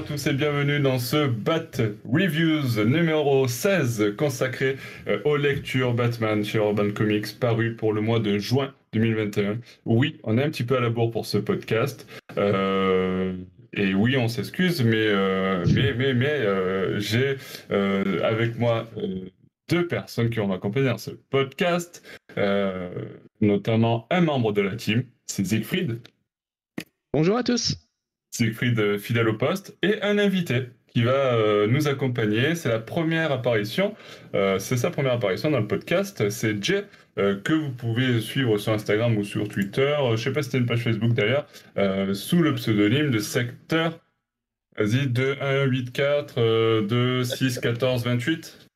À tous et bienvenue dans ce Bat Reviews numéro 16 consacré euh, aux lectures Batman chez Urban Comics paru pour le mois de juin 2021. Oui, on est un petit peu à la bourre pour ce podcast. Euh, et oui, on s'excuse, mais, euh, mais, mais, mais j'ai avec moi deux personnes qui vont m'accompagner dans ce podcast, notamment un membre de la team, c'est Siegfried. Bonjour à tous. Siegfried fidèle au poste, et un invité qui va euh, nous accompagner. C'est la première apparition, euh, c'est sa première apparition dans le podcast. C'est Jay, euh, que vous pouvez suivre sur Instagram ou sur Twitter. je sais pas si c'était une page Facebook d'ailleurs, sous le pseudonyme de Secteur. Vas-y, 2, 1, 8, 4, 2, 6, 14, 28.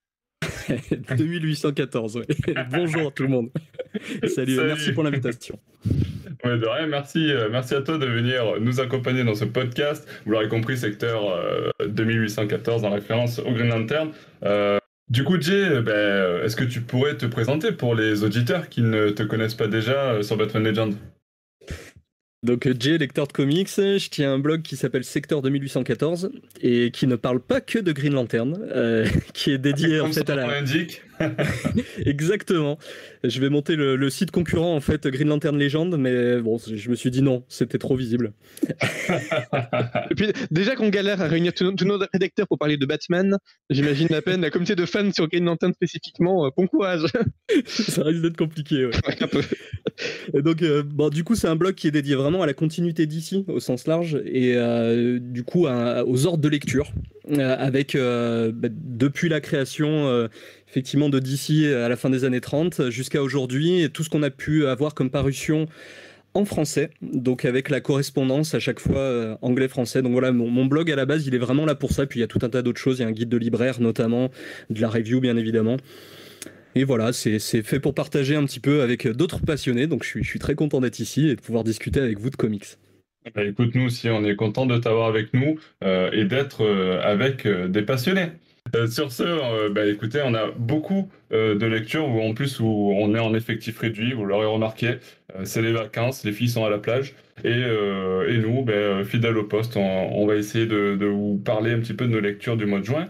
2814, Bonjour tout le monde. Salut, merci pour l'invitation. Ouais, de rien, merci, euh, merci à toi de venir nous accompagner dans ce podcast. Vous l'aurez compris, secteur 2814 euh, en référence au Green Lantern. Euh, du coup, Jay, ben, est-ce que tu pourrais te présenter pour les auditeurs qui ne te connaissent pas déjà sur Batman Legend donc Jay, lecteur de comics, je tiens un blog qui s'appelle Secteur 2814 et qui ne parle pas que de Green Lantern, qui est dédié en fait à la... Exactement. Je vais monter le, site concurrent en fait Green Lantern Legend, mais bon, je me suis dit non, c'était trop visible. Et puis déjà qu'on galère à réunir tous nos, rédacteurs pour parler de Batman, j'imagine la peine la communauté de fans sur Green Lantern spécifiquement. Euh, bon courage. Ça risque d'être compliqué. Et donc, euh, bon, du coup, c'est un blog qui est dédié vraiment à la continuité d'ici au sens large et euh, du coup aux ordres de lecture avec bah, depuis la création effectivement de d'ici à la fin des années 30 jusqu'à aujourd'hui, et tout ce qu'on a pu avoir comme parution en français, donc avec la correspondance à chaque fois euh, anglais-français. Donc voilà, mon, blog à la base, il est vraiment là pour ça. Puis il y a tout un tas d'autres choses. Il y a un guide de libraire notamment, de la review bien évidemment. Et voilà, c'est fait pour partager un petit peu avec d'autres passionnés. Donc je suis, très content d'être ici et de pouvoir discuter avec vous de comics. Bah, écoute, nous aussi, on est content de t'avoir avec nous euh, et d'être euh, avec des passionnés. Euh, sur ce, euh, bah, écoutez, on a beaucoup euh, de lectures où en plus où on est en effectif réduit, vous l'aurez remarqué, c'est les vacances, les filles sont à la plage et, nous, bah, fidèles au poste, on, va essayer de, vous parler un petit peu de nos lectures du mois de juin.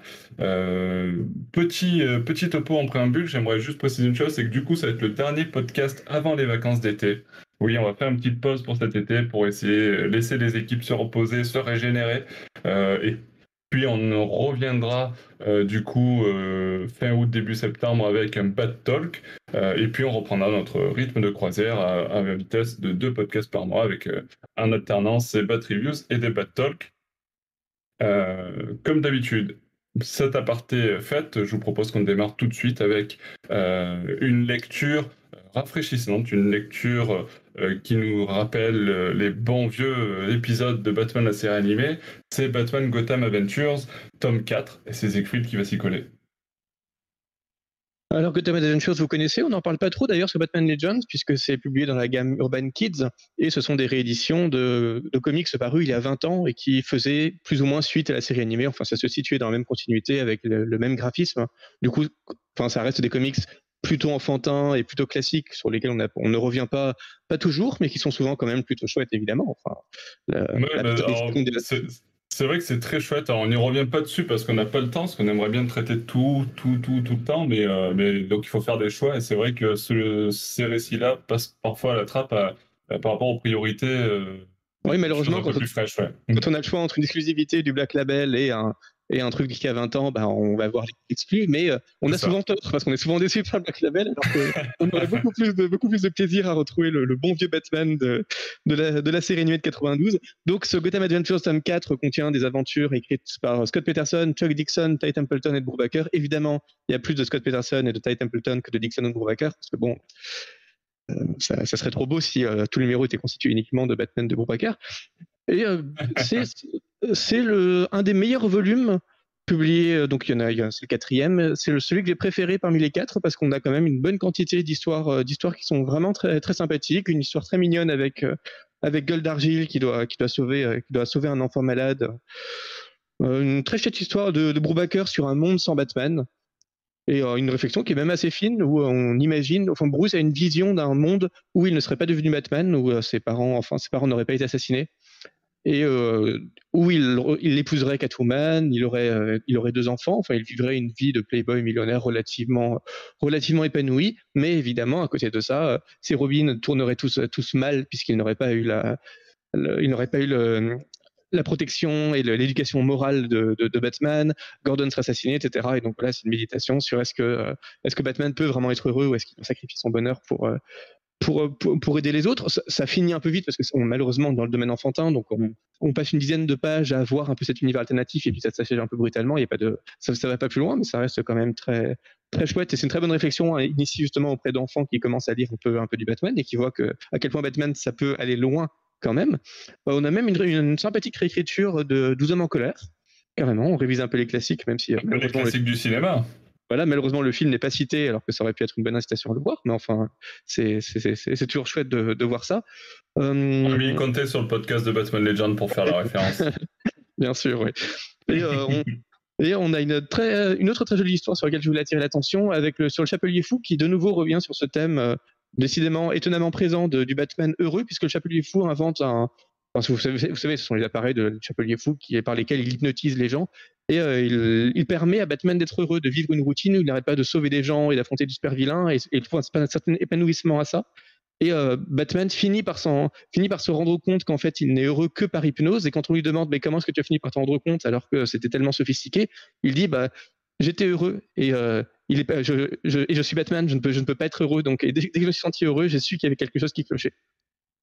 petit, petit topo en préambule, j'aimerais juste préciser une chose, c'est que du coup, ça va être le dernier podcast avant les vacances d'été. Oui, on va faire une petite pause pour cet été pour essayer laisser les équipes se reposer, se régénérer puis on reviendra euh, du coup euh, fin août, début septembre avec un Bad Talk. Euh, et puis on reprendra notre rythme de croisière à, la vitesse de deux podcasts par mois avec en alternance des Bad Reviews et des Bad Talk. comme d'habitude, cet aparté fait, je vous propose qu'on démarre tout de suite avec une lecture rafraîchissante, une lecture euh, qui nous rappelle euh, les bons vieux euh, épisodes de Batman la série animée. C'est Batman Gotham Adventures, tome 4, et c'est Siegfried qui va s'y coller. Alors Gotham Adventures, vous connaissez, on n'en parle pas trop d'ailleurs sur Batman Legends, puisque c'est publié dans la gamme Urban Kids, et ce sont des rééditions de, comics parus il y a 20 ans et qui faisaient plus ou moins suite à la série animée, enfin ça se situait dans la même continuité avec le, le même graphisme. Du coup, enfin ça reste des comics plutôt enfantins et plutôt classiques sur lesquels on, on, ne revient pas, pas toujours, mais qui sont souvent quand même plutôt chouettes, évidemment. Enfin, c'est vrai que c'est très chouette. on n'y revient pas dessus parce qu'on n'a pas le temps, parce qu'on aimerait bien traiter tout, tout, tout, tout le temps, mais, euh, mais donc il faut faire des choix. Et c'est vrai que ces récits-là passent parfois à la trappe par rapport aux priorités. Euh, oui, malheureusement, quand, quand, on a le choix entre une exclusivité du Black Label et un, et un truc qui a 20 ans, bah, on va voir les exclus, mais euh, on a souvent tort parce qu'on est souvent déçu par Black Label, alors qu'on aurait beaucoup plus, de, beaucoup plus de plaisir à retrouver le, bon vieux Batman de, de, la, de la série animée de 92. Donc, ce Gotham Adventures tome 4 contient des aventures écrites par Scott Peterson, Chuck Dixon, Ty Templeton et de Brubaker. Évidemment, il y a plus de Scott Peterson et de Ty Templeton que de Dixon et de Brubaker, parce que bon, euh, ça, serait trop beau si euh, tout le numéro était constitué uniquement de Batman de Brubaker. Et c'est c'est un des meilleurs volumes publiés. Euh, donc il y en a, c'est le quatrième. C'est celui que j'ai préféré parmi les quatre parce qu'on a quand même une bonne quantité d'histoires, euh, qui sont vraiment très très sympathiques. Une histoire très mignonne avec euh, avec Gueule d'argile qui doit qui doit sauver qui doit sauver un enfant malade. une très chouette histoire de, de Brubaker sur un monde sans Batman. Et une réflexion qui est même assez fine, où on imagine, enfin Bruce a une vision d'un monde où il ne serait pas devenu Batman, où ses parents, enfin ses parents n'auraient pas été assassinés, et où il, épouserait Catwoman, il aurait, il aurait deux enfants, enfin il vivrait une vie de playboy millionnaire relativement, épanouie, mais évidemment à côté de ça, ses Robins tourneraient tous, tous mal puisqu'il n'aurait pas eu la, il n'aurait pas eu la protection et l'éducation morale de, Batman, Gordon serait assassiné, etc. Et donc là, c'est une méditation sur euh, est-ce que Batman peut vraiment être heureux ou est-ce qu'il sacrifie son bonheur pour, euh, euh, pour, pour, aider les autres. Ça, finit un peu vite parce que malheureusement dans le domaine enfantin, donc on, passe une dizaine de pages à voir un peu cet univers alternatif et puis ça s'achève un peu brutalement. Il y a pas de, ça, ça va pas plus loin, mais ça reste quand même très très chouette et c'est une très bonne réflexion hein, initiée justement auprès d'enfants qui commencent à lire un peu un peu du Batman et qui voient que à quel point Batman ça peut aller loin quand même. Bah, on a même une, sympathique réécriture de 12 hommes en colère. Carrément, on révise un peu les classiques, même si. les classiques du cinéma. Voilà, malheureusement, le film n'est pas cité, alors que ça aurait pu être une bonne incitation à le voir, mais enfin, c'est toujours chouette de, voir ça. Euh... On lui compter sur le podcast de Batman Legend pour faire la référence. Bien sûr, oui. Et, euh, on... a une, très, une autre très jolie histoire sur laquelle je voulais attirer l'attention, avec le, sur le Chapelier Fou, qui de nouveau revient sur ce thème euh, décidément étonnamment présent du Batman heureux, puisque le Chapelier Fou invente un. Vous, savez, ce sont les appareils de Chapelier Fou qui, par lesquels il hypnotise les gens. Et euh, il, permet à Batman d'être heureux, de vivre une routine où il n'arrête pas de sauver des gens et d'affronter du super vilain. Et, il faut un, certain épanouissement à ça. Et euh, Batman finit par, se rendre compte qu'en fait, il n'est heureux que par hypnose. Et quand on lui demande, mais comment est-ce que tu as fini par te rendre compte alors que c'était tellement sophistiqué, il dit, bah, j'étais heureux. Et euh, je, suis Batman, je ne peux, pas être heureux. Donc, dès, que je me suis senti heureux, j'ai su qu'il y avait quelque chose qui clochait.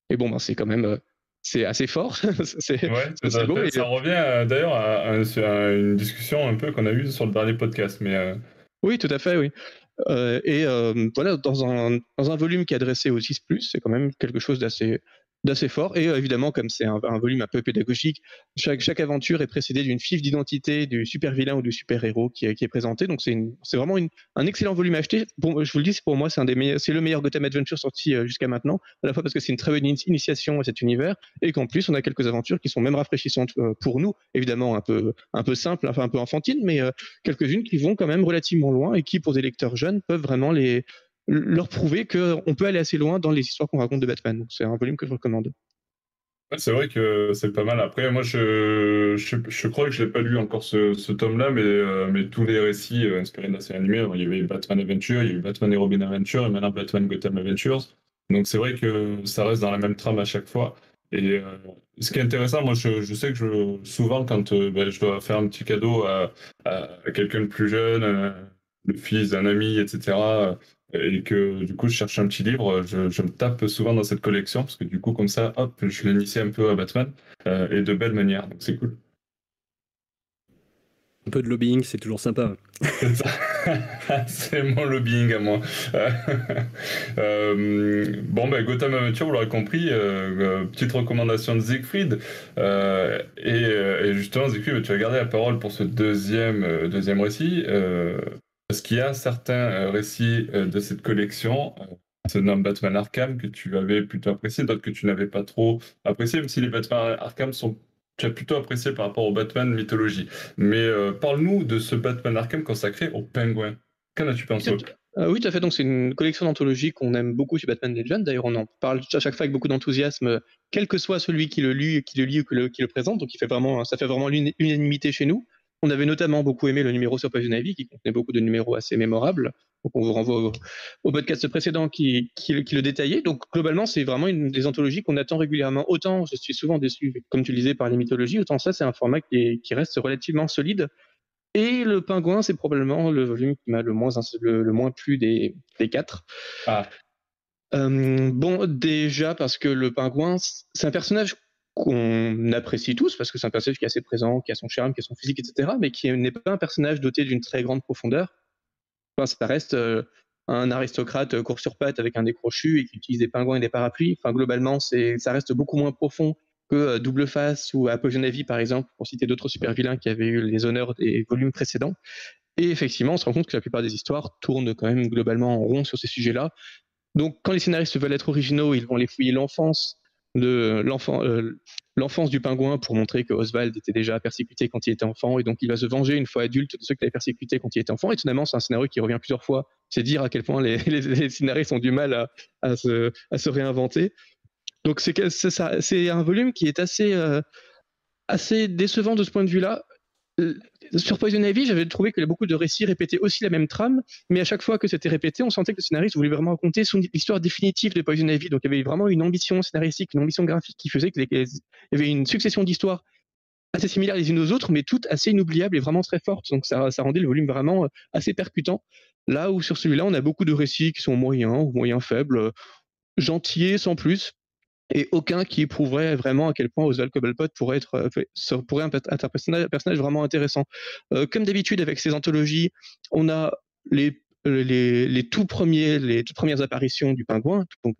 Et bon, ben, c'est quand même, c'est assez fort. c'est, ouais, beau, ça revient euh, d'ailleurs à, une discussion un peu qu'on a eue sur le dernier podcast. Mais, euh, Oui, tout à fait, oui. et voilà, dans un, dans un volume qui est adressé au 6, c'est quand même quelque chose d'assez, d'assez fort. Et euh, évidemment, comme c'est un, volume un peu pédagogique, chaque, chaque aventure est précédée d'une fiche d'identité du super vilain ou du super héros qui est, présenté. Donc c'est vraiment un excellent volume à acheter. Bon, je vous le dis, pour moi, c'est le meilleur Gotham Adventure sorti euh, jusqu'à maintenant. À la fois parce que c'est une très bonne initiation à cet univers et qu'en plus on a quelques aventures qui sont même rafraîchissantes euh, pour nous, évidemment un peu un peu simple, enfin un peu enfantine, mais quelques-unes qui vont quand même relativement loin et qui pour des lecteurs jeunes peuvent vraiment les leur prouver qu'on peut aller assez loin dans les histoires qu'on raconte de Batman. c'est un volume que je recommande. c'est vrai que c'est pas mal. Après, moi, je, je, crois que je n'ai pas lu encore ce, tome-là, mais, euh, mais tous les récits euh, inspirés de la série animée, il y avait Batman Adventure, il y a eu Batman et Robin Adventure, et maintenant Batman Gotham Adventures. Donc c'est vrai que ça reste dans la même trame à chaque fois. Et euh, ce qui est intéressant, moi, je, sais que je, souvent, quand ben, je dois faire un petit cadeau à, à quelqu'un de plus jeune, le fils d'un ami, etc., et que du coup je cherche un petit livre, je, me tape souvent dans cette collection parce que du coup comme ça, hop, je l'initie un peu à Batman euh, et de belle manière, donc c'est cool. Un peu de lobbying, c'est toujours sympa. c'est mon lobbying à moi. Euh, bon, ben, Gotham Adventure, vous l'aurez compris, euh, petite recommandation de Siegfried. Et, justement, Siegfried, tu as gardé la parole pour ce deuxième, deuxième récit. Parce qu'il y a certains euh, récits euh, de cette collection, euh, se nomme Batman Arkham, que tu avais plutôt apprécié, d'autres que tu n'avais pas trop apprécié, même si les Batman Arkham sont tu as plutôt apprécié par rapport au Batman mythologie. Mais parle-nous de ce Batman Arkham consacré au pingouin. Qu'en as-tu pensé Oui, tout à fait. Donc, c'est une collection d'anthologies qu'on aime beaucoup chez Batman Legend. D'ailleurs, on en parle à chaque fois avec beaucoup d'enthousiasme, quel que soit celui qui le lit, qui le lit ou qui le, qui le présente. Donc, il fait vraiment, ça fait vraiment l'unanimité chez nous. On avait notamment beaucoup aimé le numéro sur Poison Ivy, qui contenait beaucoup de numéros assez mémorables. Donc on vous renvoie au, podcast précédent qui, le détaillait. Donc globalement, c'est vraiment une des anthologies qu'on attend régulièrement. Autant je suis souvent déçu, comme tu le disais, par les mythologies, autant ça, c'est un format qui, reste relativement solide. Et le pingouin, c'est probablement le volume qui m'a le moins, le, moins plu des, quatre. Ah. Euh, bon, déjà parce que le pingouin, c'est un personnage qu'on apprécie tous parce que c'est un personnage qui est assez présent, qui a son charme, qui a son physique, etc., mais qui n'est pas un personnage doté d'une très grande profondeur. Enfin, ça reste euh, un aristocrate euh, court sur pattes avec un décrochu et qui utilise des pingouins et des parapluies. Enfin, globalement, c'est, ça reste beaucoup moins profond que euh, Double Face ou Apollinavi, par exemple, pour citer d'autres super vilains qui avaient eu les honneurs des volumes précédents. Et effectivement, on se rend compte que la plupart des histoires tournent quand même globalement en rond sur ces sujets-là. Donc, quand les scénaristes veulent être originaux, ils vont les fouiller l'enfance de euh, l'enfance du pingouin pour montrer que Oswald était déjà persécuté quand il était enfant et donc il va se venger une fois adulte de ceux qu'il avait persécuté quand il était enfant. Et c'est un scénario qui revient plusieurs fois. C'est dire à quel point les, scénaristes ont du mal à, se, réinventer. Donc c'est, un volume qui est euh, assez décevant de ce point de vue-là. Euh, sur Poison Ivy, j'avais trouvé que beaucoup de récits répétaient aussi la même trame, mais à chaque fois que c'était répété, on sentait que le scénariste voulait vraiment raconter son histoire définitive de Poison Ivy. Donc il y avait vraiment une ambition scénaristique, une ambition graphique qui faisait qu'il y avait une succession d'histoires assez similaires les unes aux autres, mais toutes assez inoubliables et vraiment très fortes. Donc ça, rendait le volume vraiment euh, assez percutant. Là où sur celui-là, on a beaucoup de récits qui sont moyens ou moyens faibles, euh, gentillés sans plus, et aucun qui prouverait vraiment à quel point Oswald Cobblepot pourrait être, euh, un personnage, vraiment intéressant. comme d'habitude avec ces anthologies, on a les les, tout premiers, les toutes premières apparitions du pingouin, donc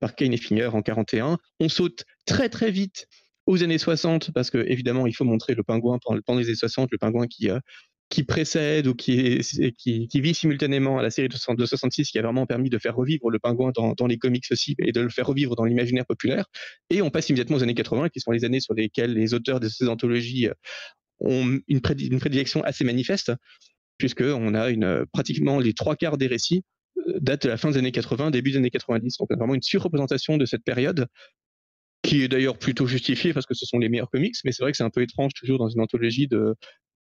par Kane et Finger en 41. On saute très très vite aux années 60, parce que évidemment, il faut montrer le pingouin pendant, les années 60, le pingouin qui, euh, qui précède ou qui, qui, vit simultanément à la série de, 66, qui a vraiment permis de faire revivre le pingouin dans, les comics aussi et de le faire revivre dans l'imaginaire populaire. Et on passe immédiatement aux années 80, qui sont les années sur lesquelles les auteurs de ces anthologies euh, ont une, prédilection assez manifeste, puisqu'on a une, euh, pratiquement les trois quarts des récits datent de la fin des années 80, début des années 90. Donc, on a vraiment une surreprésentation de cette période qui est d'ailleurs plutôt justifié parce que ce sont les meilleurs comics, mais c'est vrai que c'est un peu étrange toujours dans une anthologie de,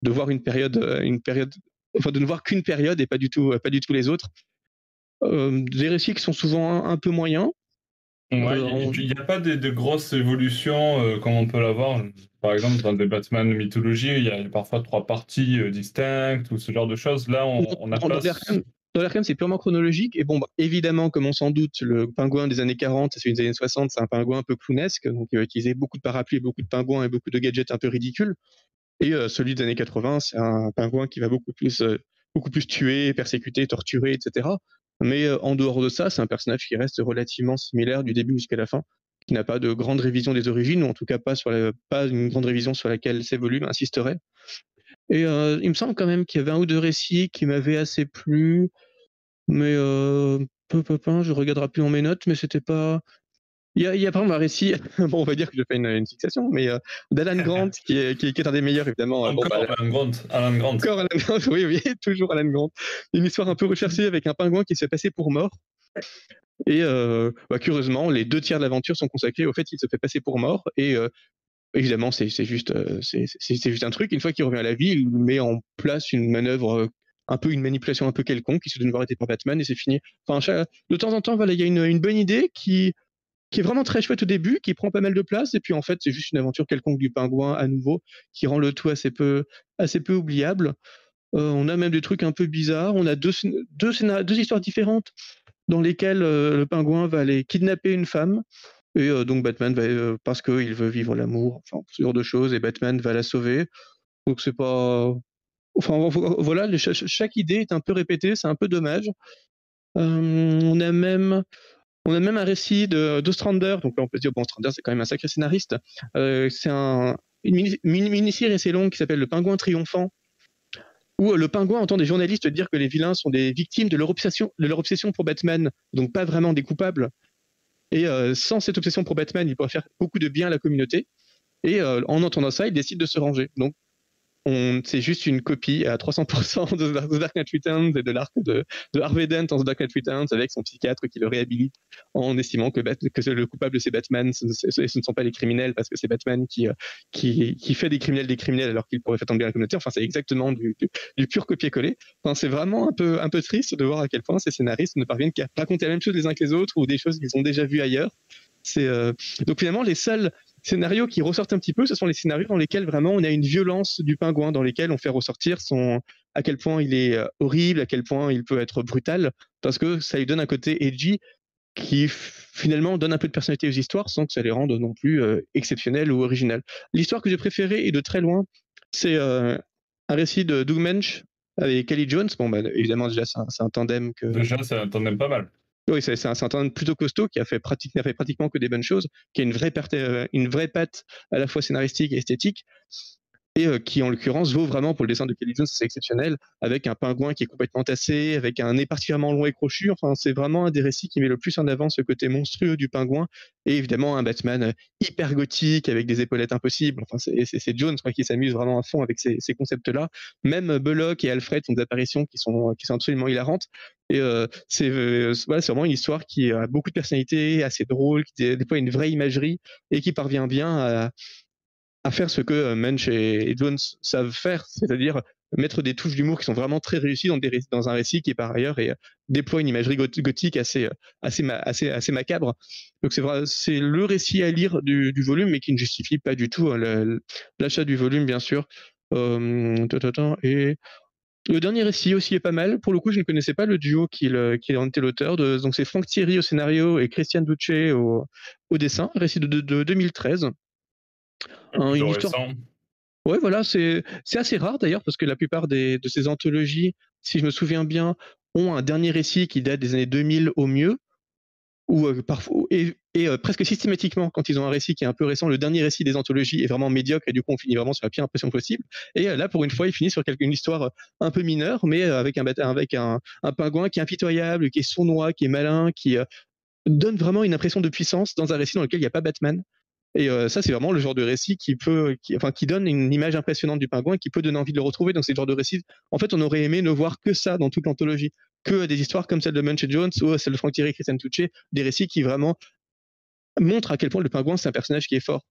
de voir une période, euh, une période, enfin de ne voir qu'une période et pas du tout, pas du tout les autres. Euh, des récits qui sont souvent un, peu moyens. Euh, il n'y a pas de, grosses évolutions comme on peut l'avoir. Par exemple, dans des Batman mythologie, il y a parfois trois parties distinctes ou ce genre de choses. Là, on, on a pas. Dans l'Arkham, c'est purement chronologique. Et bon, bah, évidemment, comme on s'en doute, le pingouin des années 40 c'est une des années 60, c'est un pingouin un peu clownesque. Donc, il va utiliser beaucoup de parapluies, beaucoup de pingouins et beaucoup de gadgets un peu ridicules. Et celui des années 80, c'est un pingouin qui va beaucoup plus, beaucoup plus tuer, persécuter, torturer, etc. Mais en dehors de ça, c'est un personnage qui reste relativement similaire du début jusqu'à la fin, qui n'a pas de grande révision des origines, ou en tout cas pas, une grande révision sur laquelle ces volumes insisteraient. Et il me semble quand même qu'il y avait un ou deux récits qui m'avaient assez plu, mais peu, peu, peu, je regarderai plus dans mes notes, mais c'était pas. Il y, a, il y a par exemple un récit, bon, on va dire que je fais une, une fixation, mais euh, d'Alan Grant, qui est, qui, est, un des meilleurs, évidemment. Encore bon, bah, Alan Grant. Alan Grant. Encore Alan Grant, oui, oui, toujours Alan Grant. Une histoire un peu recherchée avec un pingouin qui se fait passer pour mort. Et euh, bah, curieusement, les deux tiers de l'aventure sont consacrés au fait qu'il se fait passer pour mort. Et euh, évidemment, c'est juste, euh, c'est juste un truc. Une fois qu'il revient à la vie, il met en place une manœuvre, euh, un peu une manipulation un peu quelconque, qui se donne voir été par Batman et c'est fini. Enfin, de temps en temps, voilà, il y a une, bonne idée qui, qui est vraiment très chouette au début, qui prend pas mal de place, et puis en fait, c'est juste une aventure quelconque du pingouin à nouveau, qui rend le tout assez peu, assez peu oubliable. Euh, on a même des trucs un peu bizarres. On a deux, deux, deux histoires différentes dans lesquelles le pingouin va aller kidnapper une femme et donc Batman va, parce qu'il veut vivre l'amour, enfin ce genre de choses, et Batman va la sauver. Donc c'est pas, enfin voilà, chaque, idée est un peu répétée, c'est un peu dommage. on a même, on a même un récit de, Strander, donc là on peut se dire bon Strander c'est quand même un sacré scénariste. c'est un, une mini-série assez longue qui s'appelle Le Pingouin triomphant, où le pingouin entend des journalistes dire que les vilains sont des victimes de leur obsession, de leur obsession pour Batman, donc pas vraiment des coupables. Et euh, sans cette obsession pour Batman, il pourrait faire beaucoup de bien à la communauté. Et euh, en entendant ça, il décide de se ranger. Donc, c'est juste une copie à 300% de The Dark Knight Returns et de l'arc de, Harvey Dent dans The Dark Knight Returns avec son psychiatre qui le réhabilite en estimant que, le coupable c'est Batman, ce, ce, ne sont pas les criminels parce que c'est Batman qui, euh, qui, fait des criminels des criminels alors qu'il pourrait faire tomber la communauté. Enfin, c'est exactement du, du, pur copier-coller. Enfin, c'est vraiment un peu, un peu triste de voir à quel point ces scénaristes ne parviennent qu'à raconter la même chose les uns que les autres ou des choses qu'ils ont déjà vues ailleurs. C'est euh, donc finalement les seuls scénarios qui ressortent un petit peu, ce sont les scénarios dans lesquels vraiment on a une violence du pingouin, dans lesquels on fait ressortir son à quel point il est euh, horrible, à quel point il peut être brutal, parce que ça lui donne un côté edgy qui finalement donne un peu de personnalité aux histoires sans que ça les rende non plus euh, exceptionnelles ou originales. L'histoire que j'ai préférée et de très loin, c'est euh, un récit de Doug Mensch avec Kelly Jones. Bon, bah, évidemment, déjà, c'est un, tandem que. Déjà, c'est un tandem pas mal. Oui, c'est un, un plutôt costaud qui a fait, fait pratiquement que des bonnes choses, qui a une vraie, euh, une vraie patte à la fois scénaristique et esthétique et euh, qui en l'occurrence vaut vraiment pour le dessin de Kelly Jones, c'est exceptionnel, avec un pingouin qui est complètement tassé, avec un nez particulièrement long et crochu. Enfin, c'est vraiment un des récits qui met le plus en avant ce côté monstrueux du pingouin, et évidemment un Batman euh, hyper gothique avec des épaulettes impossibles. Enfin, c'est Jones qui s'amuse vraiment à fond avec ces, concepts-là. Même Bullock et Alfred ont des apparitions qui sont, absolument hilarantes. Et euh, c'est vraiment une histoire qui a beaucoup de personnalité, assez drôle, qui déploie une vraie imagerie et qui parvient bien à, à faire ce que Munch et Jones savent faire, c'est-à-dire mettre des touches d'humour qui sont vraiment très réussies dans, un récit qui par ailleurs et déploie une imagerie gothique assez, assez, macabre. Donc c'est le récit à lire du, volume, mais qui ne justifie pas du tout hein, l'achat du volume, bien sûr. Euh, et le dernier récit aussi est pas mal. Pour le coup, je ne connaissais pas le duo qui, qui en était l'auteur. Donc c'est Franck Thierry au scénario et Christian Duce au, dessin. Récit de, 2013. Un, une histoire. Ouais, voilà, c'est assez rare d'ailleurs parce que la plupart des, de ces anthologies, si je me souviens bien, ont un dernier récit qui date des années 2000 au mieux ou euh, parfois et, euh, presque systématiquement quand ils ont un récit qui est un peu récent, le dernier récit des anthologies est vraiment médiocre et du coup on finit vraiment sur la pire impression possible. Et euh, là pour une fois il finit sur quelque, une histoire un peu mineure, mais avec un avec un, un, pingouin qui est impitoyable, qui est sournois, qui est malin, qui donne vraiment une impression de puissance dans un récit dans lequel il n'y a pas Batman. Et ça, c'est vraiment le genre de récit qui peut, qui, enfin, qui donne une image impressionnante du pingouin, qui peut donner envie de le retrouver. Donc, c'est le genre de récit. En fait, on aurait aimé ne voir que ça dans toute l'anthologie que des histoires comme celle de Munch et Jones ou celle de Frank Thierry et Christian Tucci, des récits qui vraiment montrent à quel point le pingouin c'est un personnage qui est fort.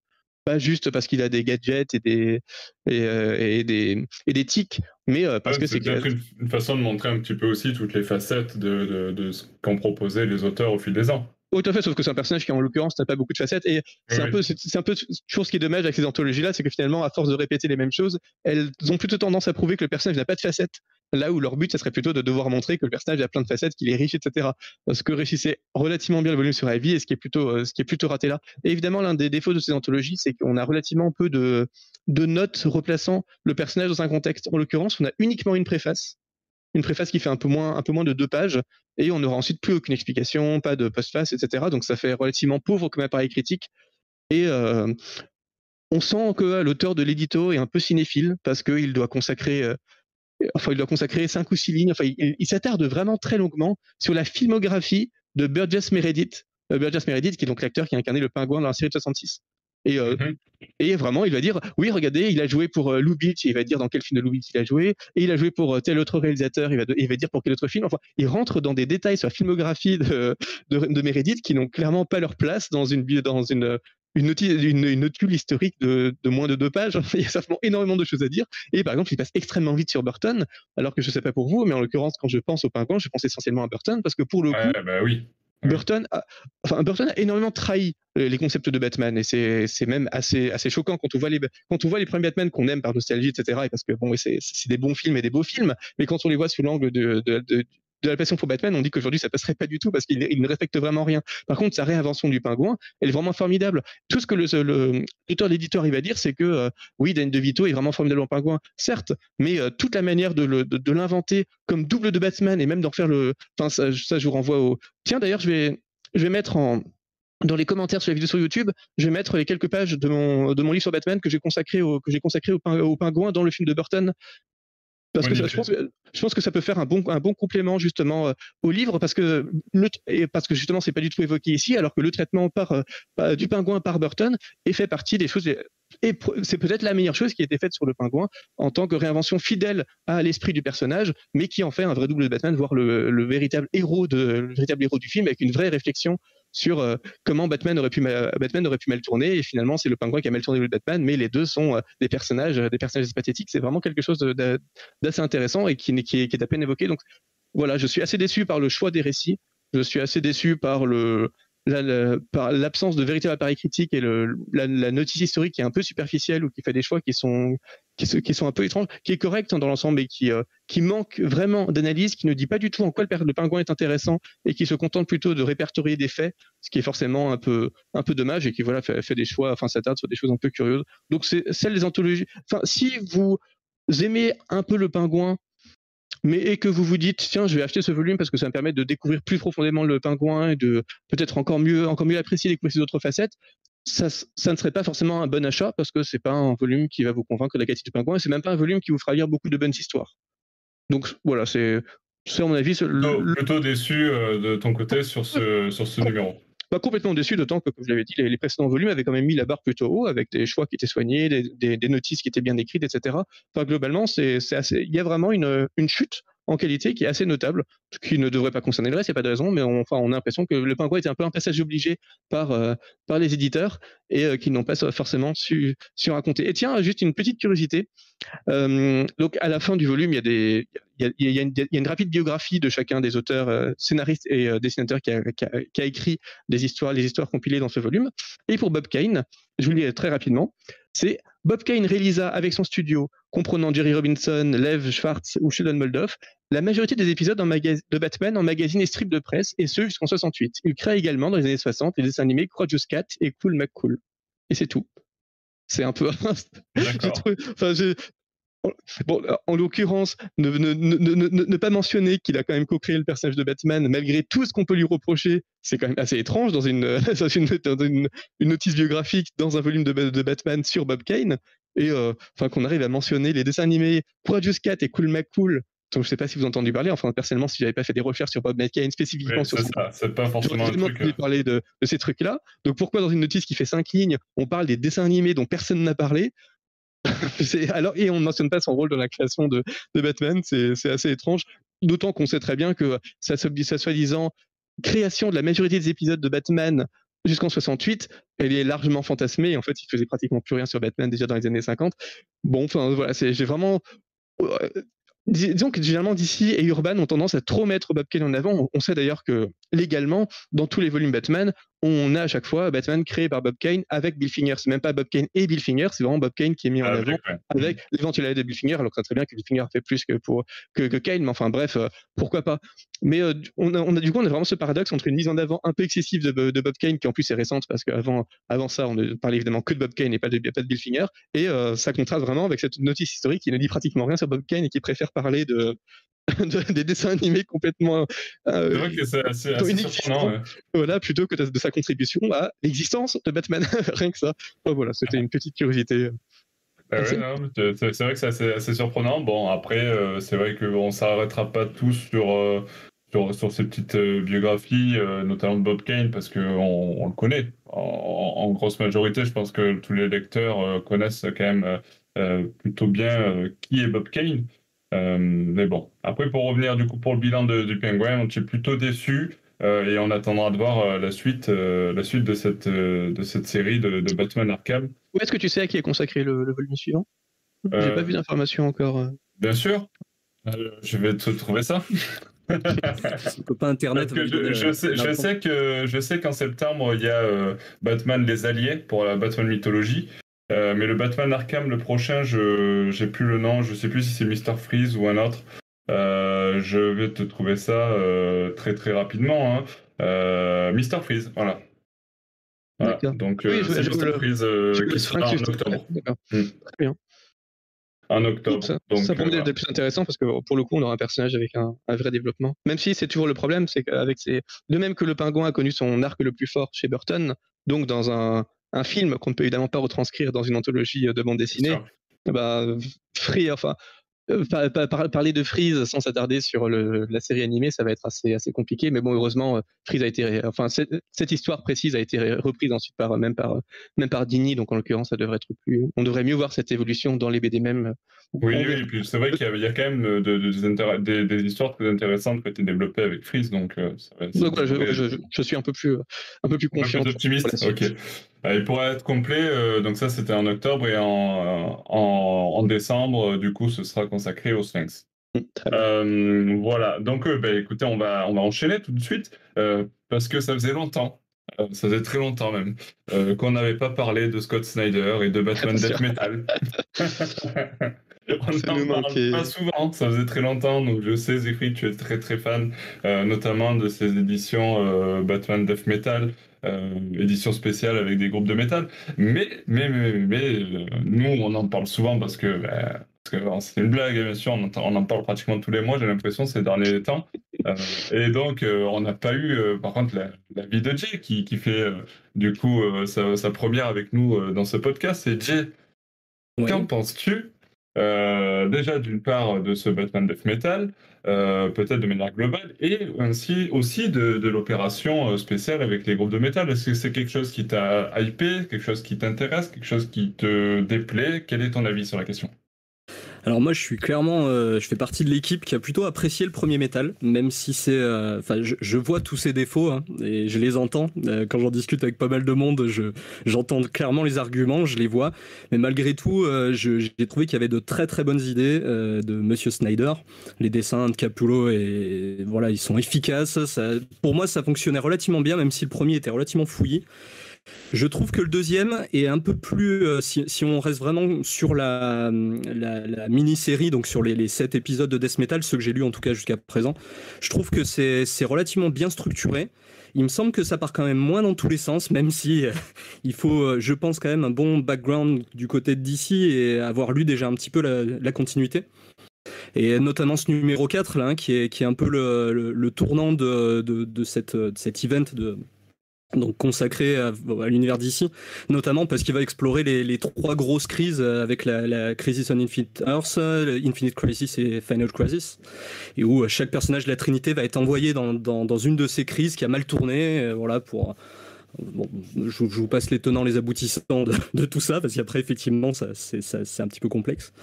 Pas juste parce qu'il a des gadgets et des, et, euh, des, et des tics, mais euh, parce que c'est une, façon de montrer un petit peu aussi toutes les facettes de, de, de ce qu'ont proposé les auteurs au fil des ans. Oui, tout à fait, sauf que c'est un personnage qui, en l'occurrence, n'a pas beaucoup de facettes. Et c'est un peu, c'est un peu toujours ce qui est dommage avec ces anthologies-là, c'est que finalement, à force de répéter les mêmes choses, elles ont plutôt tendance à prouver que le personnage n'a pas de facettes. Là où leur but, ça serait plutôt de devoir montrer que le personnage a plein de facettes, qu'il est riche, etc. Ce que réussissait relativement bien le volume sur Ivy et ce qui est plutôt, euh, ce qui est plutôt raté là. Et évidemment, l'un des défauts de ces anthologies, c'est qu'on a relativement peu de, de notes replaçant le personnage dans un contexte. En l'occurrence, on a uniquement une préface une préface qui fait un peu moins, de deux pages, et on n'aura ensuite plus aucune explication, pas de postface, etc. Donc ça fait relativement pauvre comme appareil critique. Et euh, on sent que l'auteur de l'édito est un peu cinéphile parce qu'il doit consacrer, euh, enfin il doit consacrer cinq ou six lignes. Enfin, il, s'attarde vraiment très longuement sur la filmographie de Burgess Meredith, euh, Burgess Meredith qui est donc l'acteur qui a incarné le pingouin dans la série de 66. Et, euh, mhm. et vraiment, il va dire oui, regardez, il a joué pour euh, Lou Beach, il va dire dans quel film de Lou Beach il a joué, et il a joué pour euh, tel autre réalisateur, il va, il va dire pour quel autre film. Enfin, il rentre dans des détails sur la filmographie de, de, de Meredith qui n'ont clairement pas leur place dans une, dans une, une, une, une notule historique de, de, moins de deux pages. il y a certainement énormément de choses à dire. Et par exemple, il passe extrêmement vite sur Burton, alors que je ne sais pas pour vous, mais en l'occurrence, quand je pense au pingouin, je pense essentiellement à Burton, parce que pour le coup, bah oui. Burton a, enfin, Burton a énormément trahi euh, les concepts de Batman et c'est même assez, assez choquant quand on voit les, quand on voit les premiers Batman qu'on aime par nostalgie, etc. Et parce que bon, c'est des bons films et des beaux films, mais quand on les voit sous l'angle de, de la passion pour Batman, on dit qu'aujourd'hui ça passerait pas du tout parce qu'il ne respecte vraiment rien. Par contre, sa réinvention du pingouin, elle est vraiment formidable. Tout ce que l'auteur, l'éditeur, il va dire, c'est que euh, oui, Dan DeVito est vraiment formidable en pingouin, certes, mais euh, toute la manière de, l'inventer comme double de Batman et même d'en faire le, enfin ça, je vous renvoie au. Tiens, d'ailleurs, je vais, je vais mettre en dans les commentaires sur la vidéo sur YouTube, je vais mettre les quelques pages de mon, livre sur Batman que j'ai que j'ai consacré au, pingouin dans le film de Burton parce que je, pense, je, pense, que ça peut faire un bon, un bon complément justement euh, au livre parce que, le, et parce que justement c'est pas du tout évoqué ici alors que le traitement par, euh, du pingouin par Burton est fait partie des choses et c'est peut-être la meilleure chose qui a été faite sur le pingouin en tant que réinvention fidèle à l'esprit du personnage mais qui en fait un vrai double de Batman voire le, le véritable héros de le véritable héros du film avec une vraie réflexion sur euh, comment Batman aurait pu Batman aurait pu mal tourner. Et finalement c'est le pingouin qui a mal tourné le Batman mais les deux sont euh, des personnages des personnages pathétiques c'est vraiment quelque chose d'assez intéressant et qui, est, à peine évoqué. Donc voilà je suis assez déçu par le choix des récits. Je suis assez déçu par le l'absence de véritable appareil critique et le, la, notice historique qui est un peu superficielle ou qui fait des choix qui sont qui, sont un peu étranges, qui est correct hein, dans l'ensemble et qui euh, qui manque vraiment d'analyse, qui ne dit pas du tout en quoi le, pingouin est intéressant et qui se contente plutôt de répertorier des faits, ce qui est forcément un peu un peu dommage et qui voilà fait, des choix, enfin s'attarde sur des choses un peu curieuses. Donc c'est celle des anthologies. Enfin si vous aimez un peu le pingouin mais et que vous vous dites tiens je vais acheter ce volume parce que ça me permet de découvrir plus profondément le pingouin et de peut-être encore mieux encore mieux apprécier ses autres facettes ça, ça, ne serait pas forcément un bon achat parce que c'est pas un volume qui va vous convaincre de la qualité du pingouin et c'est même pas un volume qui vous fera lire beaucoup de bonnes histoires donc voilà c'est à mon avis le, plutôt déçu euh, de ton côté sur ce sur ce numéro pas complètement déçu, d'autant que, comme je l'avais dit, les, précédents volumes avaient quand même mis la barre plutôt haut, avec des choix qui étaient soignés, des, des, des notices qui étaient bien écrites, etc. Enfin, globalement, c'est, il y a vraiment une, une chute en qualité qui est assez notable, qui ne devrait pas concerner le reste, il n'y a pas de raison, mais on, enfin, on a l'impression que le pingouin était un peu un passage obligé par, par les éditeurs et qu'ils n'ont pas forcément su, su raconter. Et tiens, juste une petite curiosité. donc à la fin du volume, il y a des, il y, a, une, rapide biographie de chacun des auteurs, scénaristes et dessinateurs qui a, qui a, écrit des histoires, les histoires compilées dans ce volume. Et pour Bob Kane, je vous le lis très rapidement, c'est Bob Kane réalisa avec son studio, comprenant Jerry Robinson, Lev Schwartz ou Sheldon Moldoff, la majorité des épisodes de Batman en magazine et strip de presse, et ce jusqu'en 68. Il crée également dans les années 60 les dessins animés Courageous Cat et Cool McCool. Et c'est tout. C'est un peu. enfin, Bon, en l'occurrence, ne, ne, ne, ne, pas mentionner qu'il a quand même co-créé le personnage de Batman, malgré tout ce qu'on peut lui reprocher, c'est quand même assez étrange dans une, dans une, une, notice biographique dans un volume de, de Batman sur Bob Kane. Et euh, enfin qu'on arrive à mentionner les dessins animés Courageous Cat et Cool McCool. Donc, je sais pas si vous avez entendu parler. Enfin, personnellement, si j'avais pas fait des recherches sur Bob Kane spécifiquement sur ça, c'est pas forcément un truc. Euh. parler de, de ces trucs-là. Donc, pourquoi dans une notice qui fait cinq lignes, on parle des dessins animés dont personne n'a parlé alors, et on ne mentionne pas son rôle dans la création de, Batman, c'est assez étrange. D'autant qu'on sait très bien que sa, soi-disant création de la majorité des épisodes de Batman jusqu'en 68, elle est largement fantasmée. En fait, il faisait pratiquement plus rien sur Batman déjà dans les années 50. Bon, enfin voilà, j'ai vraiment euh, Disons que généralement DC et Urban ont tendance à trop mettre Bob Kane en avant. On sait d'ailleurs que légalement, dans tous les volumes Batman, on a à chaque fois Batman créé par Bob Kane avec Bill Finger. C'est même pas Bob Kane et Bill Finger, c'est vraiment Bob Kane qui est mis en ah, avant avec l'éventualité de Bill Finger. Alors que c'est très bien que Bill Finger fait plus que pour que, Kane, mais enfin bref, euh, pourquoi pas. Mais euh, on, a, du coup, on a vraiment ce paradoxe entre une mise en avant un peu excessive de, Bob Kane, qui en plus est récente parce qu'avant avant ça, on ne parlait évidemment que de Bob Kane et pas de, pas de Bill Finger, et euh, ça contraste vraiment avec cette notice historique qui ne dit pratiquement rien sur Bob Kane et qui préfère parler de, des dessins animés complètement euh, c'est vrai que c'est assez, surprenant voilà plutôt que de, sa contribution à l'existence de Batman. Rien que ça. Voilà c'était une petite curiosité. Ah c'est vrai que c'est assez, surprenant. Bon après euh, c'est vrai qu'on ne s'arrêtera pas tous sur, euh, sur, sur ces petites biographies notamment de Bob Kane parce qu'on on le connaît. En, grosse majorité je pense que tous les lecteurs connaissent quand même plutôt bien qui est Bob Kane euh, mais bon, après pour revenir du coup pour le bilan de, du Penguin, on est plutôt déçu euh, et on attendra de voir euh, la suite, la suite de cette de cette série de, Batman Arkham. Où est-ce que tu sais à qui est consacré le, volume suivant? J'ai pas vu d'informations encore. Bien sûr, je vais te trouver ça. pas internet. Je, sais, je, sais, que je sais qu'en septembre il y a Batman les Alliés pour la Batman mythologie euh, mais le Batman Arkham, le prochain, je j'ai plus le nom, je sais plus si c'est Mr. Freeze ou un autre. Euh, je vais te trouver ça euh, très très rapidement. Hein. Mr. Freeze, voilà. Donc c'est Mr. Freeze qui sera en octobre. Hmm. Très bien. En octobre. Ça, Donc, ça pourrait être plus intéressant parce que pour le coup, on aura un personnage avec un, un vrai développement. Même si c'est toujours le problème, c'est qu'avec ces. De même que le pingouin a connu son arc le plus fort chez Burton, donc dans un, un film qu'on ne peut évidemment pas retranscrire dans une anthologie de bande dessinée, bah, Free, enfin, euh, parler de Freeze sans s'attarder sur la série animée, ça va être assez, assez compliqué. Mais bon, heureusement, euh, Freeze a été, enfin, cette, histoire précise a été reprise ensuite par même par même par Dini. Donc en l'occurrence, ça devrait être plus. On devrait mieux voir cette évolution dans les BD même. Oui, oui. Puis c'est vrai qu'il y, a quand même des, histoires très intéressantes qui ont été développées avec Freeze. Donc, euh, je, suis un peu plus un peu plus confiant. Un peu optimiste. Ok. Il pourrait être complet, donc ça c'était en octobre et en, en décembre, du coup, ce sera consacré au Sphinx. Mm, euh, voilà, donc euh, bah, écoutez, on va, on va enchaîner tout de suite euh, parce que ça faisait longtemps, ça faisait très longtemps même, qu'on n'avait pas parlé de Scott Snyder et de Batman Death Metal. on n'en parle pas souvent, ça faisait très longtemps, donc je sais, Zéphry, tu es très très fan, notamment de ces éditions Batman Death Metal. Édition spéciale avec des groupes de métal. Mais, mais, mais, mais nous, on en parle souvent parce que bah, c'est une blague, bien sûr, on, en parle pratiquement tous les mois, j'ai l'impression, ces derniers temps. Euh, et donc, euh, on n'a pas eu, euh, par contre, la, vie de Jay qui, qui fait, du coup, sa, première avec nous dans ce podcast. Et Jay, qu'en penses-tu déjà d'une part de ce Batman Death Metal, peut-être de manière globale, et ainsi aussi de, de l'opération spéciale avec les groupes de métal. Est-ce que c'est quelque chose qui t'a hypé, quelque chose qui t'intéresse, quelque chose qui te déplaît? Quel est ton avis sur la question? Alors moi, je suis clairement, euh, je fais partie de l'équipe qui a plutôt apprécié le premier métal, même si c'est, euh, enfin, je, vois tous ses défauts hein, et je les entends. Euh, quand j'en discute avec pas mal de monde, je, j'entends clairement les arguments, je les vois. Mais malgré tout, j'ai trouvé qu'il y avait de très très bonnes idées de Monsieur Snyder. Les dessins de Capullo et voilà, ils sont efficaces. Ça, pour moi, ça fonctionnait relativement bien, même si le premier était relativement fouillis. Je trouve que le deuxième est un peu plus, euh, si, on reste vraiment sur la, mini-série, donc sur les, les, sept épisodes de Death Metal, ceux que j'ai lus en tout cas jusqu'à présent, je trouve que c'est relativement bien structuré. Il me semble que ça part quand même moins dans tous les sens, même si euh, il faut, euh, je pense, quand même un bon background du côté de DC et avoir lu déjà un petit peu la, continuité. Et notamment ce numéro 4, là, hein, qui, est, qui est un peu le, tournant de, de, de cet event de, donc consacré à, l'univers d'ici, notamment parce qu'il va explorer les, trois grosses crises euh, avec la, Crisis on Infinite Earth, Infinite Crisis et Final Crisis, et où euh, chaque personnage de la Trinité va être envoyé dans, dans, une de ces crises qui a mal tourné, euh, voilà pour Bon, je, vous passe les tenants, les aboutissants de, tout ça, parce qu'après, effectivement, c'est un petit peu complexe.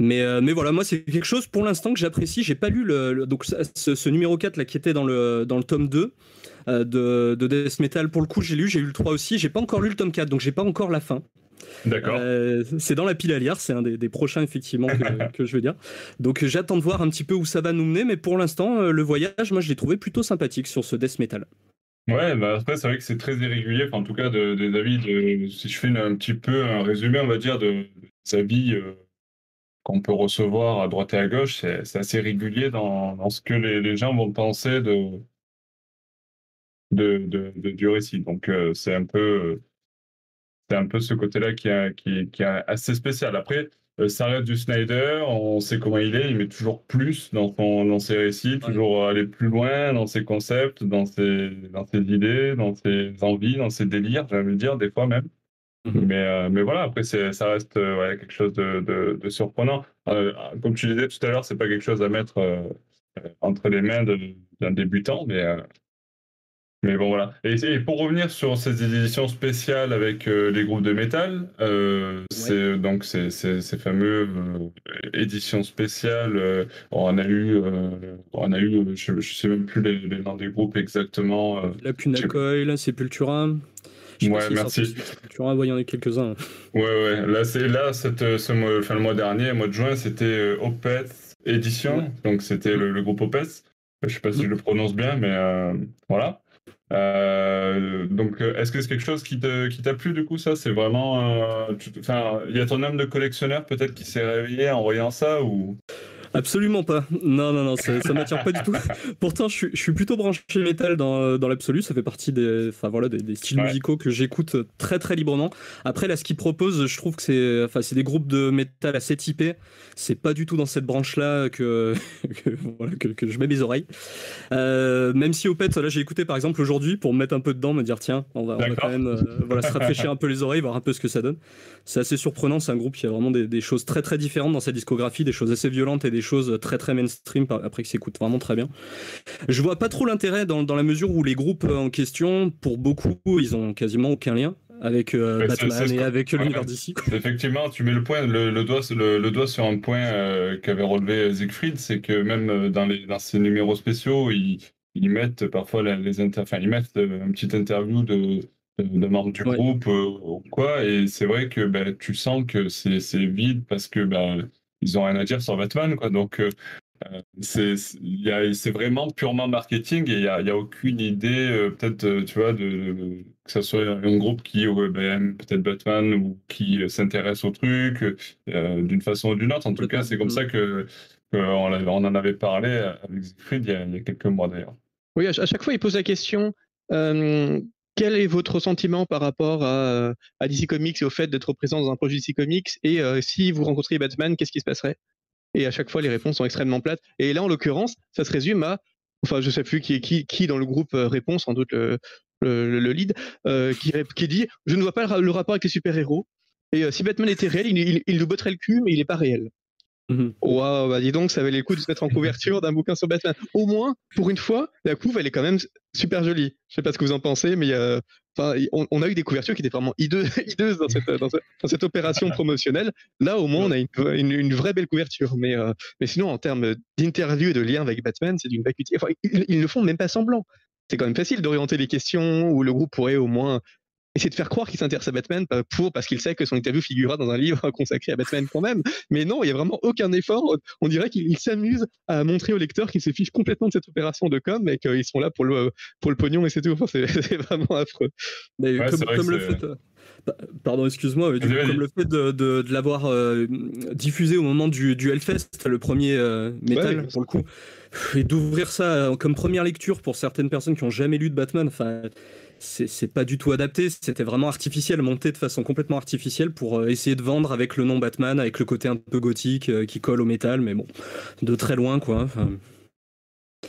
Mais, mais voilà, moi, c'est quelque chose pour l'instant que j'apprécie. J'ai pas lu le, donc, ce, ce, numéro 4 là, qui était dans le, dans le tome 2. Euh, de, de, Death Metal. Pour le coup, j'ai lu, j'ai eu le 3 aussi. J'ai pas encore lu le tome 4, donc j'ai pas encore la fin. D'accord. Euh, c'est dans la pile à lire, c'est un des, prochains effectivement que, je veux dire. Donc j'attends de voir un petit peu où ça va nous mener, mais pour l'instant, euh, le voyage, moi je l'ai trouvé plutôt sympathique sur ce Death Metal. Ouais, bah après c'est vrai que c'est très irrégulier, enfin, en tout cas de, des avis, de, si je fais un petit peu un résumé, on va dire, de, des avis qu'on peut recevoir à droite et à gauche, c'est assez régulier dans, dans ce que les, les, gens vont penser de, de, de, du récit. Donc euh, c'est un peu c'est un peu ce côté-là qui, est qui, qui assez spécial. Après, euh, ça reste du Snyder, on sait comment il est, il met toujours plus dans, son, dans ses récits, toujours aller plus loin dans ses concepts, dans ses, dans ses idées, dans ses envies, dans ses délires, j'allais le dire, des fois même. Mhm. Mais, euh, mais voilà, après, ça reste quelque chose de, de, surprenant. comme tu disais tout à l'heure, c'est pas quelque chose à mettre entre les mains d'un débutant, mais mais bon, voilà. Et, pour revenir sur ces éditions spéciales avec euh, les groupes de métal, euh, c'est donc ces, ces, fameuses euh, éditions spéciales. on a eu, on a eu, je, ne sais même plus les, noms des groupes exactement. la Punacoil, Sepultura. Je ouais, merci. Y en a quelques-uns. Ouais, ouais. Là, c'est là, cette, ce mois, enfin, le mois dernier, mois de juin, c'était Opeth Édition. Donc, c'était le, groupe Opeth. Je sais pas si je le prononce bien, mais voilà. Euh, donc, euh, est-ce que c'est quelque chose qui t'a qui plu du coup ça? C'est vraiment, euh, enfin, il y a ton âme de collectionneur peut-être qui s'est réveillé en voyant ça ou? Absolument pas. Non, non, non, ça, ne m'attire pas du tout. Pourtant, je suis, plutôt branché métal dans, dans l'absolu. Ça fait partie des, enfin, voilà, des, styles musicaux que j'écoute très, très librement. Après, là, ce qu'ils proposent, je trouve que c'est, enfin, c'est des groupes de métal assez typés. C'est pas du tout dans cette branche-là que, que, je mets mes oreilles. Euh, même si, au pet, là, j'ai écouté par exemple aujourd'hui pour me mettre un peu dedans, me dire, tiens, on va, quand même euh, voilà, se rafraîchir un peu les oreilles, voir un peu ce que ça donne. C'est assez surprenant. C'est un groupe qui a vraiment des, des choses très, très différentes dans sa discographie, des choses assez violentes et des choses très très mainstream après que s'écoute vraiment très bien. Je vois pas trop l'intérêt dans, dans, la mesure où les groupes en question, pour beaucoup, ils ont quasiment aucun lien avec euh, Batman et avec l'univers d'ici. Effectivement, tu mets le point, le, doigt, le, doigt sur un point euh, qu'avait relevé Siegfried, c'est que même euh, dans, les, dans ces numéros spéciaux, ils, ils mettent parfois les, inter... enfin, ils mettent une petite interview de, de, membres du groupe ou quoi, et c'est vrai que ben, tu sens que c'est vide parce que ben, ils ont rien à dire sur Batman, quoi. Donc, euh, euh c'est vraiment purement marketing et il n'y a, y a, aucune idée, euh, peut-être, tu vois, de, que ce soit un groupe qui aurait ben, peut-être Batman ou qui s'intéresse au truc d'une façon ou d'une autre. En tout cas, c'est comme ça que, on, en avait parlé avec Siegfried il, il y a, quelques mois d'ailleurs. Oui, à chaque fois, il pose la question quel est votre sentiment par rapport à, à, DC Comics et au fait d'être présent dans un projet DC Comics Et euh, si vous rencontriez Batman, qu'est-ce qui se passerait? Et à chaque fois, les réponses sont extrêmement plates. Et là, en l'occurrence, ça se résume à, enfin, je sais plus qui, qui, qui dans le groupe euh, répond, sans doute le, le, lead, euh, qui, qui, dit Je ne vois pas le, rapport avec les super-héros. Et si Batman était réel, il, il, nous botterait le cul, mais il n'est pas réel. Mmh Waouh, bah dis donc, ça valait le coup de se mettre en couverture d'un bouquin sur Batman. Au moins, pour une fois, la couve, elle est quand même super joli. Je sais pas ce que vous en pensez, mais on, a eu des couvertures qui étaient vraiment hideuses, dans, cette, opération promotionnelle. Là, au moins, on a une, vraie belle couverture. Mais, mais sinon, en termes d'interview et de lien avec Batman, c'est d'une vacuité. ils, ne font même pas semblant c'est quand même facile d'orienter les questions où le groupe pourrait au moins essayer de faire croire qu'il s'intéresse à Batman pour, parce qu'il sait que son interview figurera dans un livre consacré à Batman quand même. Mais non, il n'y a vraiment aucun effort. On dirait qu'il s'amuse à montrer au lecteur qu'il se fiche complètement de cette opération de com et qu'ils sont là pour le, pour le pognon et c'est tout. Enfin, c'est vraiment affreux. Mais comme, le fait. Pardon, excuse-moi, mais comme le fait de, de, l'avoir euh, diffusé au moment du, du Hellfest, le premier euh, métal pour le coup, et d'ouvrir ça euh, comme première lecture pour certaines personnes qui n'ont jamais lu de Batman, enfin, c'est pas du tout adapté, c'était vraiment artificiel, monté de façon complètement artificielle pour euh, essayer de vendre avec le nom Batman, avec le côté un peu gothique euh, qui colle au métal, mais bon, de très loin quoi.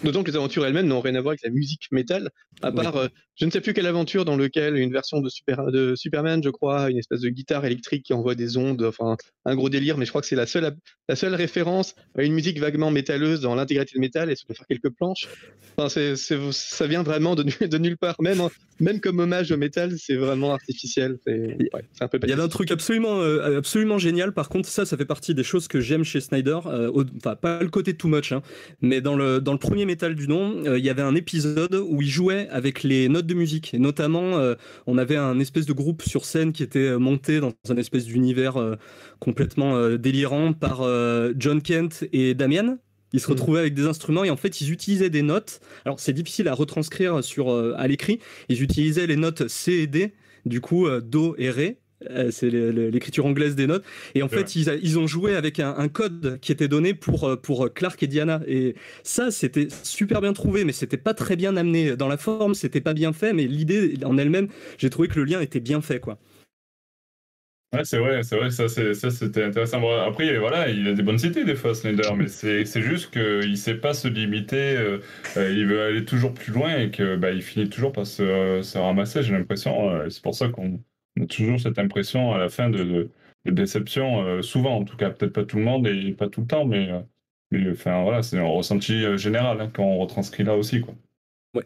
D'autant que les aventures elles-mêmes n'ont rien à voir avec la musique métal, à part, euh, je ne sais plus quelle aventure dans laquelle une version de, Super, de Superman, je crois, une espèce de guitare électrique qui envoie des ondes, enfin un gros délire, mais je crois que c'est la seule, la seule référence à une musique vaguement métalleuse dans l'intégralité de métal, et ça peut faire quelques planches. Enfin, c'est, ça vient vraiment de, de nulle part, même, même comme hommage au métal, c'est vraiment artificiel. C'est, un peu Il y avait un truc absolument, euh, absolument génial, par contre, ça, ça fait partie des choses que j'aime chez Snyder, euh, enfin pas le côté too much, hein, mais dans le, dans le premier métal du nom, il y avait un épisode où il jouait avec les notes de musique. Et notamment, euh, on avait un espèce de groupe sur scène qui était euh, monté dans un espèce d'univers euh, complètement délirant par John Kent et Damien. Ils se mm. retrouvaient avec des instruments et en fait ils utilisaient des notes. Alors c'est difficile à retranscrire sur à l'écrit. Ils utilisaient les notes C et D, du coup Do et Ré euh, c'est l'écriture anglaise des notes. Et en fait, ils, ont joué avec un, code qui était donné pour, euh, pour Clark et Diana. Et ça, c'était super bien trouvé, mais c'était pas très bien amené. Dans la forme, c'était pas bien fait, mais l'idée en elle-même, j'ai trouvé que le lien était bien fait, quoi. Ouais, c'est vrai, c'est vrai, ça, c'était intéressant. après, voilà, il a des bonnes idées des fois, Snyder, mais c'est juste qu'il sait pas se limiter, euh, il veut aller toujours plus loin et que bah, il finit toujours par se, se ramasser, j'ai l'impression. c'est pour ça qu'on on a toujours cette impression à la fin de, déception, euh, souvent en tout cas, peut-être pas tout le monde et pas tout le temps, mais, euh, mais enfin voilà, c'est un ressenti euh, général hein, quand on retranscrit là aussi. Quoi. Ouais.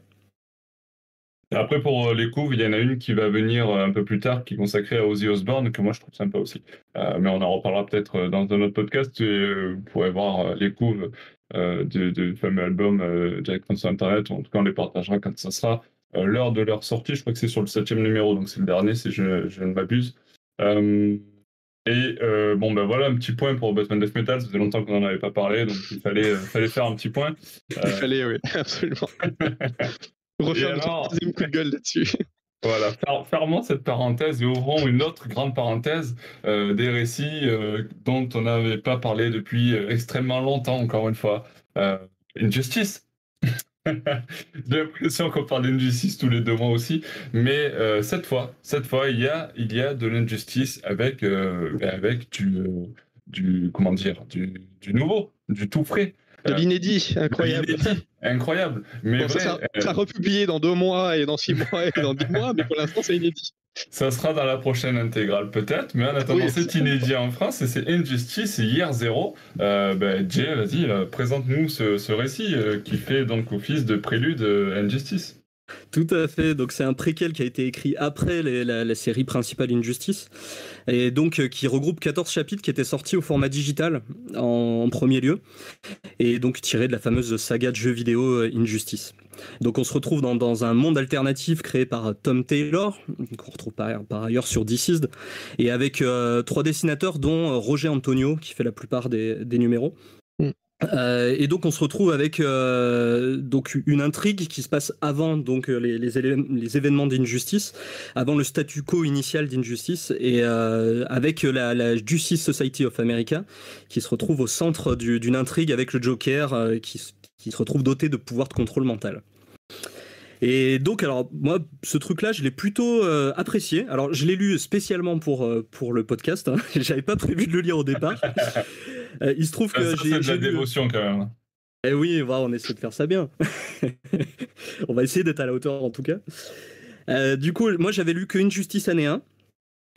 Après, pour les couves, il y en a une qui va venir un peu plus tard, qui est consacrée à Ozzy Osbourne, que moi je trouve sympa aussi. mais on en reparlera peut-être dans un autre podcast. Et, vous pourrez voir les couves du, fameux album directement sur Internet. En tout cas, on les partagera quand ça sera. Euh, l'heure de leur sortie. Je crois que c'est sur le septième numéro, donc c'est le dernier si je, ne m'abuse. Euh, et euh, bon, ben voilà, un petit point pour Batman Death Metal. Ça faisait longtemps qu'on n'en avait pas parlé, donc il fallait, fallait faire un petit point. Il fallait, oui, absolument. Refaire un troisième coup de gueule là-dessus. Voilà, fermons cette parenthèse et ouvrons une autre grande parenthèse des récits dont on n'avait pas parlé depuis extrêmement longtemps, encore une fois. Injustice. J'ai l'impression qu'on parle d'injustice tous les deux mois aussi, mais euh, cette fois, cette fois, il y a, il y a de l'injustice avec, euh, avec du, euh, du, comment dire, du, du nouveau, du tout frais. De l'inédit, incroyable. incroyable. Mais ça sera republié dans deux mois et dans six mois et dans dix mois, mais pour l'instant, c'est inédit. Ça sera dans la prochaine intégrale peut-être, mais en attendant c'est inédit en France et c'est Injustice et Hier Zéro. Euh, ben, Jay, vas-y, euh, présente-nous ce, récit euh, qui fait donc office de prélude Injustice. Tout à fait. Donc c'est un préquel qui a été écrit après la, série principale Injustice et donc qui regroupe 14 chapitres qui étaient sortis au format digital en, en premier lieu et donc tiré de la fameuse saga de jeux vidéo Injustice. Donc on se retrouve dans, un monde alternatif créé par Tom Taylor, qu'on retrouve par, ailleurs sur DC's, et avec euh, trois dessinateurs dont Roger Antonio, qui fait la plupart des, numéros. Mm. Euh, et donc on se retrouve avec euh, donc une intrigue qui se passe avant donc les, les, événements d'Injustice, avant le statu quo initial d'Injustice, et avec la, Justice Society of America qui se retrouve au centre d'une intrigue avec le Joker qui, qui se retrouve doté de pouvoirs de contrôle mental. Et donc, alors, moi, ce truc-là, je l'ai plutôt euh, apprécié. Alors, je l'ai lu spécialement pour, euh, pour le podcast. Hein. J'avais pas prévu de le lire au départ. Euh, il se trouve que j'ai. C'est de la dévotion quand même. Eh oui, on essaie de faire ça bien. on va essayer d'être à la hauteur en tout cas. du coup, moi, j'avais lu que Injustice année 1.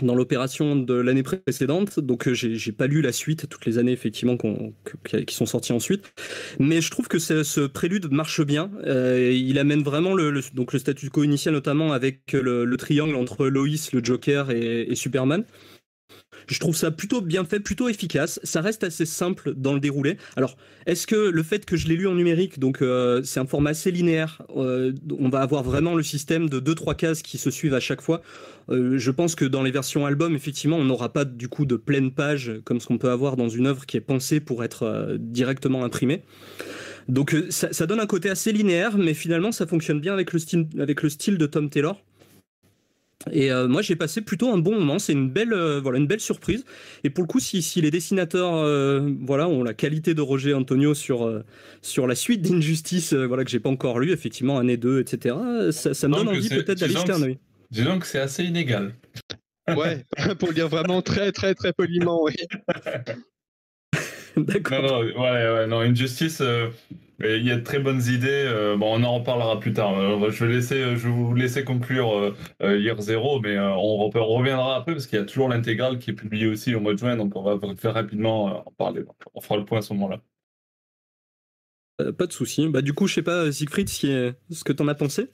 Dans l'opération de l'année précédente, donc euh, j'ai pas lu la suite, toutes les années effectivement qui sont sorties ensuite, mais je trouve que ce prélude marche bien. Euh, il amène vraiment le, donc le statu quo initial, notamment avec le, triangle entre Lois, le Joker et Superman. Je trouve ça plutôt bien fait, plutôt efficace. Ça reste assez simple dans le déroulé. Alors, est-ce que le fait que je l'ai lu en numérique, donc euh, c'est un format assez linéaire, euh, on va avoir vraiment le système de 2-3 cases qui se suivent à chaque fois. Euh, je pense que dans les versions album, effectivement, on n'aura pas du coup de pleine page comme ce qu'on peut avoir dans une œuvre qui est pensée pour être directement imprimée. Donc ça, donne un côté assez linéaire, mais finalement ça fonctionne bien avec le style de Tom Taylor. Et euh, moi, j'ai passé plutôt un bon moment. C'est une belle, euh, voilà, une belle surprise. Et pour le coup, si, si les dessinateurs, euh, voilà, ont la qualité de Roger Antonio sur sur la suite d'Injustice, voilà, que j'ai pas encore lu, effectivement, année 2, etc. Ça, ça me donne envie peut-être d'aller jeter un œil. Disons que c'est assez inégal. Ouais, pour le dire vraiment très, très, très poliment, oui. D'accord. Non, non, ouais, ouais, non, Injustice, il y a de très bonnes idées. Euh, bon, on en reparlera plus tard. Euh, je vais, laisser, je vais vous laisser conclure euh, Year Zero, mais on, reviendra après parce qu'il y a toujours l'intégrale qui est publiée aussi au mois de juin, donc on va faire rapidement en parler. On fera le point à ce moment-là. pas de souci. Bah, du coup, je sais pas, Siegfried, ce que tu en as pensé?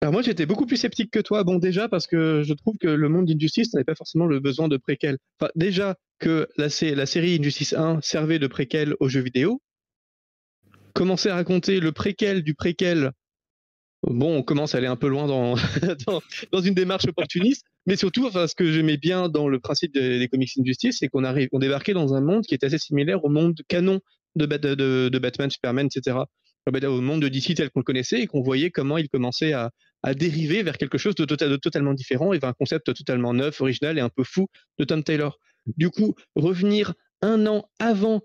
Alors moi j'étais beaucoup plus sceptique que toi. Bon déjà parce que je trouve que le monde d'Injustice n'avait pas forcément le besoin de préquel. Enfin déjà que la, la série Injustice 1 servait de préquel aux jeux vidéo, commencer à raconter le préquel du préquel, bon, on commence à aller un peu loin dans, dans, une démarche opportuniste, mais surtout, enfin, ce que j'aimais bien dans le principe des, comics Injustice, c'est qu'on arrive, on débarquait dans un monde qui est assez similaire au monde canon de, de, de Batman, Superman, etc. Au monde de DC tel qu'on le connaissait et qu'on voyait comment il commençait à, à, dériver vers quelque chose de, tota-, de, totalement différent et vers un concept totalement neuf, original et un peu fou de Tom Taylor. Du coup, revenir un an avant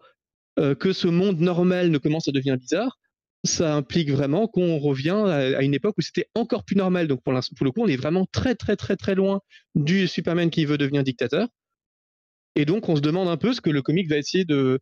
euh, que ce monde normal ne commence à devenir bizarre, ça implique vraiment qu'on revient à, une époque où c'était encore plus normal. Donc pour, le coup, on est vraiment très très très très loin du Superman qui veut devenir dictateur. Et donc on se demande un peu ce que le comic va essayer de,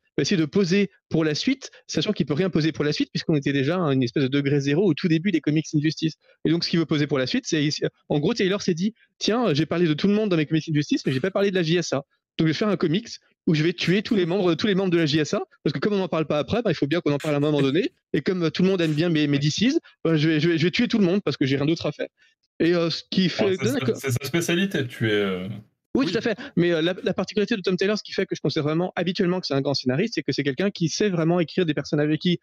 poser pour la suite, sachant qu'il peut rien poser pour la suite puisqu'on était déjà à une espèce de degré zéro au tout début des comics Injustice. Et donc ce qu'il veut poser pour la suite, c'est en gros Taylor s'est dit tiens j'ai parlé de tout le monde dans mes comics Injustice, mais j'ai pas parlé de la JSA. Donc je vais faire un comics où je vais tuer tous les membres, tous les membres de la JSA, parce que comme on n'en parle pas après, bah, il faut bien qu'on en parle à un moment donné. Et comme euh, tout le monde aime bien mes, mes DCs, bah, je, vais, je, vais, tuer tout le monde parce que j'ai rien d'autre à faire. Et euh, ce qui fait. c'est sa spécialité, tu es. Euh, oui, tout à fait. Mais la, particularité de Tom Taylor, ce qui fait que je considère vraiment habituellement que c'est un grand scénariste, c'est que c'est quelqu'un qui sait vraiment écrire des personnages avec qui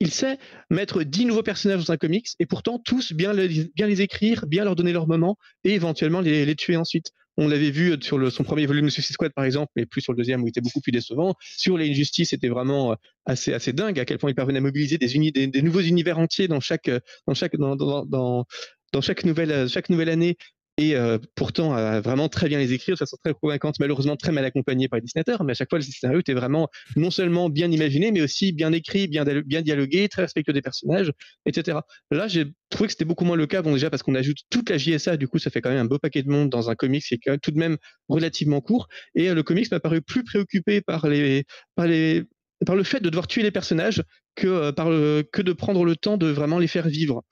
il sait mettre dix nouveaux personnages dans un comics et pourtant tous bien les, bien les écrire, bien leur donner leur moment et éventuellement les, les tuer ensuite. On l'avait vu euh, sur son premier volume de Suicide Squad, par exemple, mais plus sur le deuxième où il était beaucoup plus décevant. Sur les injustices, c'était vraiment euh, assez, assez dingue à quel point il parvenait à mobiliser des, des, des nouveaux univers entiers dans chaque, euh, dans chaque, dans, dans, dans chaque nouvelle, chaque nouvelle année et euh, pourtant a vraiment très bien les écrire de façon très convaincante, malheureusement très mal accompagné par les dessinateurs, mais à chaque fois le scénario était vraiment non seulement bien imaginé, mais aussi bien écrit, bien, bien dialogué, très respectueux des personnages, etc. Là, j'ai trouvé que c'était beaucoup moins le cas, bon déjà parce qu'on ajoute toute la JSA, du coup ça fait quand même un beau paquet de monde dans un comics qui est tout de même relativement court, et euh, le comics m'a paru plus préoccupé par les, par les par le fait de devoir tuer les personnages que, euh, par que de prendre le temps de vraiment les faire vivre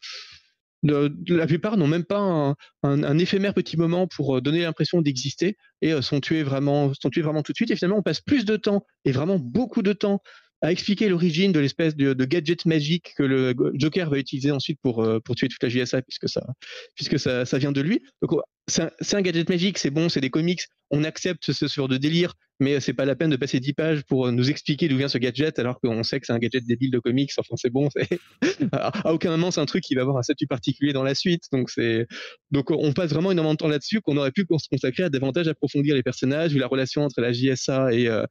la plupart n'ont même pas un, éphémère petit moment pour euh, donner l'impression d'exister et euh, sont tués vraiment, sont tués vraiment tout de suite. Et finalement, on passe plus de temps et vraiment beaucoup de temps à expliquer l'origine de l'espèce de, gadget magique que le Joker va utiliser ensuite pour, euh, pour tuer toute la JSA, puisque ça, puisque ça, ça vient de lui. Donc, c'est un, gadget magique, c'est bon, c'est des comics, on accepte ce genre de délire, mais c'est pas la peine de passer 10 pages pour nous expliquer d'où vient ce gadget, alors qu'on sait que c'est un gadget débile de comics. Enfin, c'est bon, à aucun moment c'est un truc qui va avoir un statut particulier dans la suite. Donc, c'est donc on passe vraiment énormément de temps là-dessus qu'on aurait pu se consacrer à davantage approfondir les personnages ou la relation entre la JSA et, euh,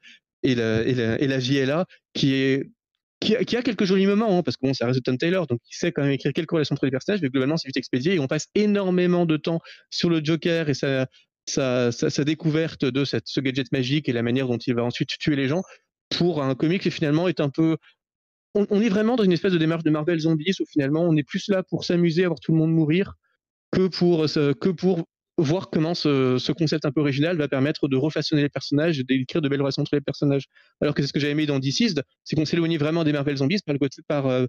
et, la, et, la, JLA, qui est qui a, quelques jolis moments, hein, parce que bon, reste Tom Taylor, donc il sait quand même écrire quelques relations entre les personnages, mais globalement, c'est vite expédié et on passe énormément de temps sur le Joker et sa, sa, découverte de ce gadget magique et la manière dont il va ensuite tuer les gens pour un comic qui finalement est un peu. On, est vraiment dans une espèce de démarche de Marvel Zombies où finalement on est plus là pour s'amuser à voir tout le monde mourir que pour, que pour voir comment ce, concept un peu original va permettre de refaçonner les personnages et d'écrire de belles relations entre les personnages. Alors que c'est ce que j'ai aimé dans DC's, c'est qu'on s'éloigne vraiment des Marvel Zombies par, euh,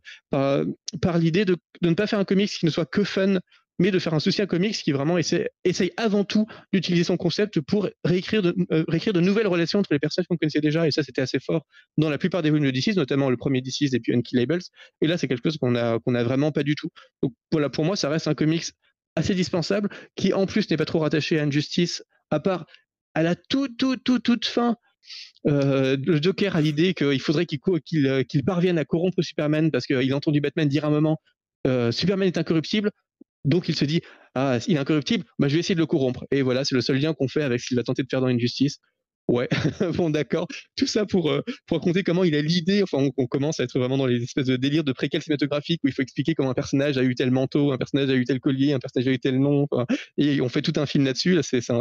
par l'idée de, de, ne pas faire un comics qui ne soit que fun, mais de faire un soutien comics qui vraiment essaie, essaye avant tout d'utiliser son concept pour réécrire de, euh, réécrire de nouvelles relations entre les personnages qu'on connaissait déjà, et ça c'était assez fort dans la plupart des volumes de DC, notamment le premier DC et puis Labels, et là c'est quelque chose qu'on a, qu'on a vraiment pas du tout. Donc voilà, pour moi ça reste un comics assez dispensable, qui en plus n'est pas trop rattaché à Injustice, à part à la toute, toute, toute, toute fin euh, le Joker a l'idée qu'il faudrait euh, qu'il parvienne à corrompre Superman parce qu'il a entendu Batman dire un moment euh, Superman est incorruptible. Donc il se dit ah il est incorruptible, bah, je vais essayer de le corrompre. Et voilà c'est le seul lien qu'on fait avec qu'il va tenter de faire dans Injustice. Ouais, bon d'accord. Tout ça pour, euh, pour raconter comment il a l'idée, enfin on, commence à être vraiment dans les espèces de délires de préquels cinématographiques où il faut expliquer comment un personnage a eu tel manteau, un personnage a eu tel collier, un personnage a eu tel nom, et on fait tout un film là-dessus, là, c'est un,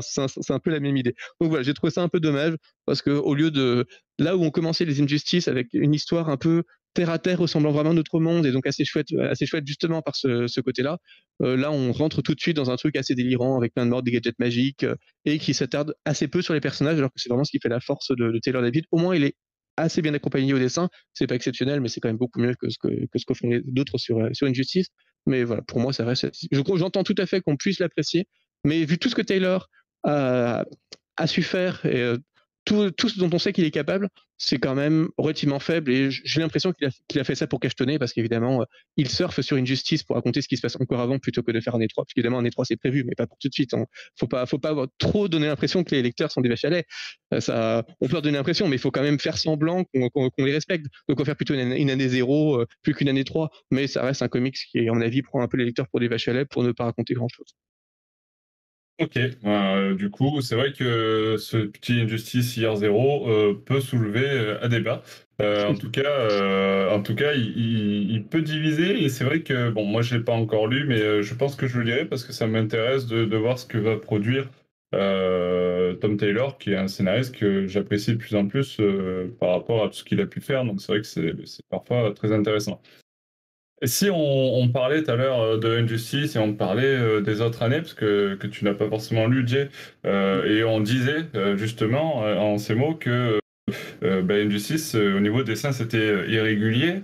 un, peu la même idée. Donc voilà, j'ai trouvé ça un peu dommage, parce que au lieu de... Là où on commençait les Injustices avec une histoire un peu terre à terre ressemblant vraiment à notre monde et donc assez chouette, assez chouette justement par ce, côté-là. Euh, là, on rentre tout de suite dans un truc assez délirant avec plein de morts, des gadgets magiques euh, et qui s'attarde assez peu sur les personnages alors que c'est vraiment ce qui fait la force de, Taylor David. Au moins, il est assez bien accompagné au dessin. C'est pas exceptionnel, mais c'est quand même beaucoup mieux que ce que, que, ce d'autres sur, euh, sur Injustice. Mais voilà, pour moi, ça reste. Je j'entends tout à fait qu'on puisse l'apprécier, mais vu tout ce que Taylor a, a su faire et tout, ce dont on sait qu'il est capable, c'est quand même relativement faible. Et j'ai l'impression qu'il a, fait ça pour cachetonner, parce qu'évidemment, euh, il surfe sur une justice pour raconter ce qui se passe encore avant plutôt que de faire un étroit. Parce qu'évidemment, un étroit, c'est prévu, mais pas pour tout de suite. Il hein. Faut pas, faut pas avoir trop donner l'impression que les lecteurs sont des vaches à lait. Euh, ça, on peut leur donner l'impression, mais il faut quand même faire semblant qu'on les respecte. Donc, on va faire plutôt une, année zéro, euh, plus qu'une année 3. Mais ça reste un comics qui, à mon avis, prend un peu les lecteurs pour des vaches à lait pour ne pas raconter grand chose. Ok, euh, du coup, c'est vrai que ce petit Injustice hier 0 euh, peut soulever euh, un débat. en tout cas, en tout cas, il, peut diviser et c'est vrai que bon, moi je l'ai pas encore lu, mais je pense que je le lirai parce que ça m'intéresse de, voir ce que va produire Tom Taylor, qui est un scénariste que j'apprécie de plus en plus par rapport à tout ce qu'il a pu faire. Donc c'est vrai que c'est parfois très intéressant. Si on, parlait tout à l'heure euh, de Injustice et on parlait euh, des autres années, parce que, que tu n'as pas forcément lu, Jay, euh, et on disait justement en ces mots que ben, Injustice, au niveau des dessin, c'était irrégulier,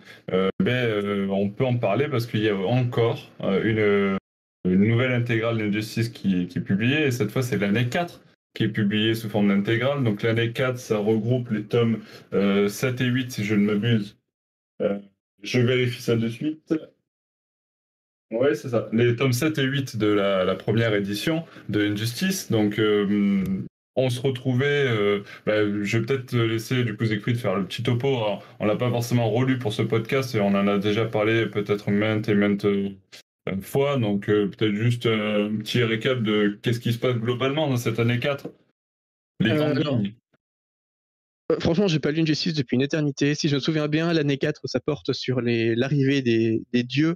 ben, on peut en parler parce qu'il y a encore une, une, nouvelle intégrale d'Injustice qui, qui est publiée, et cette fois c'est l'année 4 qui est publiée sous forme d'intégrale. Donc l'année 4, ça regroupe les tomes 7 et 8, si je ne m'abuse. Je vérifie ça de suite. Ouais, c'est ça. Les tomes 7 et 8 de la, première édition de Injustice. Donc, euh, on se retrouvait. Euh, bah, je vais peut-être laisser du coup de faire le petit topo. on l'a pas forcément relu pour ce podcast et on en a déjà parlé peut-être maintes et maintes euh, fois. Donc, peut-être juste un petit récap de qu'est-ce qui se passe globalement dans cette année 4. Les grandes lignes. Euh, franchement, j'ai pas lu Injustice depuis une éternité. Si je me souviens bien, l'année 4, ça porte sur l'arrivée des, dieux,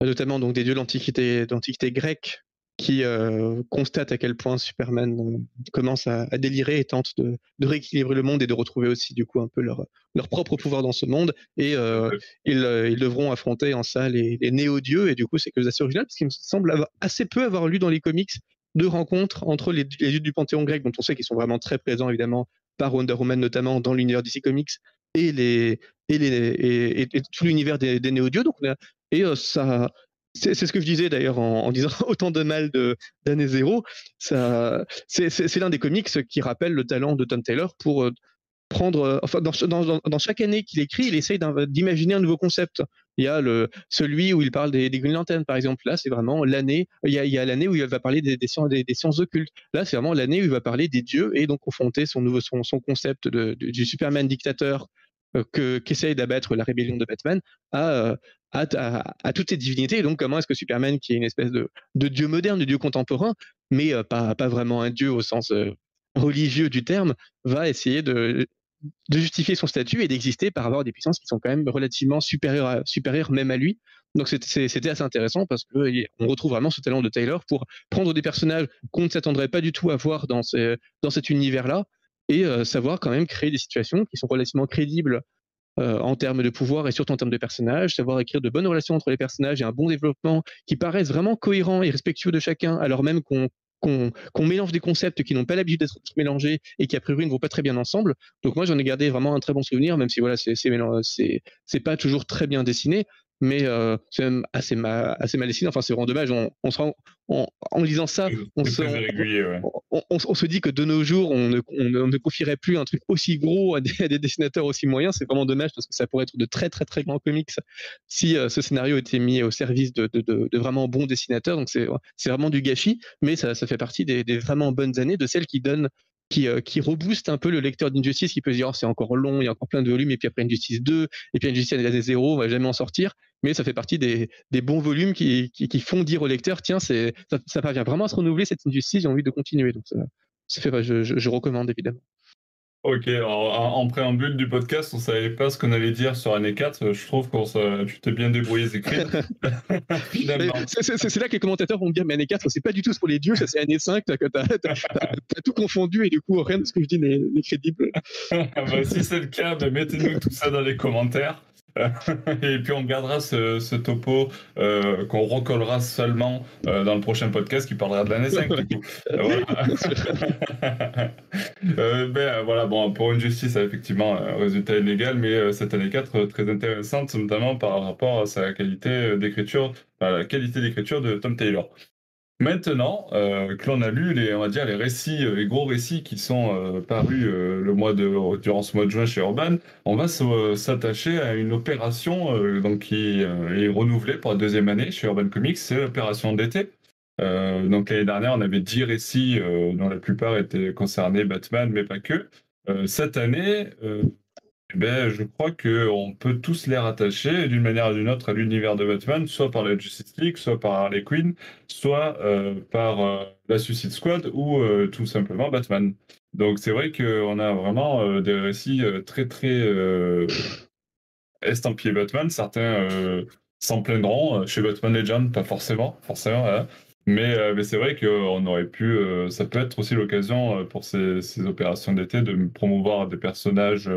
notamment donc des dieux de l'Antiquité grecque, qui euh, constatent à quel point Superman euh, commence à, délirer et tente de, rééquilibrer le monde et de retrouver aussi du coup un peu leur, leur propre pouvoir dans ce monde. Et ils, devront affronter en ça les, néo-dieux. Et du coup, c'est que assez original parce qu'il me semble avoir assez peu avoir lu dans les comics de rencontres entre les, les dieux du panthéon grec, dont on sait qu'ils sont vraiment très présents évidemment par Wonder Woman notamment dans l'univers DC Comics et les et les et, tout l'univers des, des néo-dieux. Donc et euh, ça c'est ce que je disais d'ailleurs en, disant autant de mal d'année zéro. C'est l'un des comics qui rappelle le talent de Tom Taylor pour euh, prendre, euh, enfin, dans, dans, chaque année qu'il écrit, il essaye d'imaginer un nouveau concept. Il y a le, celui où il parle des, des Green Lanterns, par exemple. Là, c'est vraiment l'année. Il y a, l'année où il va parler des, des, sciences, occultes. Là, c'est vraiment l'année où il va parler des dieux et donc confronter son nouveau son, concept de, du Superman dictateur euh, que qu'essaye d'abattre la rébellion de Batman à, euh, à, toutes ces divinités. Et donc, comment est-ce que Superman, qui est une espèce de, de dieu moderne, de dieu contemporain, mais pas, pas vraiment un dieu au sens religieux du terme, va essayer de de justifier son statut et d'exister par rapport à des puissances qui sont quand même relativement supérieures, supérieures même à lui. Donc c'était assez intéressant parce qu'on retrouve vraiment ce talent de Taylor pour prendre des personnages qu'on ne s'attendrait pas du tout à voir dans, dans cet univers-là et euh, savoir quand même créer des situations qui sont relativement crédibles euh, en termes de pouvoir et surtout en termes de personnages, savoir écrire de bonnes relations entre les personnages et un bon développement qui paraissent vraiment cohérents et respectueux de chacun alors même qu'on qu'on mélange des concepts qui n'ont pas l'habitude d'être mélangés et qui a priori ne vont pas très bien ensemble. Donc moi j'en ai gardé vraiment un très bon souvenir, même si voilà c'est c'est pas toujours très bien dessiné, mais euh, c'est même assez, assez mal dessiné. Enfin, c'est vraiment dommage. On, on se rend, en lisant ça, on se, on, se, dit que de nos jours, on ne, ne, confierait plus un truc aussi gros à des, dessinateurs aussi moyens. C'est vraiment dommage parce que ça pourrait être de très très très grands comics si euh, ce scénario était mis au service de, de, de, vraiment bons dessinateurs. Donc c'est vraiment du gâchis, mais ça, ça fait partie des, des, vraiment bonnes années, de celles qui donnent qui, euh, qui rebooste un peu le lecteur d'Injustice qui peut se dire oh, c'est encore long, il y a encore plein de volumes, et puis après Injustice 2, et puis Injustice à des 0, on va jamais en sortir. Mais ça fait partie des, des bons volumes qui, qui, font dire au lecteur tiens, c'est, ça, ça parvient vraiment à se renouveler cette Injustice, j'ai envie de continuer. Donc ça, ça fait, je, je recommande évidemment. Ok, en, préambule du podcast, on savait pas ce qu'on allait dire sur année 4. Je trouve que tu t'es bien débrouillé, écrit. c'est là que les commentateurs vont me dire, mais année 4, c'est pas du tout pour les dieux, ça c'est année 5, tu as, tout confondu et du coup, rien de ce que je dis n'est crédible. Bah, si c'est le cas, bah, mettez-nous tout ça dans les commentaires. et puis on gardera ce, topo euh, qu'on recollera seulement euh, dans le prochain podcast qui parlera de l'année 5. Euh, ben, voilà. bon, pour une justice, effectivement un résultat illégal, mais cette année 4 très intéressante, notamment par rapport à sa qualité d'écriture, à la qualité d'écriture de Tom Taylor. Maintenant euh, que l'on a lu les, on va dire, les récits, euh, les gros récits qui sont euh, parus le mois de, durant ce mois de juin chez Urban, on va s'attacher à une opération donc, qui est renouvelée pour la deuxième année chez Urban Comics, c'est l'opération d'été. donc l'année dernière, on avait 10 récits dont la plupart étaient concernés Batman, mais pas que. cette année, eh ben, je crois qu'on peut tous les rattacher d'une manière ou d'une autre à l'univers de Batman, soit par la Justice League, soit par Harley Quinn, soit euh, par euh, la Suicide Squad ou euh, tout simplement Batman. Donc c'est vrai qu'on a vraiment des récits très très estampillés Batman. Certains s'en plaindront chez Batman Legend, pas forcément, forcément. Hein. Mais, c'est vrai qu'on aurait pu. ça peut être aussi l'occasion pour ces opérations d'été de promouvoir des personnages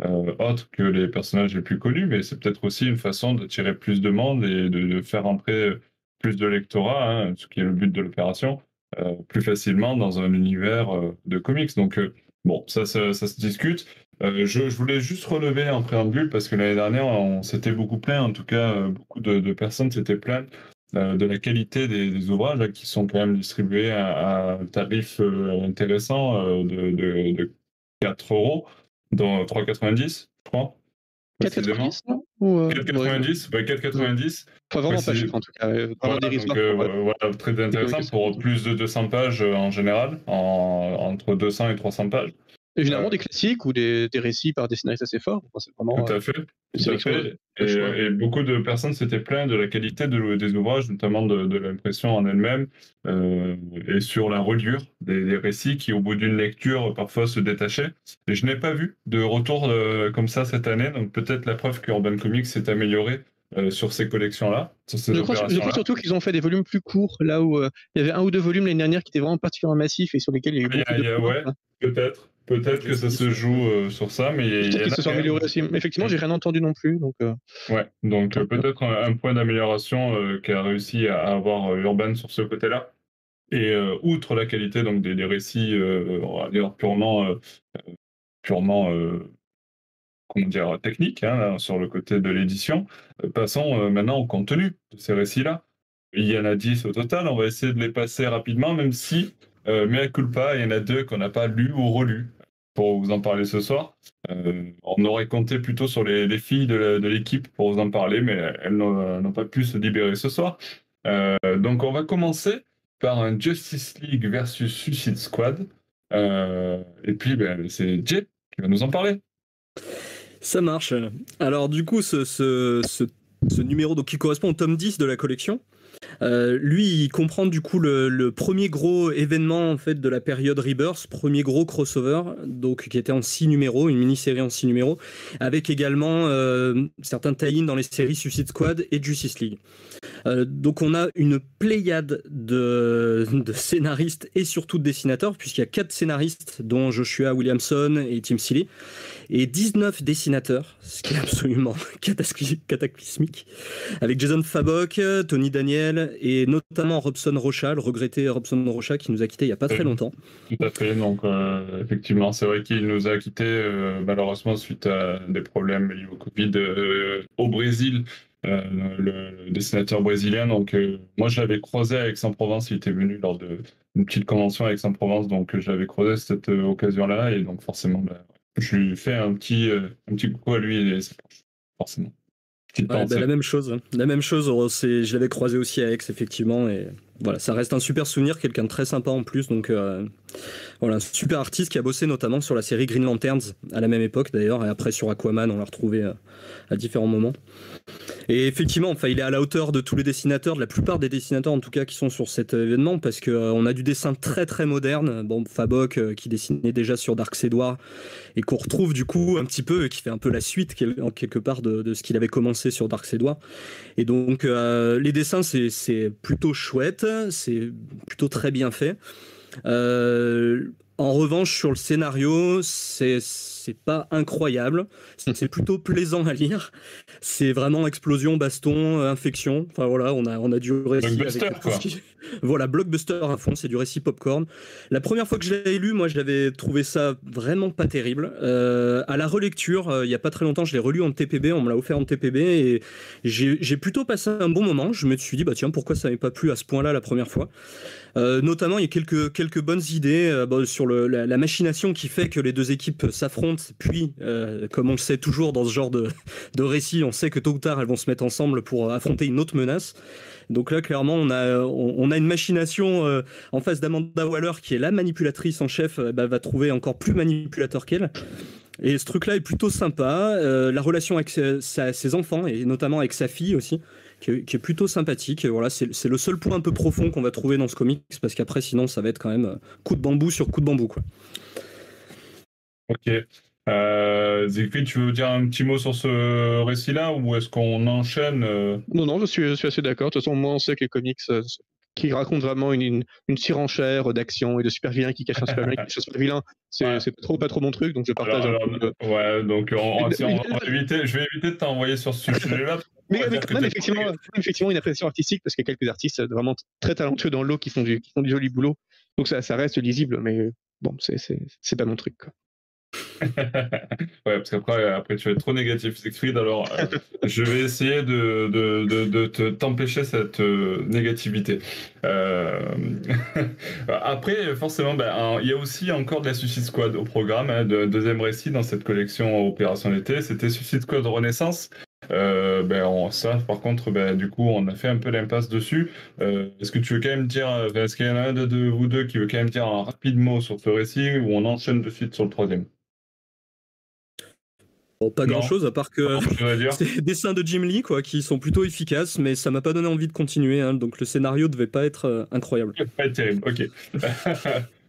euh, autre que les personnages les plus connus, mais c'est peut-être aussi une façon d'attirer plus de monde et de, faire entrer plus de lectorat, hein, ce qui est le but de l'opération, euh, plus facilement dans un univers euh, de comics. Donc, bon, ça, se discute. Je, voulais juste relever en préambule, parce que l'année dernière, on s'était beaucoup plaint, en tout cas, beaucoup de, personnes s'étaient plaintes de la qualité des, ouvrages qui sont quand même distribués à, un tarif intéressant de, de, de 4 euros dans 3,90, je crois. 4,90 4,90 4,90 Pas vraiment pas cher en tout cas. Voilà, donc, euh, voilà, très intéressant pour plus de 200 pages euh, en général, en, entre 200 et 300 pages. Et généralement des classiques ou des, des, récits par des scénaristes assez forts. vraiment, tout à fait. Et, beaucoup de personnes s'étaient plaintes de la qualité de, des ouvrages, notamment de, l'impression en elle-même, euh, et sur la reliure des, récits qui, au bout d'une lecture, parfois se détachaient. Et je n'ai pas vu de retour euh, comme ça cette année, donc peut-être la preuve que Urban Comics s'est amélioré euh, sur ces collections-là. je, crois, surtout qu'ils ont fait des volumes plus courts, là où il y avait un ou deux volumes l'année dernière qui étaient vraiment particulièrement massifs et sur lesquels il y a eu beaucoup de... Ouais, peut-être. Peut-être que ça se joue euh, sur ça, mais il y, a se sont améliorés aussi. Effectivement, j'ai rien entendu non plus, donc. Euh. Ouais, donc euh, peut-être un, point d'amélioration qu'a réussi à avoir Urban sur ce côté-là. Et outre la qualité donc des, récits, on va dire purement, purement, comment dire, techniques hein, sur le côté de l'édition, passons maintenant au contenu de ces récits-là. Il y en a 10 au total. On va essayer de les passer rapidement, même si euh, mais à culpa, il y en a deux qu'on n'a pas lu ou relu pour vous en parler ce soir. Euh, on aurait compté plutôt sur les, filles de l'équipe pour vous en parler, mais elles n'ont pas pu se libérer ce soir. Euh, donc on va commencer par un Justice League versus Suicide Squad. et puis ben, c'est Jay qui va nous en parler. Ça marche. Alors du coup, ce, ce, ce numéro donc, qui correspond au tome 10 de la collection, euh, lui, il comprend du coup le, premier gros événement en fait de la période Rebirth, premier gros crossover, donc qui était en six numéros, une mini-série en six numéros, avec également euh, certains tie dans les séries Suicide Squad et Justice League. Euh, donc on a une pléiade de, scénaristes et surtout de dessinateurs, puisqu'il y a quatre scénaristes, dont Joshua Williamson et Tim Seeley et 19 dessinateurs, ce qui est absolument cataclysmique, avec Jason Fabok, Tony Daniel et notamment Robson Rocha, le regretté Robson Rocha qui nous a quittés il n'y a pas très longtemps. Tout à fait, donc euh, effectivement, c'est vrai qu'il nous a quittés euh, malheureusement suite à des problèmes liés au Covid euh, au Brésil le, dessinateur brésilien. Donc, moi, je l'avais croisé à Aix-en-Provence. Il était venu lors d'une petite convention à Aix-en-Provence. Donc, j'avais croisé cette occasion-là. Et donc, forcément, bah, je lui fais un petit, un petit coucou à lui et forcément. Bah, la même chose, la même chose. Je l'avais croisé aussi à Aix effectivement et voilà, ça reste un super souvenir, quelqu'un de très sympa en plus. Donc euh, voilà, un super artiste qui a bossé notamment sur la série Green Lanterns à la même époque d'ailleurs, et après sur Aquaman, on l'a retrouvé euh, à différents moments. Et effectivement, enfin, il est à la hauteur de tous les dessinateurs, de la plupart des dessinateurs en tout cas qui sont sur cet événement, parce qu'on euh, a du dessin très très moderne. Bon, Fabok qui dessinait déjà sur Dark Sédois et qu'on retrouve du coup un petit peu, qui fait un peu la suite en quelque part de, ce qu'il avait commencé sur Dark Sédois. Et donc les dessins c'est plutôt chouette c'est plutôt très bien fait. Euh, en revanche, sur le scénario, c'est pas incroyable. C'est plutôt plaisant à lire. C'est vraiment explosion, baston, infection. Enfin voilà, on a, on a du récit. Avec Voilà, blockbuster à fond, c'est du récit popcorn. La première fois que je l'ai lu, moi, je l'avais trouvé ça vraiment pas terrible. Euh, à la relecture, euh, il y a pas très longtemps, je l'ai relu en TPB, on me l'a offert en TPB et j'ai plutôt passé un bon moment. Je me suis dit, bah tiens, pourquoi ça m'est pas plu à ce point-là la première fois? Euh, notamment, il y a quelques, quelques bonnes idées euh, sur le, la, machination qui fait que les deux équipes s'affrontent. Puis, euh, comme on le sait toujours dans ce genre de, de récit, on sait que tôt ou tard, elles vont se mettre ensemble pour affronter une autre menace. Donc là, clairement, on a, on, a une machination en face d'Amanda Waller, qui est la manipulatrice en chef, bah, va trouver encore plus manipulateur qu'elle. Et ce truc-là est plutôt sympa. la relation avec ses enfants, et notamment avec sa fille aussi, qui est, plutôt sympathique. Voilà, c'est le seul point un peu profond qu'on va trouver dans ce comics, parce qu'après, sinon, ça va être quand même euh, coup de bambou sur coup de bambou. Quoi. Ok. Euh, tu veux dire un petit mot sur ce récit-là ou est-ce qu'on enchaîne euh Non, non, je suis, je suis assez d'accord. De toute façon, moi, on sait que les comics euh, qui racontent vraiment une, une, surenchère d'action et de super vilain qui cache un super vilain qui cache un super vilain, c'est trop pas trop mon truc, donc je partage. Ouais, donc on, je vais éviter de t'envoyer sur ce sujet-là mais avec même effectivement, effectivement une appréciation artistique parce qu'il y a quelques artistes vraiment très talentueux dans l'eau qui font du, qui font du joli boulot. Donc ça, ça reste lisible, mais bon, c'est pas mon truc. Quoi. Ouais, parce qu'après, après, tu vas être trop négatif, Siegfried. Alors, euh, je vais essayer de, de, de, de t'empêcher cette euh, négativité. Euh... après, forcément, ben, il y a aussi encore de la Suicide Squad au programme. Hein, de, deuxième récit dans cette collection Opération d'été, c'était Suicide Squad Renaissance. Ben, ça, par contre, ben, du coup, on a fait un peu l'impasse dessus. Est-ce que tu veux quand même dire, est-ce qu'il y en a un de, vous deux qui veut quand même dire un rapide mot sur ce récit ou on enchaîne de suite sur le troisième? Pas grand chose à part que c'est des dessins de Jim Lee quoi, qui sont plutôt efficaces, mais ça m'a pas donné envie de continuer. Hein, donc le scénario devait pas être incroyable. Pas terrible, ok.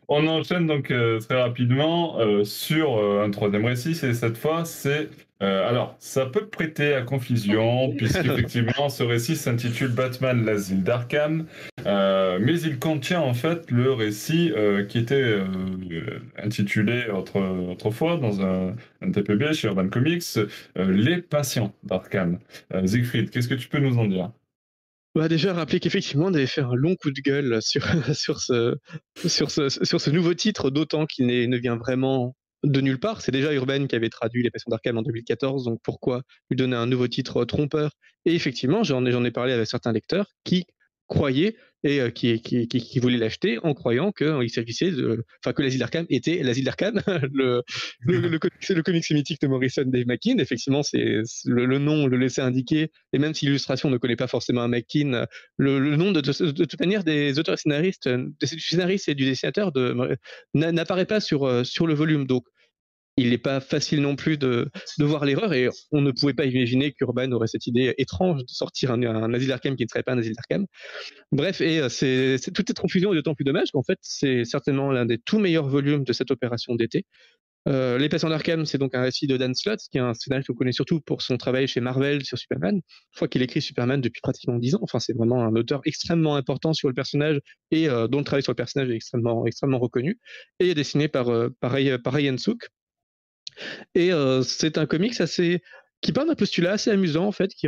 on enchaîne donc très rapidement sur un troisième récit. Et cette fois, c'est euh, alors, ça peut prêter à confusion, puisqu'effectivement, ce récit s'intitule Batman, l'asile d'Arkham, euh, mais il contient en fait le récit euh, qui était intitulé autrefois dans un, TPB chez Urban Comics, Les patients d'Arkham. Siegfried, qu'est-ce que tu peux nous en dire? Bah déjà, rappeler qu'effectivement, on avait fait un long coup de gueule sur, sur, ce, sur, ce, sur ce nouveau titre, d'autant qu'il ne vient vraiment de nulle part. C'est déjà Urban qui avait traduit Les Passions d'Arkham en 2014, donc pourquoi lui donner un nouveau titre trompeur? Et effectivement, j'en ai, parlé avec certains lecteurs qui croyaient et euh, qui, voulaient l'acheter en croyant que l'asile d'Arkham était l'asile d'Arkham, le, le, le, le, comic mythique de Morrison, Dave McKean. Effectivement, c'est le, nom le laissait indiquer, et même si l'illustration ne connaît pas forcément McKean, le, nom de, de, toute manière des auteurs et scénaristes, des scénaristes et du dessinateur de, n'apparaît pas sur, euh, sur le volume. Donc il n'est pas facile non plus de, voir l'erreur et on ne pouvait pas imaginer qu'Urban aurait cette idée étrange de sortir un, un asile d'Arkham qui ne serait pas un asile d'Arkham. Bref, et euh, c'est toute cette confusion est d'autant plus dommage qu'en fait c'est certainement l'un des tout meilleurs volumes de cette opération d'été. Euh, Les Patients d'Arkham, c'est donc un récit de Dan Slott, qui est un scénariste qu'on connaît surtout pour son travail chez Marvel sur Superman. Je crois qu'il écrit Superman depuis pratiquement dix ans. Enfin, c'est vraiment un auteur extrêmement important sur le personnage et euh, dont le travail sur le personnage est extrêmement, extrêmement reconnu. Et il est dessiné par, euh, par, et c'est un comics assez qui parle d'un postulat assez amusant en fait, qui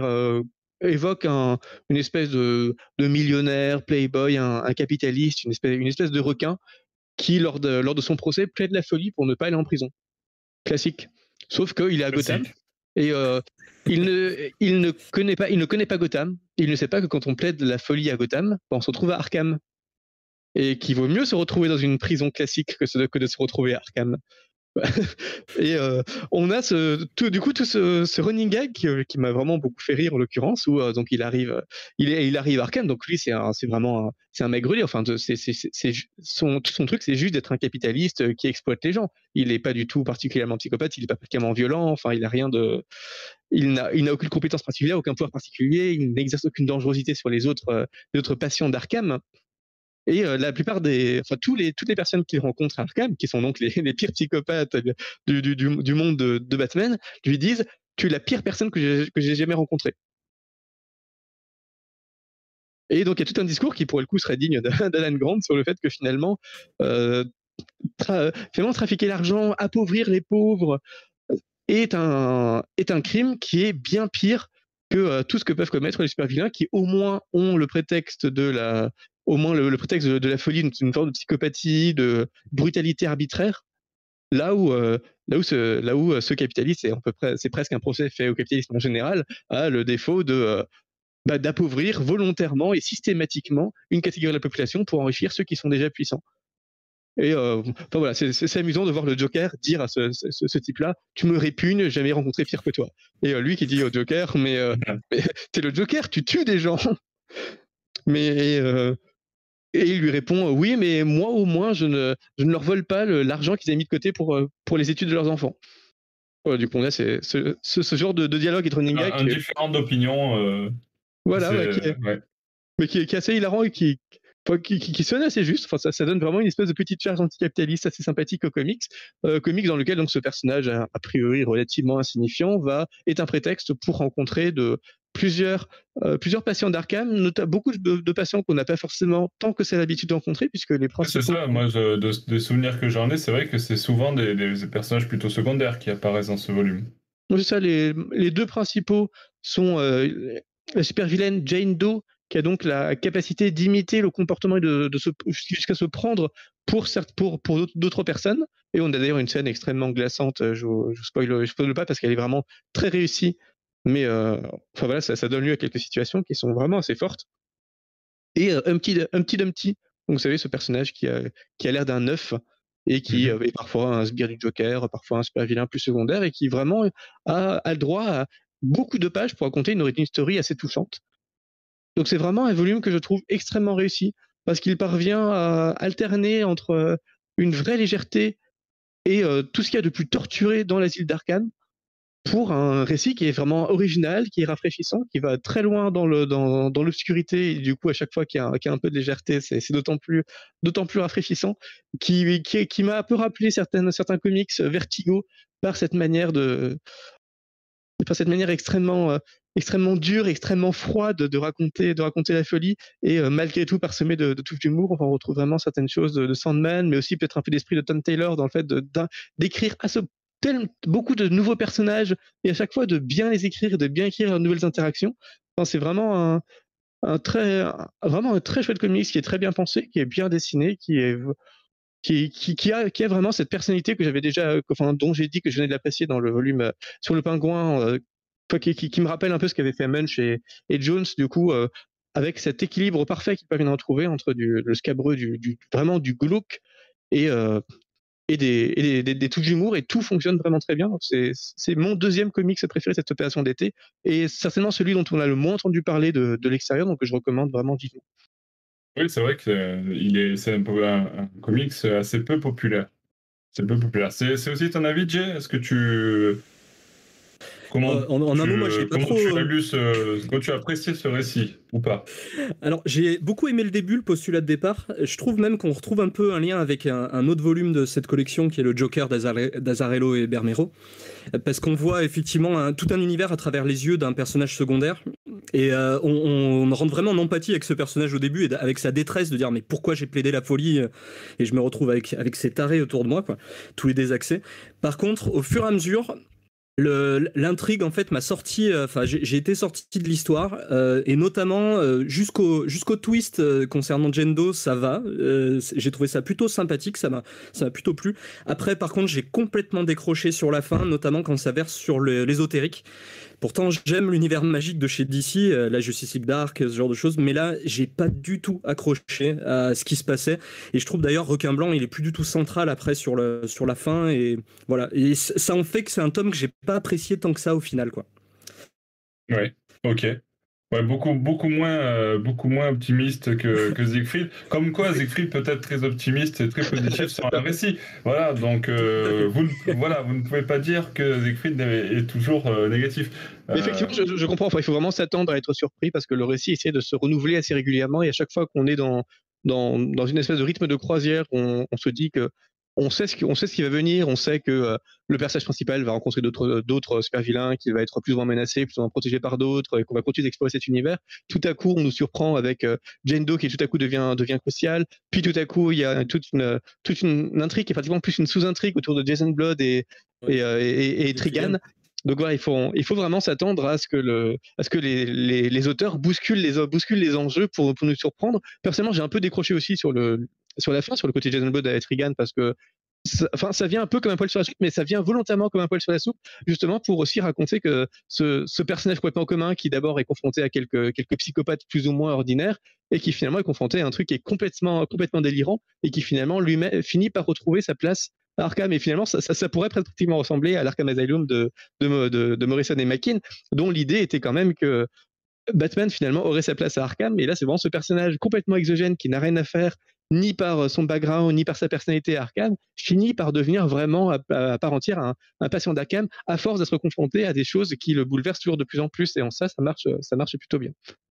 évoque un, une espèce de, de, millionnaire, playboy, un, un, capitaliste, une espèce, une espèce de requin qui lors de, lors de son procès plaide la folie pour ne pas aller en prison. Classique. Sauf qu'il est à Gotham. Et il, ne, il, ne connaît pas, il ne connaît pas Gotham. Il ne sait pas que quand on plaide la folie à Gotham, ben, on se retrouve à Arkham. Et qu'il vaut mieux se retrouver dans une prison classique que, que de se retrouver à Arkham. et euh, on a ce, tout, du coup tout ce, running gag qui, euh, qui m'a vraiment beaucoup fait rire en l'occurrence où euh, donc il arrive il, est, il arrive à Arkham. Donc lui c'est vraiment c'est un mec grelier enfin c'est son son truc c'est juste d'être un capitaliste qui exploite les gens. Il n'est pas du tout particulièrement psychopathe il n'est pas particulièrement violent. Enfin il a rien de n'a il n'a aucune compétence particulière aucun pouvoir particulier. Il n'exerce aucune dangerosité sur les autres les autres patients d'Arkham et la plupart des, enfin tous les, toutes les personnes qu'il rencontre à Arkham, qui sont donc les, pires psychopathes du, du, du monde de, Batman, lui disent tu es la pire personne que j'ai jamais rencontrée. Et donc il y a tout un discours qui pour le coup serait digne d'Alan Grant sur le fait que finalement, finalement trafiquer l'argent, appauvrir les pauvres est un, est un crime qui est bien pire que tout ce que peuvent commettre les super vilains qui au moins ont le prétexte de la au moins le, prétexte de, la folie, une forme de psychopathie, de brutalité arbitraire, là où, euh, là où, ce, là où euh, ce capitaliste, c'est, c'est presque un procès fait au capitalisme en général, a le défaut de, euh, bah, d'appauvrir volontairement et systématiquement une catégorie de la population pour enrichir ceux qui sont déjà puissants. Et enfin voilà, c'est, amusant de voir le Joker dire à ce, ce, type-là Tu me répugnes, j'ai jamais rencontré pire que toi. Et lui qui dit au Joker Mais, mais t'es le Joker, tu tues des gens. Mais et il lui répond Oui, mais moi au moins, je ne, je ne leur vole pas l'argent qu'ils avaient mis de côté pour, euh, pour les études de leurs enfants. du coup, là, c'est ce, ce, genre de, dialogue entre running Un, un différent d'opinion. Euh, voilà, mais qui est assez hilarant et qui, qui, qui, sonne assez juste. Enfin, ça, ça, donne vraiment une espèce de petite charge anticapitaliste assez sympathique au comics. Euh, comics dans lequel donc ce personnage a, priori relativement insignifiant va est un prétexte pour rencontrer de plusieurs, euh, plusieurs patients d'Arkham, beaucoup de, patients qu'on n'a pas forcément tant que c'est l'habitude de rencontrer, puisque les principaux... C'est ça, moi, des souvenirs que j'en ai, c'est vrai que c'est souvent des, personnages plutôt secondaires qui apparaissent dans ce volume. C'est ça, les, les, deux principaux sont euh, la super vilaine Jane Doe, qui a donc la capacité d'imiter le comportement de, de jusqu'à se prendre pour, pour, pour d'autres personnes. Et on a d'ailleurs une scène extrêmement glaçante, je ne spoil, spoil pas parce qu'elle est vraiment très réussie mais euh, enfin voilà, ça, ça, donne lieu à quelques situations qui sont vraiment assez fortes. Et euh, un petit Humpty Dumpty, donc vous savez, ce personnage qui a, qui a l'air d'un œuf et qui mmh est parfois un sbire du Joker, parfois un super vilain plus secondaire, et qui vraiment a, a le droit à beaucoup de pages pour raconter une origin story assez touchante. Donc c'est vraiment un volume que je trouve extrêmement réussi, parce qu'il parvient à alterner entre euh, une vraie légèreté et tout ce qu'il y a de plus torturé dans l'asile d'Arkham, pour un récit qui est vraiment original, qui est rafraîchissant, qui va très loin dans l'obscurité et du coup à chaque fois qu'il y, a, un peu de légèreté, c'est, d'autant plus rafraîchissant, qui m'a un peu rappelé certains comics euh, Vertigo par cette manière de par cette manière extrêmement euh, extrêmement dure, extrêmement froide de raconter de raconter la folie et euh, malgré tout parsemé de, de touches d'humour. on retrouve vraiment certaines choses de, Sandman, mais aussi peut-être un peu d'esprit de Tom Taylor dans le fait d'écrire à ce beaucoup de nouveaux personnages et à chaque fois de bien les écrire de bien écrire de nouvelles interactions. c'est vraiment un, très, vraiment un très chouette comics qui est très bien pensé, qui est bien dessiné, qui est qui, qui, a, qui a vraiment cette personnalité que j'avais déjà, enfin, dont j'ai dit que je venais de l'apprécier dans le volume euh, sur le pingouin, euh, qui, qui, me rappelle un peu ce qu'avait fait Munch et, et Jones, du coup, euh, avec cet équilibre parfait qu'il permet de retrouver entre le scabreux, du, vraiment du glauque et, et des, des, touches d'humour et tout fonctionne vraiment très bien. C'est mon deuxième comics préféré cette opération d'été et certainement celui dont on a le moins entendu parler de, l'extérieur, donc je recommande vraiment vivement. Oui, c'est vrai que est, c'est un, un, comics assez peu populaire. C'est peu populaire. C'est aussi ton avis, Jay? Est-ce que tu Comment euh, en, un mot, moi, j'ai pas trop. Tu as, lu ce, tu as apprécié ce récit ou pas? Alors, j'ai beaucoup aimé le début, le postulat de départ. Je trouve même qu'on retrouve un peu un lien avec un, autre volume de cette collection qui est le Joker d'Azarello et Bermero. Parce qu'on voit effectivement tout un univers à travers les yeux d'un personnage secondaire. Et euh, on, rentre vraiment en empathie avec ce personnage au début et avec sa détresse de dire mais pourquoi j'ai plaidé la folie et je me retrouve avec, avec ces tarés autour de moi, quoi, tous les désaccès. Par contre, au fur et à mesure, L'intrigue en fait m'a sorti, euh, enfin j'ai été sorti de l'histoire euh, et notamment euh, jusqu'au jusqu'au twist concernant Jendo, ça va. j'ai trouvé ça plutôt sympathique, ça m'a ça m'a plutôt plu. Après par contre j'ai complètement décroché sur la fin, notamment quand ça verse sur l'ésotérique. Pourtant, j'aime l'univers magique de chez DC, euh, la Justice League Dark, ce genre de choses, mais là, j'ai pas du tout accroché à ce qui se passait. Et je trouve d'ailleurs Requin Blanc, il est plus du tout central après sur, le, sur la fin. Et voilà. Et ça en fait que c'est un tome que j'ai pas apprécié tant que ça au final, quoi. Ouais, ok. Ouais, beaucoup, beaucoup, moins, euh, beaucoup moins optimiste que, que Siegfried. Comme quoi, Siegfried peut être très optimiste et très positif sur un récit. Voilà, donc euh, vous, voilà, vous ne pouvez pas dire que Siegfried est, toujours euh, négatif. Effectivement, je, comprends. il faut vraiment s'attendre à être surpris parce que le récit essaie de se renouveler assez régulièrement et à chaque fois qu'on est dans, dans, dans, une espèce de rythme de croisière, on, on se dit que on sait ce qui, sait ce qui va venir, on sait que euh, le personnage principal va rencontrer d'autres d'autres super vilains, qu'il va être plus ou moins menacé, plus ou moins protégé par d'autres, et qu'on va continuer d'explorer cet univers. Tout à coup, on nous surprend avec euh, Jane Doe qui tout à coup devient devient crucial. Puis tout à coup, il y a toute une toute une intrigue qui est pratiquement plus une sous-intrigue autour de Jason Blood et et, euh, et, Trigan. Donc voilà, il faut, il faut vraiment s'attendre à ce que, le, à ce que les, les, les, auteurs bousculent les, bousculent les enjeux pour, pour nous surprendre. Personnellement, j'ai un peu décroché aussi sur le, sur la fin, sur le côté Jason Blood avec Regan, parce que ça, ça vient un peu comme un poil sur la soupe, mais ça vient volontairement comme un poil sur la soupe, justement pour aussi raconter que ce, ce personnage complètement commun, qui d'abord est confronté à quelques, quelques psychopathes plus ou moins ordinaires, et qui finalement est confronté à un truc qui est complètement, complètement délirant, et qui finalement lui finit par retrouver sa place à Arkham. Et finalement, ça, ça, pourrait pratiquement ressembler à l'Arkham Asylum de, de Morrison et McKean, dont l'idée était quand même que Batman finalement aurait sa place à Arkham, et là c'est vraiment ce personnage complètement exogène qui n'a rien à faire ni par euh, son background, ni par sa personnalité à Arkham, finit par devenir vraiment à, part entière un, patient d'Arkham à force d'être confronté à des choses qui le bouleversent toujours de plus en plus. Et en ça, ça marche, ça marche plutôt bien.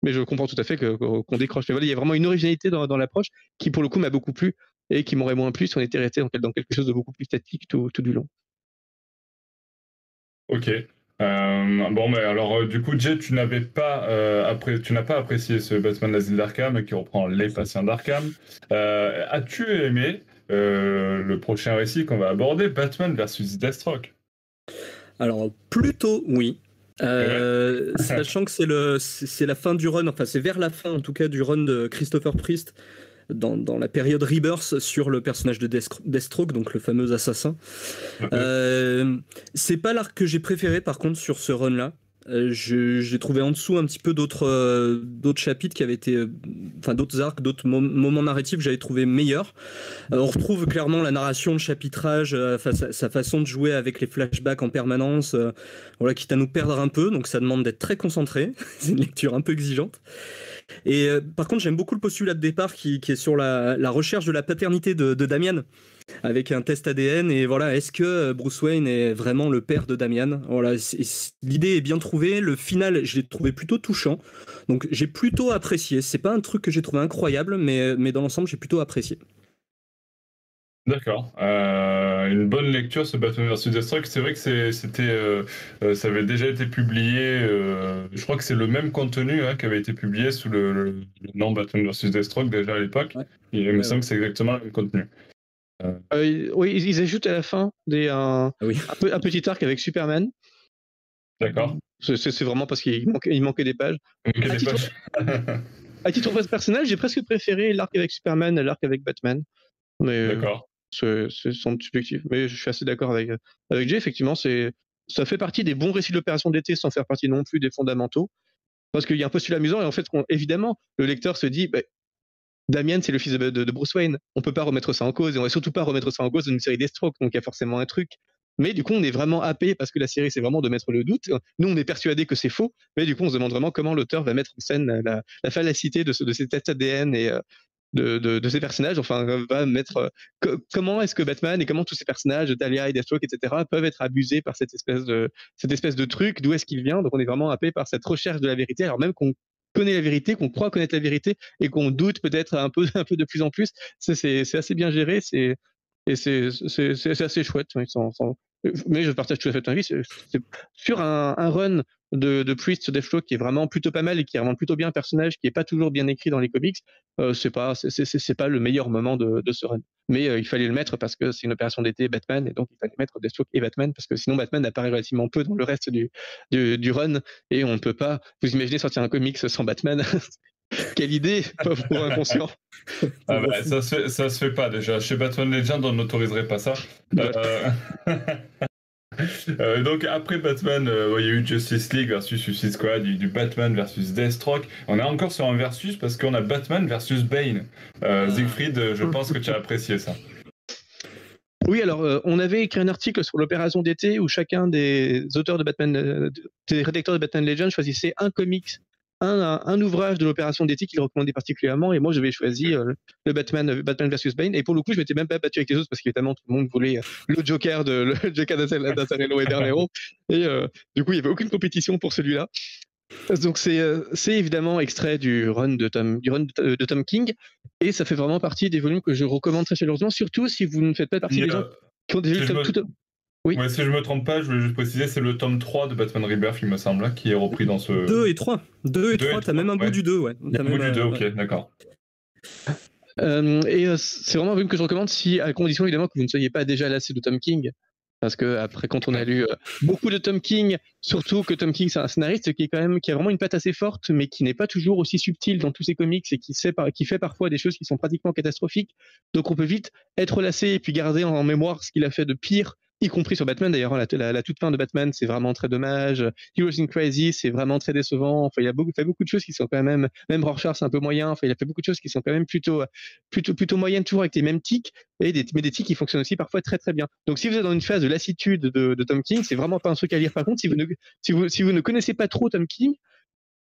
Mais je comprends tout à fait qu'on décroche. Mais voilà, il y a vraiment une originalité dans, l'approche qui, pour le coup, m'a beaucoup plu et qui m'aurait moins plu si on était resté dans, quelque chose de beaucoup plus statique tout, tout du long. Ok. Euh, bon, mais alors, euh, du coup, Jay, tu n'avais pas, euh, après, tu n'as pas apprécié ce Batman l'asile d'Arkham qui reprend les patients d'Arkham. As-tu aimé le prochain récit qu'on va aborder, Batman versus Deathstroke? Alors, plutôt oui. sachant que c'est le, c'est la fin du run, enfin c'est vers la fin en tout cas du run de Christopher Priest dans, la période Rebirth sur le personnage de Deathstroke, donc le fameux assassin. Euh, c'est pas l'arc que j'ai préféré par contre sur ce run-là. Euh, j'ai trouvé en dessous un petit peu d'autres euh, d'autres chapitres qui avaient été, enfin d'autres arcs, d'autres moments narratifs que j'avais trouvé meilleurs. on retrouve clairement la narration, le chapitrage, sa, sa, façon de jouer avec les flashbacks en permanence, voilà, quitte à nous perdre un peu. Donc ça demande d'être très concentré. C'est une lecture un peu exigeante. Et euh, par contre, j'aime beaucoup le postulat de départ qui, est sur la, recherche de la paternité de, Damian avec un test ADN et voilà est-ce que euh, Bruce Wayne est vraiment le père de Damian? Voilà l'idée est bien trouvée. Le final je l'ai trouvé plutôt touchant. Donc j'ai plutôt apprécié. C'est pas un truc que j'ai trouvé incroyable mais mais dans l'ensemble j'ai plutôt apprécié D'accord. Euh, une bonne lecture, ce Batman vs Deathstroke. C'est vrai que c'était, euh, euh, ça avait déjà été publié. je crois que c'est le même contenu hein, qui avait été publié sous le, nom Batman vs Deathstroke déjà à l'époque. Il me semble que c'est exactement le même contenu. oui, ils ajoutent à la fin des, un, ah un, petit arc avec Superman. D'accord. C'est vraiment parce qu'il manquait, il manquait des pages. manquait à, des titre, pages. à titre personnel, j'ai presque préféré l'arc avec Superman à l'arc avec Batman. D'accord c'est subjectif. Mais je suis assez d'accord avec, avec Jay, effectivement, ça fait partie des bons récits d'opération d'été sans faire partie non plus des fondamentaux. Parce qu'il y a un postulat amusant, et en fait, évidemment, le lecteur se dit, bah, Damien, c'est le fils de, Bruce Wayne, on peut pas remettre ça en cause, et on va surtout pas remettre ça en cause dans une série des Strokes, donc il y a forcément un truc. Mais du coup, on est vraiment happé parce que la série, c'est vraiment de mettre le doute. Nous, on est persuadé que c'est faux, mais du coup, on se demande vraiment comment l'auteur va mettre en scène la, la fallacité de, ce, ces tests ADN et, de, ces personnages, enfin, va mettre euh, comment est-ce que Batman et comment tous ces personnages, Talia et Deathstroke, etc., peuvent être abusés par cette espèce de, cette espèce de truc, d'où est-ce qu'il vient. Donc, on est vraiment happé par cette recherche de la vérité, alors même qu'on connaît la vérité, qu'on croit connaître la vérité et qu'on doute peut-être un peu, un peu de plus en plus. C'est assez bien géré, c'est et c'est assez chouette. mais je partage tout à fait ton avis. Sur un, run de, de Priest Deathstroke qui est vraiment plutôt pas mal et qui est vraiment plutôt bien un personnage qui est pas toujours bien écrit dans les comics, euh, c'est pas c'est pas le meilleur moment de, de ce run. Mais euh, il fallait le mettre parce que c'est une opération d'été Batman et donc il fallait mettre Deathstroke et Batman parce que sinon Batman apparaît relativement peu dans le reste du, du, du run et on ne peut pas vous imaginez sortir un comics sans Batman? Quelle idée, pauvre pour inconscient. Ah bah, ça, se, ça se fait pas déjà. Chez Batman Legend, on n'autoriserait pas ça. Euh... Euh, donc après Batman, euh, il y a eu Justice League versus Suicide Squad, du Batman versus Deathstroke. On est encore sur un versus parce qu'on a Batman versus Bane. Euh. Siegfried, je pense que tu as apprécié ça. Oui, alors on avait écrit un article sur l'opération d'été où chacun des auteurs de Batman, des rédacteurs de Batman Legends choisissait un comics un, ouvrage de l'opération d'éthique qu'il recommandait particulièrement et moi j'avais choisi euh, le Batman euh, Batman versus Bane et pour le coup je m'étais même pas battu avec les autres parce qu'évidemment tout le monde voulait euh, le Joker de le Joker d'Azzarello et Bernero et du coup il y avait aucune compétition pour celui-là. Donc c'est évidemment extrait du run de Tom du run de, Tom King et ça fait vraiment partie des volumes que je recommande très chaleureusement surtout si vous ne faites pas partie des gens qui ont déjà lu tout, oui. si je me trompe pas, je voulais juste préciser, c'est le tome 3 de Batman Rebirth, il me semble, qui est repris dans ce. 2 et 3. 2 et 3, t'as même un bout du 2, ouais. un bout du 2, ok, d'accord. Euh, et euh, c'est vraiment un volume que je recommande si, à condition évidemment que vous ne soyez pas déjà lassé de Tom King. Parce que après, quand on a lu euh, beaucoup de Tom King, surtout que Tom King c'est un scénariste qui est quand même qui a vraiment une patte assez forte, mais qui n'est pas toujours aussi subtil dans tous ses comics et qui, sait, qui fait parfois des choses qui sont pratiquement catastrophiques. Donc on peut vite être lassé et puis garder en mémoire ce qu'il a fait de pire y compris sur Batman d'ailleurs. Hein, la, toute fin de Batman, c'est vraiment très dommage. Heroes in Crazy, c'est vraiment très décevant. Enfin, il a beaucoup, fait beaucoup de choses qui sont quand même, même Rorschach, c'est un peu moyen. Enfin, il a fait beaucoup de choses qui sont quand même plutôt, plutôt, plutôt moyennes, toujours avec les mêmes tics, et des, mais des tics qui fonctionnent aussi parfois très très bien. Donc, si vous êtes dans une phase de lassitude de, de Tom King, c'est vraiment pas un truc à lire. Par contre, si vous ne, si vous, si vous ne connaissez pas trop Tom King,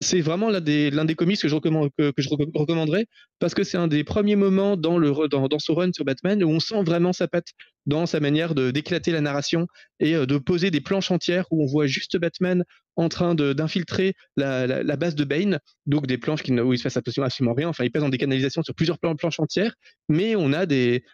c'est vraiment l'un des, comics que je, recommanderais parce que c'est un des premiers moments dans, le, ce run sur Batman où on sent vraiment sa patte dans sa manière d'éclater la narration et euh, de poser des planches entières où on voit juste Batman en train d'infiltrer la, base de Bane, donc des planches où il se passe absolument rien. Enfin, il passe dans des canalisations sur plusieurs planches entières, mais on a des,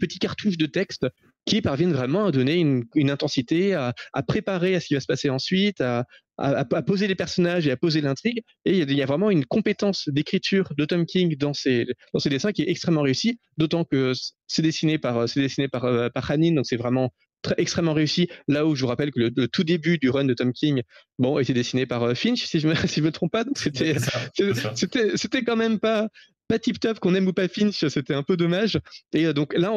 petits cartouches de texte qui parviennent vraiment à donner une, une intensité, à, à, préparer à ce qui va se passer ensuite, à, à, poser les personnages et à poser l'intrigue. Et il y, a vraiment une compétence d'écriture de Tom King dans ses, dans ses dessins qui est extrêmement réussie, d'autant que c'est dessiné par, c'est dessiné par, euh, par Hanin, donc c'est vraiment très, extrêmement réussi. Là où je vous rappelle que le, tout début du run de Tom King, bon, était dessiné par euh, Finch, si je me, si je me trompe pas. Donc c'était, c'était, c'était quand même pas, pas tip top, qu'on aime ou pas Finch, c'était un peu dommage. Et euh, donc là,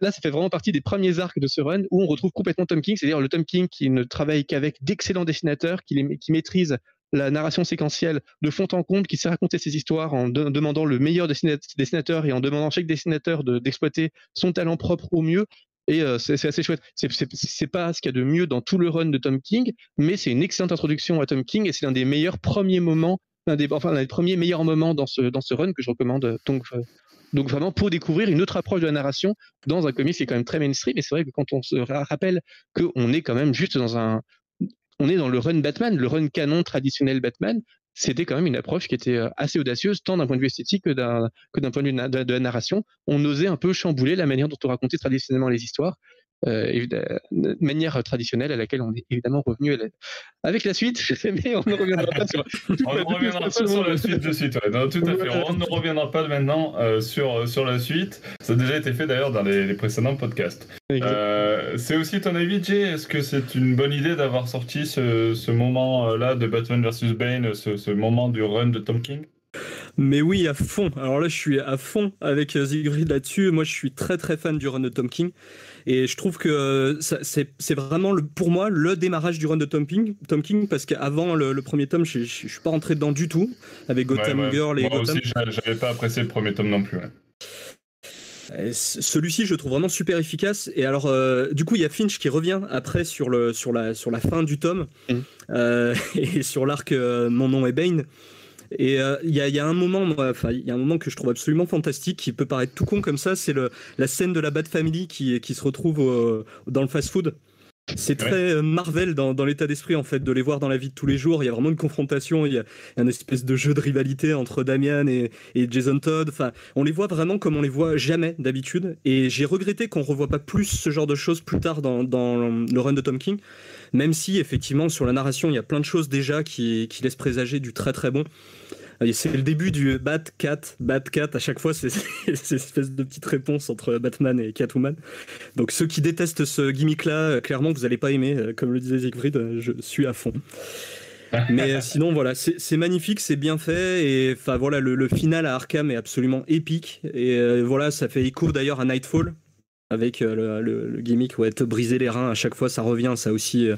là, ça fait vraiment partie des premiers arcs de ce run où on retrouve complètement Tom King, c'est-à-dire le Tom King qui ne travaille qu'avec d'excellents dessinateurs, qui, qui maîtrise la narration séquentielle de fond en comble, qui sait raconter ses histoires en demandant le meilleur dessinateur et en demandant à chaque dessinateur d'exploiter son talent propre au mieux. Et euh, c'est assez chouette. C'est pas ce qu'il y a de mieux dans tout le run de Tom King, mais c'est une excellente introduction à Tom King et c'est l'un des meilleurs premiers moments un des, premiers meilleurs moments dans ce, dans ce run que je recommande. Donc, euh, donc vraiment pour découvrir une autre approche de la narration dans un comics qui est quand même très mainstream. Et c'est vrai que quand on se rappelle qu'on est quand même juste dans un, on est dans le run Batman, le run canon traditionnel Batman, c'était quand même une approche qui était euh, assez audacieuse, tant d'un point de vue esthétique que d'un, point de vue de, la narration. On osait un peu chambouler la manière dont on racontait traditionnellement les histoires euh, de manière traditionnelle à laquelle on est évidemment revenu avec la suite, mais on ne reviendra pas sur, on ne reviendra pas sur la suite de suite. tout à fait. On ne reviendra pas maintenant euh, sur, sur la suite. Ça a déjà été fait d'ailleurs dans les, précédents podcasts. Euh, c'est aussi ton avis, Jay? Est-ce que c'est une bonne idée d'avoir sorti ce, ce moment-là de Batman vs Bane, ce, ce moment du run de Tom King? Mais oui, à fond. Alors là, je suis à fond avec Zigrid là-dessus. Moi, je suis très très fan du run de Tom King. Et je trouve que euh, c'est vraiment le, pour moi le démarrage du run de Tom King, Tom King parce qu'avant le, premier tome, je, ne suis pas rentré dedans du tout avec Gotham Girl et moi Gotham. aussi, j'avais pas apprécié le premier tome non plus. Celui-ci, je le trouve vraiment super efficace. Et alors, euh, du coup, il y a Finch qui revient après sur, le, sur, la, sur la fin du tome mmh. euh, et sur l'arc Mon nom est Bane. Et euh, il y, a, un moment, enfin, il y a un moment que je trouve absolument fantastique, qui peut paraître tout con comme ça, c'est la scène de la Bat Family qui, qui se retrouve dans le fast-food. C'est très euh, Marvel dans, dans l'état d'esprit en fait de les voir dans la vie de tous les jours. Il y a vraiment une confrontation, il y a un espèce de jeu de rivalité entre Damian et, et Jason Todd. Enfin, on les voit vraiment comme on les voit jamais d'habitude. Et j'ai regretté qu'on revoie pas plus ce genre de choses plus tard dans, dans le run de Tom King même si effectivement sur la narration il y a plein de choses déjà qui, qui laissent présager du très très bon. C'est le début du Bat-Cat, Bat-Cat, à chaque fois, c'est cette espèce de petite réponse entre Batman et Catwoman. Donc ceux qui détestent ce gimmick-là, clairement, vous n'allez pas aimer. Comme le disait Siegfried, je suis à fond. Mais sinon, voilà, c'est magnifique, c'est bien fait. Et enfin, voilà, le, final à Arkham est absolument épique. Et euh, voilà, ça fait écho d'ailleurs à Nightfall, avec euh, le, gimmick, ouais, te briser les reins à chaque fois, ça revient, ça aussi. Euh.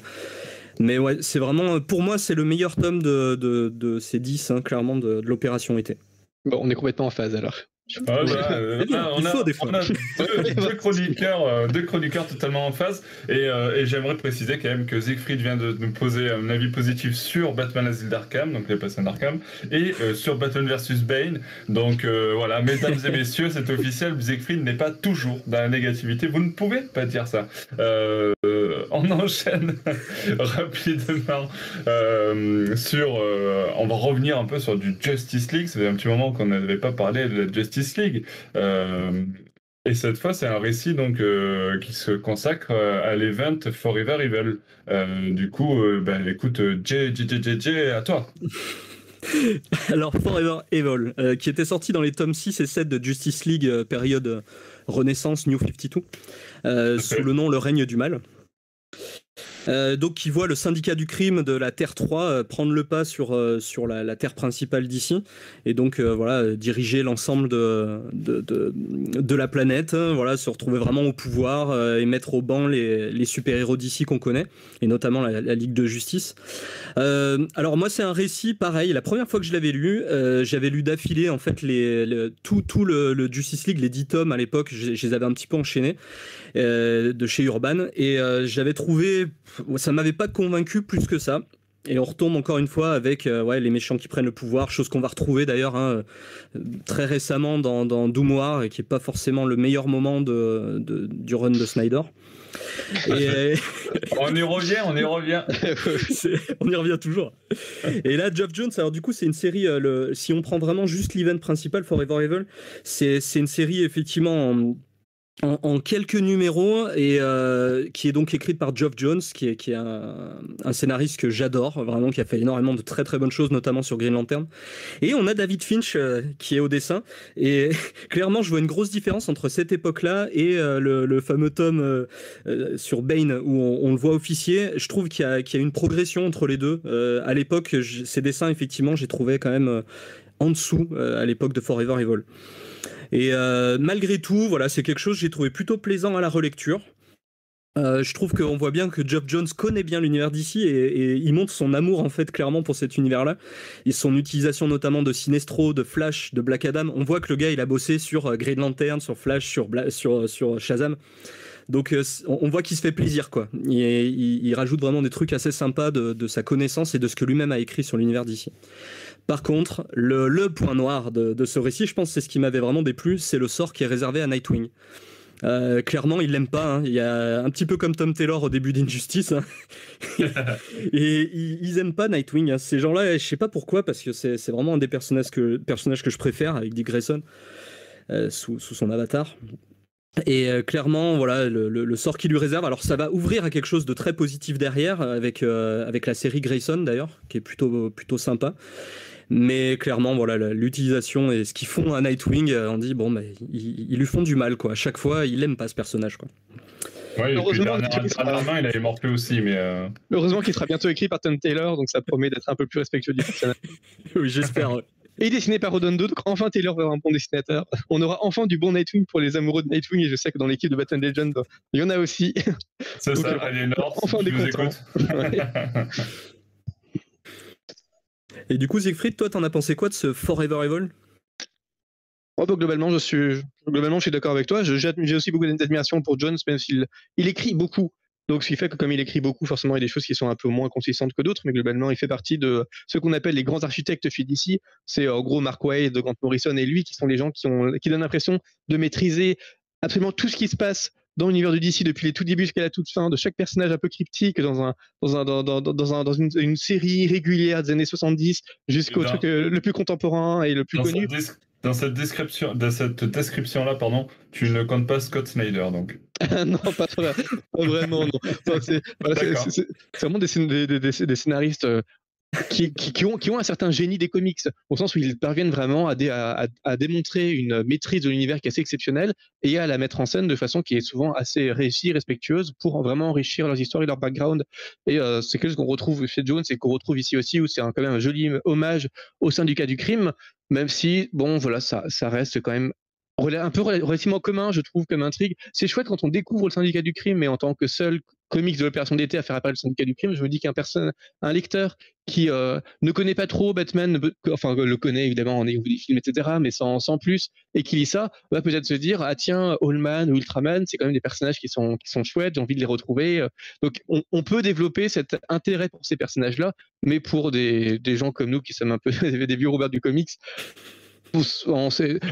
Mais ouais, c'est vraiment, pour moi, c'est le meilleur tome de, ces 10, hein, clairement, de, de l'opération été. Bon, on est complètement en phase alors. Euh, on, a, deux, chroniqueurs, euh, deux chroniqueurs totalement en phase. Et, euh, et j'aimerais préciser quand même que Siegfried vient de nous poser un avis positif sur Batman Asile d'Arkham, donc les patients d'Arkham, et sur Batman vs Bane. Donc voilà, mesdames et messieurs, c'est officiel, Siegfried n'est pas toujours dans la négativité. Vous ne pouvez pas dire ça. on enchaîne rapidement sur. on va revenir un peu sur du Justice League. Ça fait un petit moment qu'on n'avait pas parlé de la Justice League. Euh, et cette fois, c'est un récit donc euh, qui se consacre euh, à l'event Forever Evil. du coup, ben, écoute, JJJJ, à toi. Alors, Forever Evil, qui était sorti dans les tomes 6 et 7 de Justice League, période Renaissance New 52, sous le nom Le règne du mal. Euh, donc qui voit le syndicat du crime de la Terre 3 euh, prendre le pas sur, euh, sur la, Terre principale d'ici et donc voilà diriger l'ensemble de, de, de, la planète, hein, voilà se retrouver vraiment au pouvoir et mettre au banc les, les super-héros d'ici qu'on connaît et notamment la, Ligue de Justice. alors moi c'est un récit pareil, la première fois que je l'avais lu, j'avais lu d'affilée en fait les, tout, tout le, Justice League, les 10 tomes à l'époque, je, je les avais un petit peu enchaînés de chez Urban et j'avais trouvé ça m'avait pas convaincu plus que ça. Et on retombe encore une fois avec euh, ouais, les méchants qui prennent le pouvoir, chose qu'on va retrouver d'ailleurs hein, très récemment dans, dans Doom War, et qui n'est pas forcément le meilleur moment de, du run de Snyder. Et... on y revient, on y revient. on y revient toujours. Et là, Geoff Jones, alors du coup, c'est une série, euh, le... si on prend vraiment juste l'event principal, Forever Evil, c'est une série effectivement en en, quelques numéros et euh, qui est donc écrite par Geoff Jones, qui est, qui est un, scénariste que j'adore, vraiment, qui a fait énormément de très très bonnes choses, notamment sur Green Lantern. Et on a David Finch euh, qui est au dessin. Et clairement, je vois une grosse différence entre cette époque-là et euh, le, fameux tome sur Bane où on, le voit officier. Je trouve qu'il y, y, a une progression entre les deux. à l'époque, ces dessins, effectivement, j'ai trouvé quand même en dessous à l'époque de Forever Evil. Et euh, malgré tout, voilà, c'est quelque chose que j'ai trouvé plutôt plaisant à la relecture. Euh, je trouve qu'on voit bien que Geoff Jones connaît bien l'univers d'ici et, il montre son amour en fait clairement pour cet univers-là et son utilisation notamment de Sinestro, de Flash, de Black Adam. On voit que le gars il a bossé sur euh, Green Lantern, sur Flash, sur, sur, sur Shazam. Donc on voit qu'il se fait plaisir quoi. Il, il, rajoute vraiment des trucs assez sympas de, de sa connaissance et de ce que lui-même a écrit sur l'univers d'ici. Par contre, le, point noir de, ce récit, je pense, c'est ce qui m'avait vraiment déplu, c'est le sort qui est réservé à Nightwing. Euh, clairement, il l'aime pas. Hein. Il y a un petit peu comme Tom Taylor au début d'Injustice. Hein. et ils, aiment pas Nightwing. Hein. Ces gens-là, je sais pas pourquoi, parce que c'est vraiment un des personnages que, personnages que je préfère avec Dick Grayson euh, sous, son avatar. Et euh, clairement, voilà, le, sort qu'il lui réserve. Alors, ça va ouvrir à quelque chose de très positif derrière, avec, avec la série Grayson d'ailleurs, qui est plutôt, plutôt sympa. Mais clairement, voilà, l'utilisation et ce qu'ils font à Nightwing, euh, on dit bon, bah, ils, lui font du mal, quoi. À chaque fois, il aime pas ce personnage, quoi. Ouais, Heureusement, il, sera... main, il avait morflé aussi, mais. Euh, Heureusement qu'il sera bientôt écrit par Tom Taylor, donc ça promet d'être un peu plus respectueux du personnage. oui, j'espère. Et dessiné par Redondo, donc enfin Taylor va avoir un bon dessinateur. On aura enfin du bon Nightwing pour les amoureux de Nightwing, et je sais que dans l'équipe de Batman Legends, il y en a aussi. C'est ça, Aliénor, enfin des comptes. Et du coup, Siegfried, toi, t'en as pensé quoi de ce Forever Evil? Bah, globalement, je suis, globalement, je suis d'accord avec toi. J'ai aussi beaucoup d'admiration pour Jones, même s'il il écrit beaucoup. Donc, ce qui fait que comme il écrit beaucoup, forcément, il y a des choses qui sont un peu moins consistantes que d'autres, mais globalement, il fait partie de ce qu'on appelle les grands architectes d'ici. C'est en gros Mark Waid, Grant Morrison et lui qui sont les gens qui, ont, qui donnent l'impression de maîtriser absolument tout ce qui se passe dans l'univers du DC depuis les tout débuts jusqu'à la toute fin, de chaque personnage un peu cryptique dans, un, dans, un, dans, dans, dans, un, dans une, série régulière des années 70 jusqu'au truc euh, le plus contemporain et le plus connu. dans cette description, dans cette description là, pardon, tu ne comptes pas Scott Snyder, donc. non, pas, vraiment, non. C'est vraiment des, des, des, scénaristes euh, qui, ont, un certain génie des comics, au sens où ils parviennent vraiment à, démontrer une maîtrise de l'univers qui est assez exceptionnelle et à la mettre en scène de façon qui est souvent assez réussie, respectueuse, pour vraiment enrichir leurs histoires et leur background. Et euh, c'est quelque chose qu'on retrouve chez Jones et qu'on retrouve ici aussi, où c'est quand même un joli hommage au syndicat du crime, même si, bon, voilà, ça, ça reste quand même un peu relativement commun, je trouve, comme intrigue. C'est chouette quand on découvre le syndicat du crime, mais en tant que seul comics de l'opération d'été à faire apparaître le syndicat du crime, je me dis qu'un personne, un lecteur qui euh, ne connaît pas trop Batman, enfin le connaît évidemment en ayant vu des films, etc., mais sans, sans plus, et qui lit ça, va peut-être se dire ah tiens, Allman ou Ultraman, c'est quand même des personnages qui sont qui sont chouettes, j'ai envie de les retrouver. Donc on, peut développer cet intérêt pour ces personnages-là, mais pour des, des gens comme nous qui sommes un peu des vieux Robert du comics,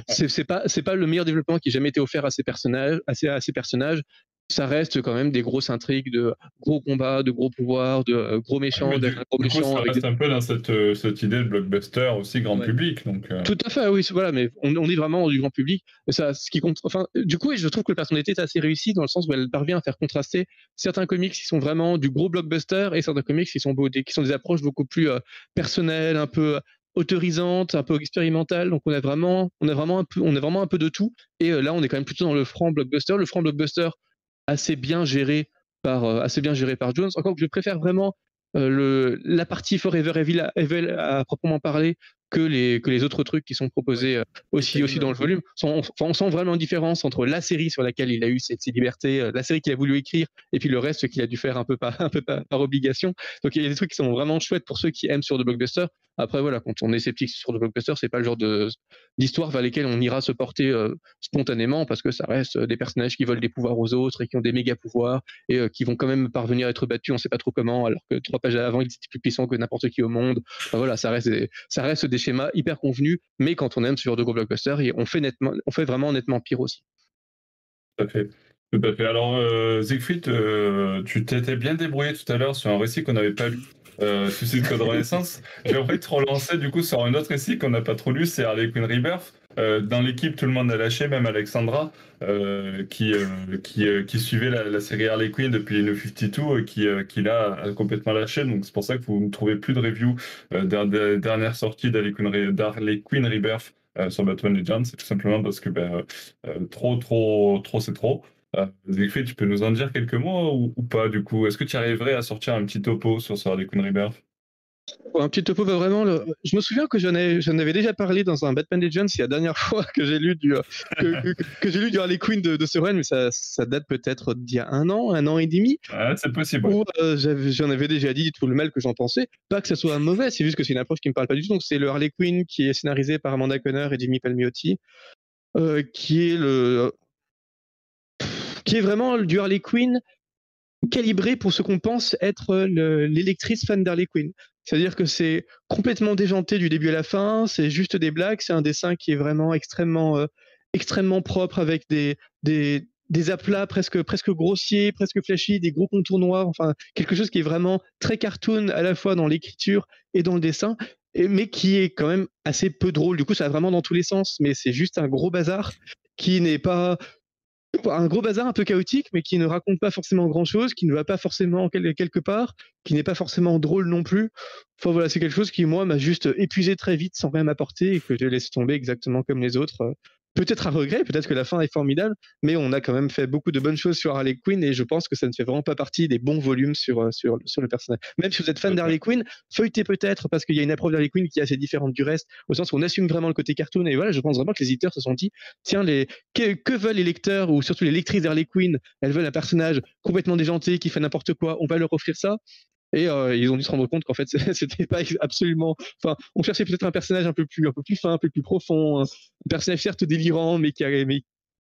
c'est pas pas le meilleur développement qui ait jamais été offert à ces personnages à ces personnages ça reste quand même des grosses intrigues de gros combats, de gros pouvoirs, de euh, gros méchants, de gros méchants. ça reste un peu dans cette, euh, cette, idée de blockbuster aussi grand public. Donc, euh. Tout à fait, oui, voilà, mais on, on, est vraiment du grand public. ça, ce qui compte, enfin, du coup, je trouve que le personnalité est assez réussi dans le sens où elle parvient à faire contraster certains comics qui sont vraiment du gros blockbuster et certains comics qui sont, beaux, qui sont des approches beaucoup plus personnelles, un peu autorisante, un peu expérimentale. Donc on a vraiment, on a vraiment un peu, on a vraiment un peu de tout. Et là, on est quand même plutôt dans le franc blockbuster. Le franc blockbuster assez bien géré par, euh, assez bien géré par Jones. Encore que je préfère vraiment euh, le, la partie Forever Evil, Evil à proprement parler que les, que les autres trucs qui sont proposés euh, aussi, aussi dans le volume. On, on, sent vraiment une différence entre la série sur laquelle il a eu ses, libertés, euh, la série qu'il a voulu écrire, et puis le reste qu'il a dû faire un peu par, un peu par, obligation. Donc il y a des trucs qui sont vraiment chouettes pour ceux qui aiment sur The Blockbuster. Après, voilà, quand on est sceptique sur The Blockbuster, c'est pas le genre d'histoire vers lesquelles on ira se porter euh, spontanément parce que ça reste des personnages qui volent des pouvoirs aux autres et qui ont des méga pouvoirs et qui vont quand même parvenir à être battus, on sait pas trop comment, alors que trois pages avant, ils étaient plus puissants que n'importe qui au monde. voilà, ça reste ça reste des schémas hyper convenus, mais quand on aime ce genre de gros blockbuster, on fait, on fait vraiment nettement pire aussi. Tout à fait. Alors, euh, Siegfried, euh, tu t'étais bien débrouillé tout à l'heure sur un récit qu'on n'avait pas lu, euh, Suicide Code Renaissance. J'aimerais te relancer du coup sur un autre récit qu'on n'a pas trop lu, c'est Harley Quinn Rebirth. Euh, dans l'équipe, tout le monde a lâché, même Alexandra, euh, qui, euh, qui, qui, suivait la, série Harley Quinn depuis les 52, qui, qui là a complètement lâché. Donc c'est pour ça que vous ne trouvez plus de review des dernières sorties d'Harley Quinn, Quinn, Rebirth sur Batman Legends. C'est tout simplement parce que ben, trop, trop, trop, c'est trop. Euh, tu peux nous en dire quelques mots ou, pas du coup? Est-ce que tu arriverais à sortir un petit topo sur Harley Quinn Rebirth un petit topo, vraiment. Je me souviens que j'en avais déjà parlé dans un Batman Legends la dernière fois que j'ai lu du que, que, j'ai lu du Harley Quinn de, de mais ça, ça date peut-être d'il y a un an, un an et demi. c'est possible. Où euh, j'en avais déjà dit tout le mal que j'en pensais. Pas que ce soit mauvais, c'est juste que c'est une approche qui me parle pas du tout. Donc c'est le Harley Quinn qui est scénarisé par Amanda Conner et Jimmy Palmiotti, euh, qui est le qui est vraiment du Harley Quinn calibré pour ce qu'on pense être l'électrice fan d'Harley Quinn. C'est-à-dire que c'est complètement déjanté du début à la fin, c'est juste des blagues, c'est un dessin qui est vraiment extrêmement, euh, extrêmement propre avec des, des, des aplats presque, presque grossiers, presque flashy, des gros contours noirs, enfin quelque chose qui est vraiment très cartoon à la fois dans l'écriture et dans le dessin, mais qui est quand même assez peu drôle. Du coup, ça va vraiment dans tous les sens, mais c'est juste un gros bazar qui n'est pas un gros bazar un peu chaotique, mais qui ne raconte pas forcément grand-chose, qui ne va pas forcément quelque part, qui n'est pas forcément drôle non plus. Enfin voilà, c'est quelque chose qui, moi, m'a juste épuisé très vite sans rien m'apporter et que j'ai laissé tomber exactement comme les autres peut-être un regret, peut-être que la fin est formidable, mais on a quand même fait beaucoup de bonnes choses sur Harley Quinn et je pense que ça ne fait vraiment pas partie des bons volumes sur, euh, sur, sur le personnage. Même si vous êtes fan d'Harley Quinn, feuilletez peut-être parce qu'il y a une approche d'Harley Quinn qui est assez différente du reste, au sens où on assume vraiment le côté cartoon et voilà, je pense vraiment que les éditeurs se sont dit, tiens, les, que, veulent les lecteurs ou surtout les lectrices d'Harley Quinn? Elles veulent un personnage complètement déjanté qui fait n'importe quoi, on va leur offrir ça. Et euh, ils ont dû se rendre compte qu'en fait, c'était pas absolument. Enfin, on cherchait peut-être un personnage un peu plus, un peu plus fin, un peu plus profond, un personnage certes délirant, mais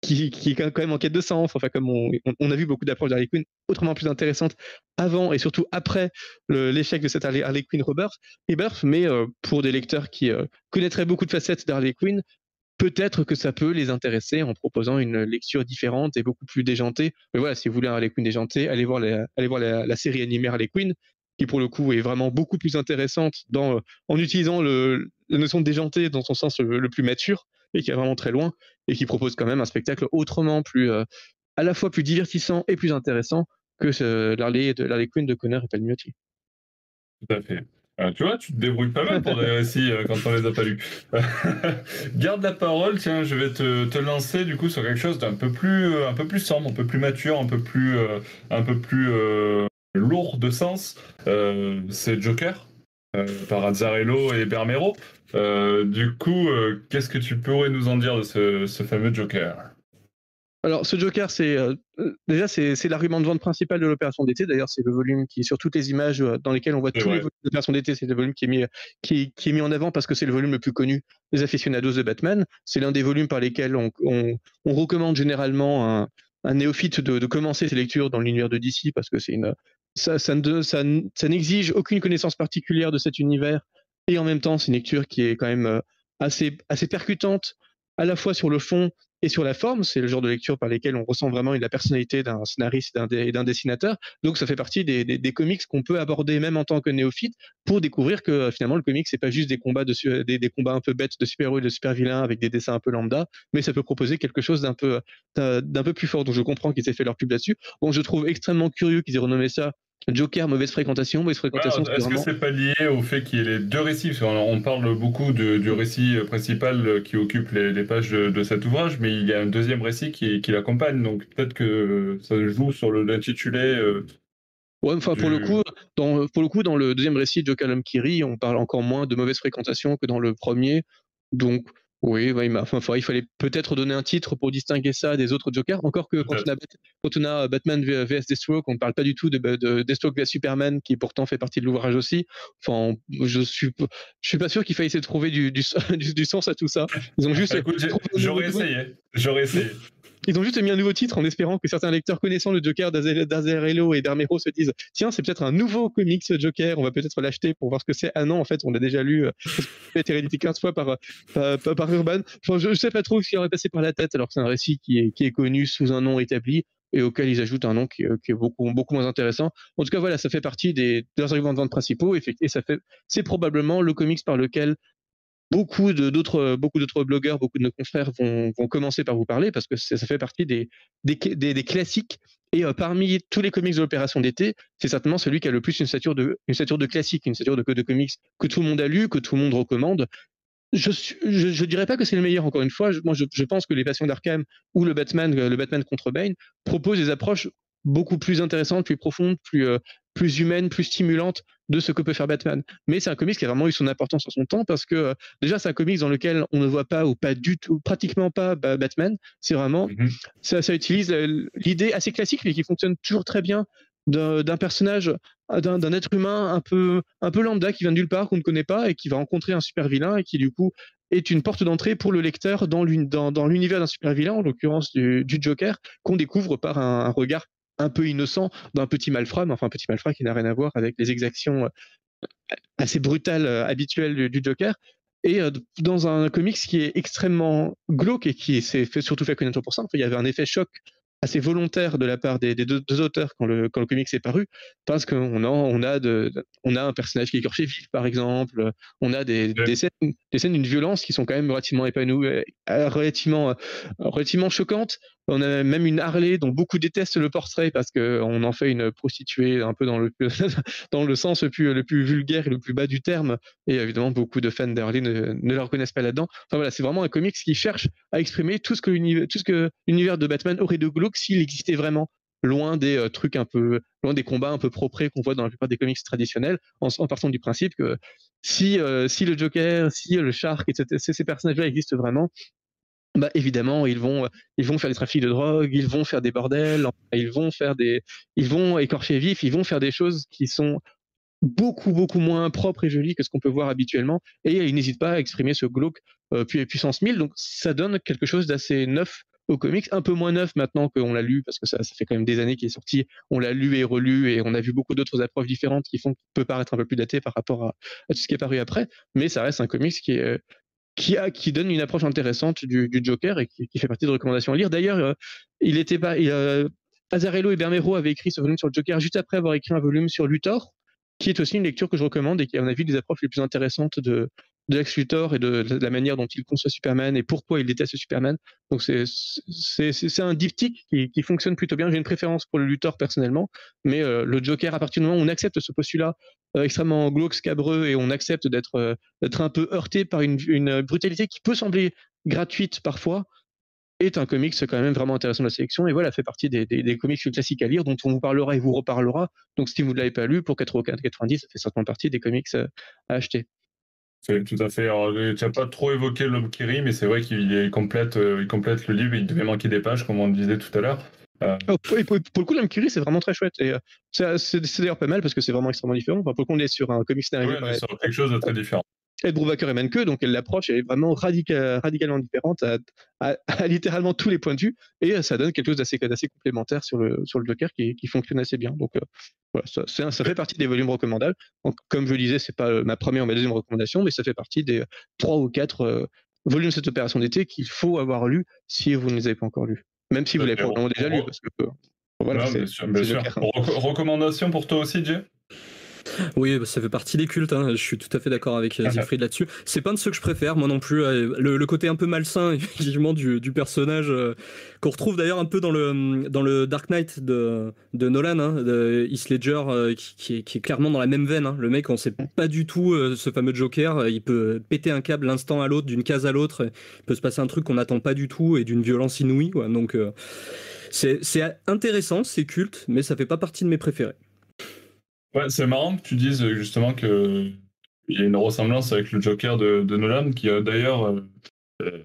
qui, est quand même en quête de sens. Enfin, comme on, a vu beaucoup d'approches d'Harley Quinn autrement plus intéressantes avant et surtout après l'échec de cette Harley, Quinn Rebirth, Rebirth mais euh, pour des lecteurs qui euh, connaîtraient beaucoup de facettes d'Harley Quinn, peut-être que ça peut les intéresser en proposant une lecture différente et beaucoup plus déjantée. Mais voilà, si vous voulez un Harley Quinn déjanté, allez voir, allez voir la, la, série animée Harley Quinn, qui pour le coup est vraiment beaucoup plus intéressante dans, euh, en utilisant le, la notion de déjanté dans son sens le, plus mature et qui est vraiment très loin et qui propose quand même un spectacle autrement plus à la fois plus divertissant et plus intéressant que l'Harley de l'Harley Quinn de Connor et Palmiotti. Tout à fait. Euh, tu vois, tu te débrouilles pas mal pour des récits euh, quand on les a pas lus. Garde la parole, tiens, je vais te, te, lancer du coup sur quelque chose d'un peu plus, euh, un peu plus sombre, un peu plus mature, un peu plus, un peu plus lourd de sens. c'est Joker par Azzarello et Bermero. du coup, qu'est-ce que tu pourrais nous en dire de ce, ce fameux Joker? Alors, ce Joker, c'est euh, euh, déjà c'est l'argument de vente principal de l'opération d'été. D'ailleurs, c'est le volume qui, sur toutes les images euh, dans lesquelles on voit tous les volumes de l'opération d'été, c'est le volume qui est mis qui, est mis en avant parce que c'est le volume le plus connu des aficionados de Batman. C'est l'un des volumes par lesquels on, recommande généralement un, un néophyte de, commencer ses lectures dans l'univers de DC parce que c'est une ça, n'exige aucune connaissance particulière de cet univers et en même temps c'est une lecture qui est quand même assez assez percutante à la fois sur le fond et sur la forme, c'est le genre de lecture par lesquelles on ressent vraiment la personnalité d'un scénariste et d'un dessinateur. Donc ça fait partie des, comics qu'on peut aborder même en tant que néophyte pour découvrir que euh, finalement le comics c'est pas juste des combats de des, des, combats un peu bêtes de super-héros et de super-vilains avec des dessins un peu lambda, mais ça peut proposer quelque chose d'un peu d'un peu plus fort. Donc je comprends qu'ils aient fait leur pub là-dessus. Bon, je trouve extrêmement curieux qu'ils aient renommé ça Joker, mauvaise fréquentation, mauvaise fréquentation. Est-ce que c'est pas lié au fait qu'il y ait les deux récits? Parce on parle beaucoup du récit principal qui occupe les, pages de, cet ouvrage, mais il y a un deuxième récit qui, l'accompagne, donc peut-être que ça joue sur l'intitulé. Euh, ouais, enfin pour le coup, dans, pour le coup, dans le deuxième récit de Joker Kiri, on parle encore moins de mauvaise fréquentation que dans le premier, donc oui, enfin, il fallait peut-être donner un titre pour distinguer ça des autres Jokers. Encore que quand on, a, Batman vs Deathstroke, on ne parle pas du tout de, de Deathstroke vs Superman, qui pourtant fait partie de l'ouvrage aussi. Enfin, je suis, je suis pas sûr qu'il faille essayer de trouver du, du, du, sens à tout ça. Ils ont juste. J'aurais essayé. J'aurais essayé. Ils ont juste mis un nouveau titre en espérant que certains lecteurs connaissant le Joker d'Azerello et d'Armero se disent tiens, c'est peut-être un nouveau comics Joker, on va peut-être l'acheter pour voir ce que c'est. Ah non, en fait, on l'a déjà lu, euh, été réédité 15 fois par, par, Urban. je ne sais pas trop ce qui aurait passé par la tête, alors que c'est un récit qui est, qui est connu sous un nom établi et auquel ils ajoutent un nom qui, est beaucoup, beaucoup moins intéressant. En tout cas, voilà, ça fait partie des, des arguments de vente principaux et, et ça fait, c'est probablement le comics par lequel beaucoup d'autres beaucoup d'autres blogueurs, beaucoup de nos confrères vont, commencer par vous parler parce que ça fait partie des, classiques. Et euh, parmi tous les comics de l'opération d'été, c'est certainement celui qui a le plus une stature de, classique, une stature de, de comics que tout le monde a lu, que tout le monde recommande. Je, je, je dirais pas que c'est le meilleur, encore une fois. moi, je, je pense que les Passions d'Arkham ou le Batman, le Batman contre Bane proposent des approches beaucoup plus intéressantes, plus profondes, plus, euh, plus humaine, plus stimulante de ce que peut faire Batman. Mais c'est un comics qui a vraiment eu son importance en son temps parce que euh, déjà c'est un comics dans lequel on ne voit pas ou pas du tout, pratiquement pas Batman. C'est vraiment mhm. ça, ça utilise l'idée assez classique mais qui fonctionne toujours très bien d'un personnage, d'un être humain un peu, un peu lambda qui vient de nulle part, qu'on ne connaît pas et qui va rencontrer un super vilain et qui du coup est une porte d'entrée pour le lecteur dans l'univers d'un super vilain, en l'occurrence du, Joker, qu'on découvre par un, regard un peu innocent d'un petit malfrat, mais enfin un petit malfrat qui n'a rien à voir avec les exactions euh, assez brutales euh, habituelles du, Joker. Et euh, dans un comics qui est extrêmement glauque et qui s'est fait, surtout fait connaître pour ça, il y avait un effet choc assez volontaire de la part des, deux, auteurs quand le, quand le comics est paru, parce qu'on a, on a, de, on a un personnage qui est écorché vif, par exemple, on a des, des scènes, des scènes d'une violence qui sont quand même relativement épanouies, relativement, relativement choquantes, on a même une Harley dont beaucoup détestent le portrait parce qu'on en fait une prostituée un peu dans le, sens le plus, vulgaire et le plus bas du terme. Et évidemment, beaucoup de fans d'Harley ne, la reconnaissent pas là-dedans. Enfin voilà, c'est vraiment un comics qui cherche à exprimer tout ce que l'univers de Batman aurait de glauque s'il existait vraiment loin des euh, trucs un peu, loin des combats un peu propres qu'on voit dans la plupart des comics traditionnels, en, partant du principe que si, euh, si le Joker, si le Shark, etc., ces personnages-là existent vraiment, bah évidemment ils vont ils vont faire des trafics de drogue, ils vont faire des bordels, ils vont faire des ils vont écorcher vif, ils vont faire des choses qui sont beaucoup beaucoup moins propres et jolies que ce qu'on peut voir habituellement. Et ils n'hésitent pas à exprimer ce glauque euh, puissance 1000 donc ça donne quelque chose d'assez neuf au comics, un peu moins neuf maintenant qu'on l'a lu parce que ça, ça fait quand même des années qu'il est sorti, on l'a lu et relu et on a vu beaucoup d'autres approches différentes qui font qu'il peut paraître un peu plus daté par rapport à, à, tout ce qui est paru après, mais ça reste un comics qui est qui, donne une approche intéressante du, Joker et qui, fait partie de recommandations à lire. D'ailleurs, euh, il était pas, il, euh, Azarello et Bermero avaient écrit ce volume sur le Joker juste après avoir écrit un volume sur Luthor, qui est aussi une lecture que je recommande et qui, à mon avis, des approches les plus intéressantes de, de Lex Luthor et de, la manière dont il conçoit Superman et pourquoi il déteste Superman. Donc c'est un diptyque qui, fonctionne plutôt bien. J'ai une préférence pour le Luthor personnellement, mais euh, le Joker, à partir du moment où on accepte ce postulat extrêmement glauque, scabreux et on accepte d'être euh, un peu heurté par une, brutalité qui peut sembler gratuite parfois, est un comics quand même vraiment intéressant de la sélection et voilà fait partie des, des, des, comics classiques à lire dont on vous parlera et vous reparlera donc si vous ne l'avez pas lu pour 90 ça fait certainement partie des comics à acheter c'est tout à fait. Tu n'as pas trop évoqué l'homme Kiri, mais c'est vrai qu'il complète, euh, il complète le livre. Il devait manquer des pages, comme on disait tout à l'heure. Euh... Oh, pour, le coup, l'homme Kiri, c'est vraiment très chouette. Et euh, c'est d'ailleurs pas mal parce que c'est vraiment extrêmement différent. Enfin, pour le coup, on est sur un comic scénario. Oui, on est sur quelque chose de très différent. Ed Brubaker et Manke, donc l'approche est vraiment radicalement différente à, littéralement tous les points de vue, et ça donne quelque chose d'assez complémentaire sur le, sur le Joker qui, qui fonctionne assez bien. Donc euh, voilà, ça, ça, fait partie des volumes recommandables. Donc, comme je le disais, c'est pas euh, ma première ou ma deuxième recommandation, mais ça fait partie des trois ou quatre euh, volumes de cette opération d'été qu'il faut avoir lu si vous ne les avez pas encore lus. Même si vous l'avez probablement déjà lu, parce que voilà, c'est Recommandation pour toi aussi, Jay? Oui, bah, ça fait partie des cultes. Hein. Je suis tout à fait d'accord avec euh, Siegfried là-dessus. C'est pas de ceux que je préfère, moi non plus. Euh, le, côté un peu malsain, effectivement, du, personnage euh, qu'on retrouve d'ailleurs un peu dans le dans le Dark Knight de, de Nolan, hein, de Heath Ledger, qui, est, clairement dans la même veine. Hein. Le mec, on sait pas du tout ce fameux Joker. Il peut péter un câble l'instant à l'autre, d'une case à l'autre. Il peut se passer un truc qu'on n'attend pas du tout et d'une violence inouïe. Donc c'est intéressant, c'est culte, mais ça fait pas partie de mes préférés. Ouais, c'est marrant que tu dises euh, justement que il y a une ressemblance avec le Joker de, Nolan, qui a d'ailleurs euh, euh,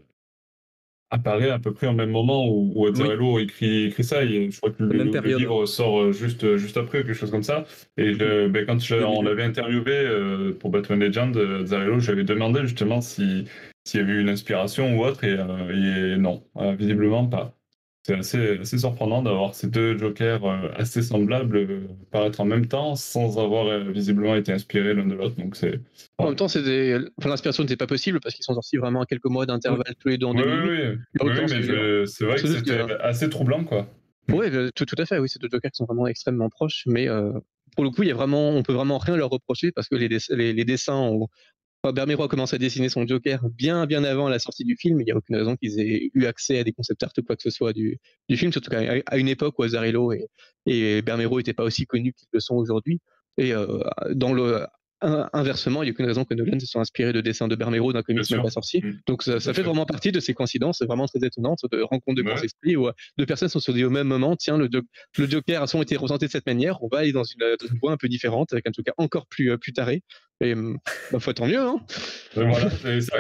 apparaît à peu près au même moment où, où Azzarello écrit, écrit, ça. je crois que le, livre sort juste, juste après, quelque chose comme ça. Et ben, quand on l'avait interviewé pour Batman Legend, Azzarello, j'avais demandé justement s'il y avait eu une inspiration ou autre, et, et non, visiblement pas c'est assez, surprenant d'avoir ces deux jokers euh, assez semblables euh, paraître en même temps sans avoir euh, visiblement été inspirés l'un de l'autre. Donc c'est. En même temps, c'est des... enfin, l'inspiration n'était pas possible parce qu'ils sont sortis vraiment à quelques mois d'intervalle tous les deux en Oui, oui, oui. mais c'est vrai que c'était assez troublant, quoi. Oui, tout, tout, à fait. Oui, ces deux jokers qui sont vraiment extrêmement proches, mais pour le coup, il y a vraiment, on peut vraiment rien leur reprocher parce que les, les, les dessins ont, Bermero a commencé à dessiner son Joker bien bien avant la sortie du film. Il n'y a aucune raison qu'ils aient eu accès à des concept art ou quoi que ce soit du, film, surtout qu'à une époque où Azarillo et, et Bermero n'étaient pas aussi connus qu'ils le sont aujourd'hui. Et euh, dans le inversement, il n'y a aucune raison que Nolan se soit inspiré de dessins de Bermero d'un comics même pas sorcier. Mm. Donc ça, fait vraiment partie de ces coïncidences vraiment très étonnantes de rencontres de ouais. esprits où deux personnes se sont dit au même moment tiens, le, le Joker a été représenté de cette manière, on va aller dans une, dans une voie un peu différente, avec un Joker encore plus, euh, plus taré. Et bah, faut tant mieux, hein voilà,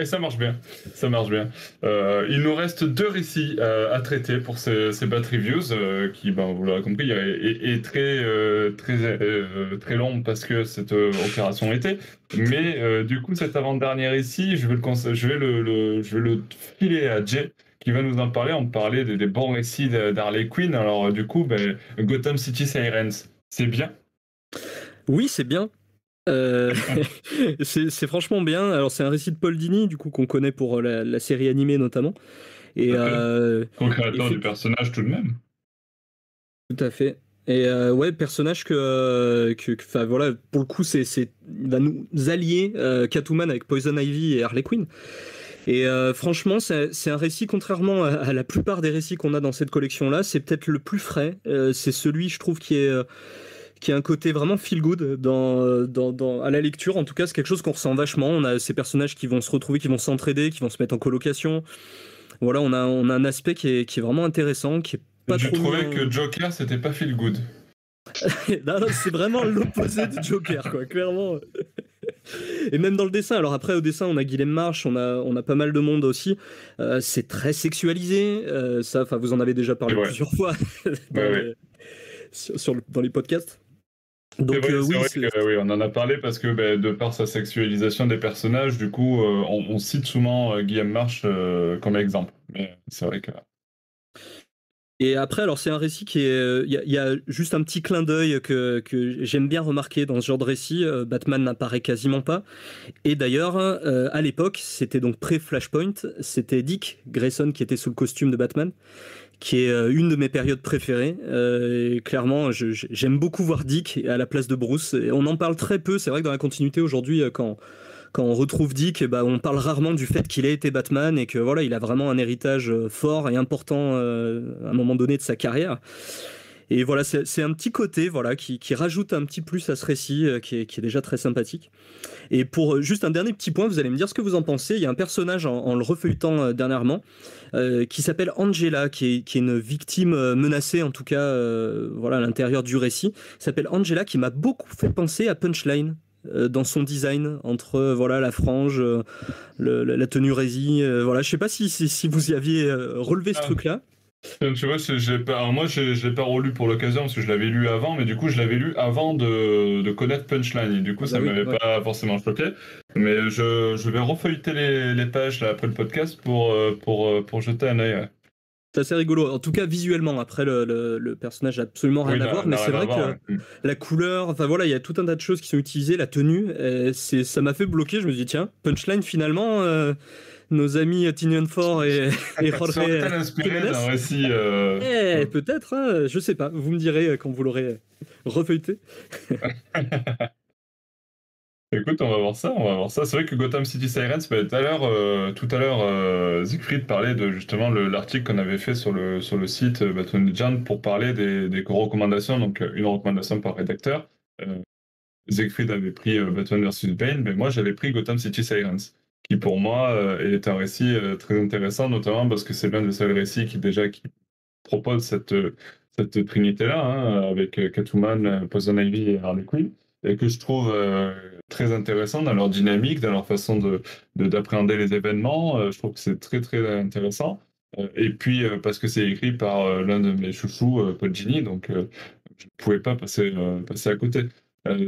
et ça, marche bien. Ça marche bien. Euh, il nous reste deux récits euh, à traiter pour ces, ces Bat Reviews, euh, qui, ben, vous l'aurez compris, est, très, très, très long parce que cette opération Mais du coup, cet avant-dernier récit, je vais, le, je, vais le, je vais le filer à Jay qui va nous en parler. On parlait des, des bons récits d'Harley Quinn. Alors, du coup, ben, Gotham City Sirens, c'est bien? Oui, c'est bien. Euh, c'est franchement bien. Alors c'est un récit de Paul Dini, du coup qu'on connaît pour euh, la, série animée notamment. Et euh, créateur du personnage tout de même. Tout à fait. Et euh, ouais, personnage que, enfin voilà, pour le coup, c'est, il va nous allier Catwoman avec Poison Ivy et Harley Quinn. Et franchement, c'est un récit, contrairement à, la plupart des récits qu'on a dans cette collection-là, c'est peut-être le plus frais. c'est celui, je trouve, qui est qui a un côté vraiment feel good dans, dans, à la lecture. En tout cas, c'est quelque chose qu'on ressent vachement. On a ces personnages qui vont se retrouver, qui vont s'entraider, qui vont se mettre en colocation. Voilà, on a, on a un aspect qui est, qui est vraiment intéressant, qui est pas Je trouvais que Joker, c'était pas feel good. non, non c'est vraiment l'opposé du Joker, quoi, clairement. Et même dans le dessin, alors après au dessin on a Guillaume March, on a, on a pas mal de monde aussi. Euh, c'est très sexualisé, euh, ça, enfin vous en avez déjà parlé plusieurs fois sur, dans les podcasts. Donc euh, oui, oui, on en a parlé parce que ben, de par sa sexualisation des personnages, du coup, on, cite souvent Guillaume March comme exemple. Mais c'est vrai que. Et après, alors c'est un récit qui est, il y, a juste un petit clin d'œil que, j'aime bien remarquer dans ce genre de récit. Batman n'apparaît quasiment pas. Et d'ailleurs, à l'époque, c'était donc pré-Flashpoint, c'était Dick Grayson qui était sous le costume de Batman qui est euh, une de mes périodes préférées. Euh, clairement, j'aime beaucoup voir Dick à la place de Bruce. On en parle très peu. C'est vrai que dans la continuité aujourd'hui, euh, quand quand on retrouve Dick, bah, on parle rarement du fait qu'il ait été Batman et que voilà, il a vraiment un héritage fort et important à un moment donné de sa carrière. Et voilà, c'est un petit côté voilà qui, rajoute un petit plus à ce récit qui, est, déjà très sympathique. Et pour juste un dernier petit point, vous allez me dire ce que vous en pensez. Il y a un personnage en, le refeuilletant dernièrement qui s'appelle Angela, qui est, qui est, une victime menacée en tout cas voilà à l'intérieur du récit. S'appelle Angela, qui m'a beaucoup fait penser à Punchline euh, dans son design entre euh, voilà la frange, euh, la tenue rési. voilà, je sais pas si, si, vous y aviez relevé ce ah. truc-là. Tu vois, moi je ne l'ai pas relu pour l'occasion parce que je l'avais lu avant, mais du coup je l'avais lu avant de, de, connaître Punchline et du coup ça ne bah m'avait pas forcément choqué. Mais je, je vais refeuilleter les, les pages là, après le podcast pour, pour, pour jeter un œil. C'est assez rigolo. En tout cas, visuellement, après, le, le, personnage n'a absolument rien à voir, mais c'est vrai que la couleur, enfin voilà, il y a tout un tas de choses qui sont utilisées, la tenue, c'est, ça m'a fait bloquer. Je me suis dit, tiens, punchline, finalement, euh, nos amis Tinian et, et Jorge. d'un récit. Euh, eh, peut-être, hein, je sais pas. Vous me direz quand vous l'aurez refeuilleté. Écoute, on va voir ça, on va voir ça. C'est vrai que Gotham City Sirens, bah, tout à l'heure, euh, tout à euh, Siegfried parlait de justement l'article qu'on avait fait sur le sur le site euh, Batman Legend pour parler des, des recommandations, donc euh, une recommandation par rédacteur. Euh, Siegfried avait pris Batman vs Bane, mais moi j'avais pris Gotham City Sirens, qui pour moi est un récit très intéressant, notamment parce que c'est l'un des seuls récits qui déjà qui propose cette cette trinité là, hein, avec Catwoman, Poison Ivy et Harley Quinn et que je trouve euh, très intéressant dans leur dynamique, dans leur façon de, d'appréhender les événements. Euh, je trouve que c'est très très intéressant. Euh, et puis parce que c'est écrit par l'un de mes chouchous, Paul Gini, donc je ne pouvais pas passer, passer à côté.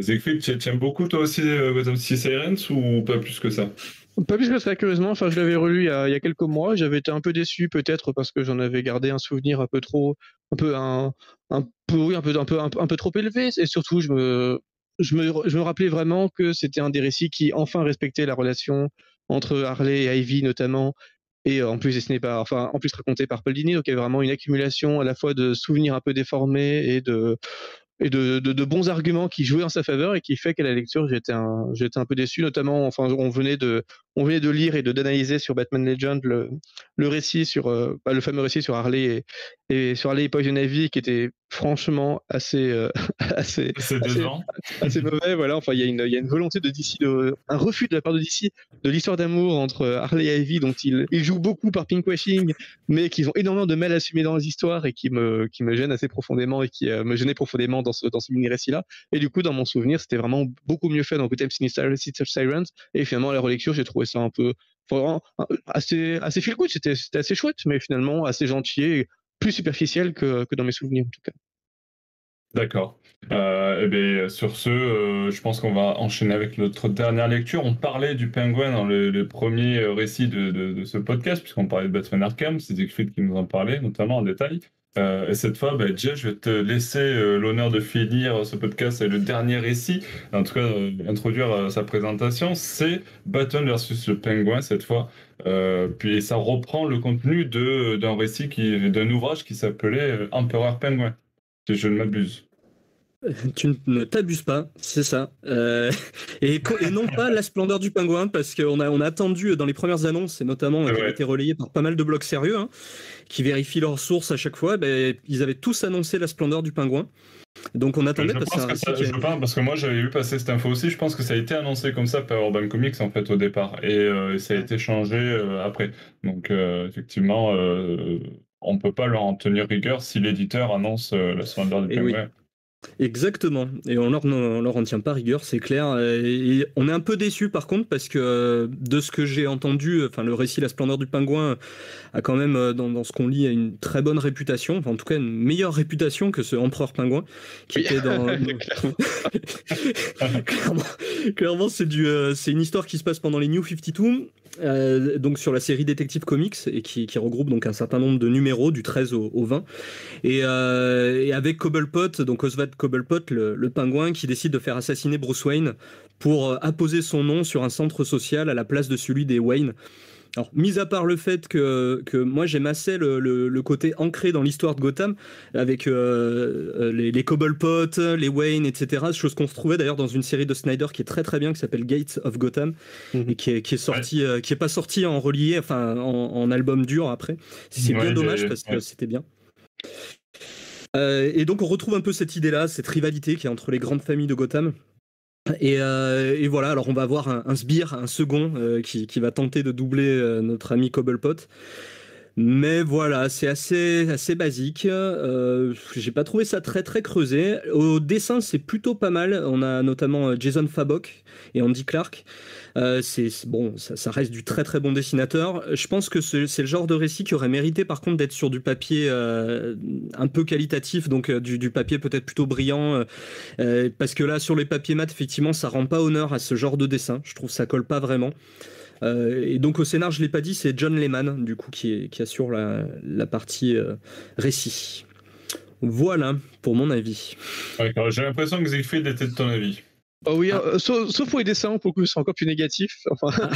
Siegfried, tu aimes beaucoup toi aussi Gotham City Sirens ou pas plus que ça? Pas plus que ça, curieusement. Enfin, je l'avais relu il y, a, quelques mois. J'avais été un peu déçu, peut-être parce que j'en avais gardé un souvenir un peu trop, un peu un, un peu, un peu, un peu, un peu trop élevé. Et surtout, je me, je me, rappelais vraiment que c'était un des récits qui enfin respectait la relation entre Harley et Ivy notamment, et en plus dessiné par, enfin en plus raconté par Paul Dini, donc il y avait vraiment une accumulation à la fois de souvenirs un peu déformés et de bons arguments qui jouaient en sa faveur et qui fait qu'à la lecture j'étais un, peu déçu, notamment enfin on venait de, lire et de d'analyser sur Batman Legend le, le récit sur euh, bah, le fameux récit sur Harley et, et sur Harley et Poison Ivy qui était franchement assez euh, assez, assez, assez, mauvais. Voilà enfin il y a une il y a une volonté de DC de, un refus de la part de DC de l'histoire d'amour entre Harley et Ivy dont ils ils jouent beaucoup par pinkwashing mais qu'ils ont énormément de mal à assumer dans les histoires et qui me qui me gênent assez profondément et qui euh, me gênaient profondément dans ce dans ce mini récit là et du coup dans mon souvenir c'était vraiment beaucoup mieux fait dans Gotham Sinister Sirens. Et finalement à la relecture j'ai trouvé ça un peu assez assez feel good. C'était c'était assez chouette mais finalement assez gentil et plus superficiel que, que dans mes souvenirs en tout cas D'accord. Euh, et eh bien, sur ce, euh, je pense qu'on va enchaîner avec notre dernière lecture. On parlait du pingouin dans le, premier récit de, de, de ce podcast, puisqu'on parlait de Batman Arkham. C'est Siegfried qui nous en parlait, notamment en détail. Euh, et cette fois, bah, Jay, je vais te laisser euh, l'honneur de finir ce podcast et le dernier récit, en tout cas euh, introduire euh, sa présentation. C'est Batman versus le pingouin cette fois. puis ça reprend le contenu d'un récit, d'un ouvrage qui s'appelait Empereur Pingouin, si je ne m'abuse. Tu ne t'abuses pas, c'est ça. Euh, et, et, non pas la splendeur du pingouin, parce qu'on a, on a attendu dans les premières annonces, et notamment qui ont été relayées par pas mal de blogs sérieux, hein, qui vérifient leurs sources à chaque fois, ben, ils avaient tous annoncé la splendeur du pingouin. Donc on attendait parce, que ça, je pense, parce que moi j'avais vu passer cette info aussi. Je pense que ça a été annoncé comme ça par Urban Comics en fait au départ et, euh, ça a été changé euh, après. Donc effectivement, on peut pas leur en tenir rigueur si l'éditeur annonce la splendeur du pingouin. Exactement. Et on leur, on leur en tient pas rigueur, c'est clair. Et on est un peu déçu par contre parce que de ce que j'ai entendu, enfin le récit La Splendeur du Pingouin a quand même dans, dans ce qu'on lit une très bonne réputation, enfin, en tout cas une meilleure réputation que ce Empereur Pingouin qui était dans. clairement, clairement c'est du, euh, c'est une histoire qui se passe pendant les New 52 euh, donc sur la série Detective Comics et qui, regroupe donc un certain nombre de numéros du 13 au, au 20 et, euh, et, avec Cobblepot donc Oswald Cobblepot le, le, pingouin qui décide de faire assassiner Bruce Wayne pour euh, apposer son nom sur un centre social à la place de celui des Wayne Alors, mis à part le fait que, que moi j'aime assez le, le, côté ancré dans l'histoire de Gotham, avec euh, les, les Cobblepot, les Wayne, etc. Chose qu'on se trouvait d'ailleurs dans une série de Snyder qui est très très bien, qui s'appelle Gates of Gotham, mhm. et qui est, qui est sorti, euh, qui est pas sorti en relié, enfin en, album dur après. C'est bien dommage parce que c'était bien. Euh, et donc on retrouve un peu cette idée-là, cette rivalité qui est entre les grandes familles de Gotham. Euh, et, voilà, alors on va avoir un, sbire, un second, euh, qui, va tenter de doubler euh, notre ami Cobblepot. Mais voilà, c'est assez, assez basique. J'ai pas trouvé ça très très creusé. Au dessin, c'est plutôt pas mal. On a notamment Jason Fabok et Andy Clark. Euh, c'est bon, ça, reste du très très bon dessinateur. Je pense que c'est le genre de récit qui aurait mérité par contre d'être sur du papier euh, un peu qualitatif, donc euh, du, papier peut-être plutôt brillant, parce que là sur les papiers mat, effectivement, ça rend pas honneur à ce genre de dessin. Je trouve ça colle pas vraiment. Et donc au scénar, je l'ai pas dit, c'est John Lehman du coup qui, qui assure la, la partie récit. Voilà pour mon avis. J'ai l'impression que Siegfried était de ton avis. Oh oui, ah. euh, sauf, pour les dessins, pour que c'est encore plus négatif. Enfin,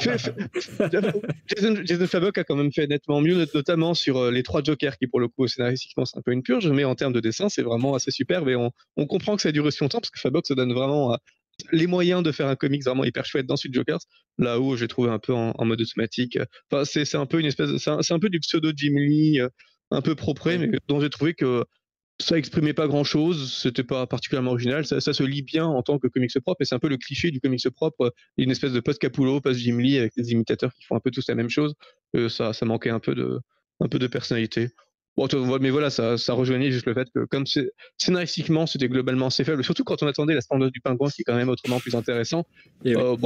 Jason, Jason Fabok a quand même fait nettement mieux, notamment sur euh, les trois Jokers, qui pour le coup scénaristiquement c'est un peu une purge, mais en termes de dessin, c'est vraiment assez superbe et on, on, comprend que ça a duré si longtemps parce que Fabok se donne vraiment euh, les moyens de faire un comics vraiment hyper chouette dans Suite Jokers, là où j'ai trouvé un peu en, mode automatique. Enfin, c'est un peu une espèce, c'est un, peu du pseudo Jim Lee, un peu propre, mais dont j'ai trouvé que ça exprimait pas grand chose, c'était pas particulièrement original, ça, se lit bien en tant que comics propre, et c'est un peu le cliché du comics propre, une espèce de post Capullo, post Jim Lee avec des imitateurs qui font un peu tous la même chose, euh, ça, ça manquait un peu de, un peu de personnalité mais voilà, ça, ça, rejoignait juste le fait que, comme scénaristiquement, c'était globalement assez faible, surtout quand on attendait la standard du pingouin, qui est quand même autrement plus intéressant. Et euh,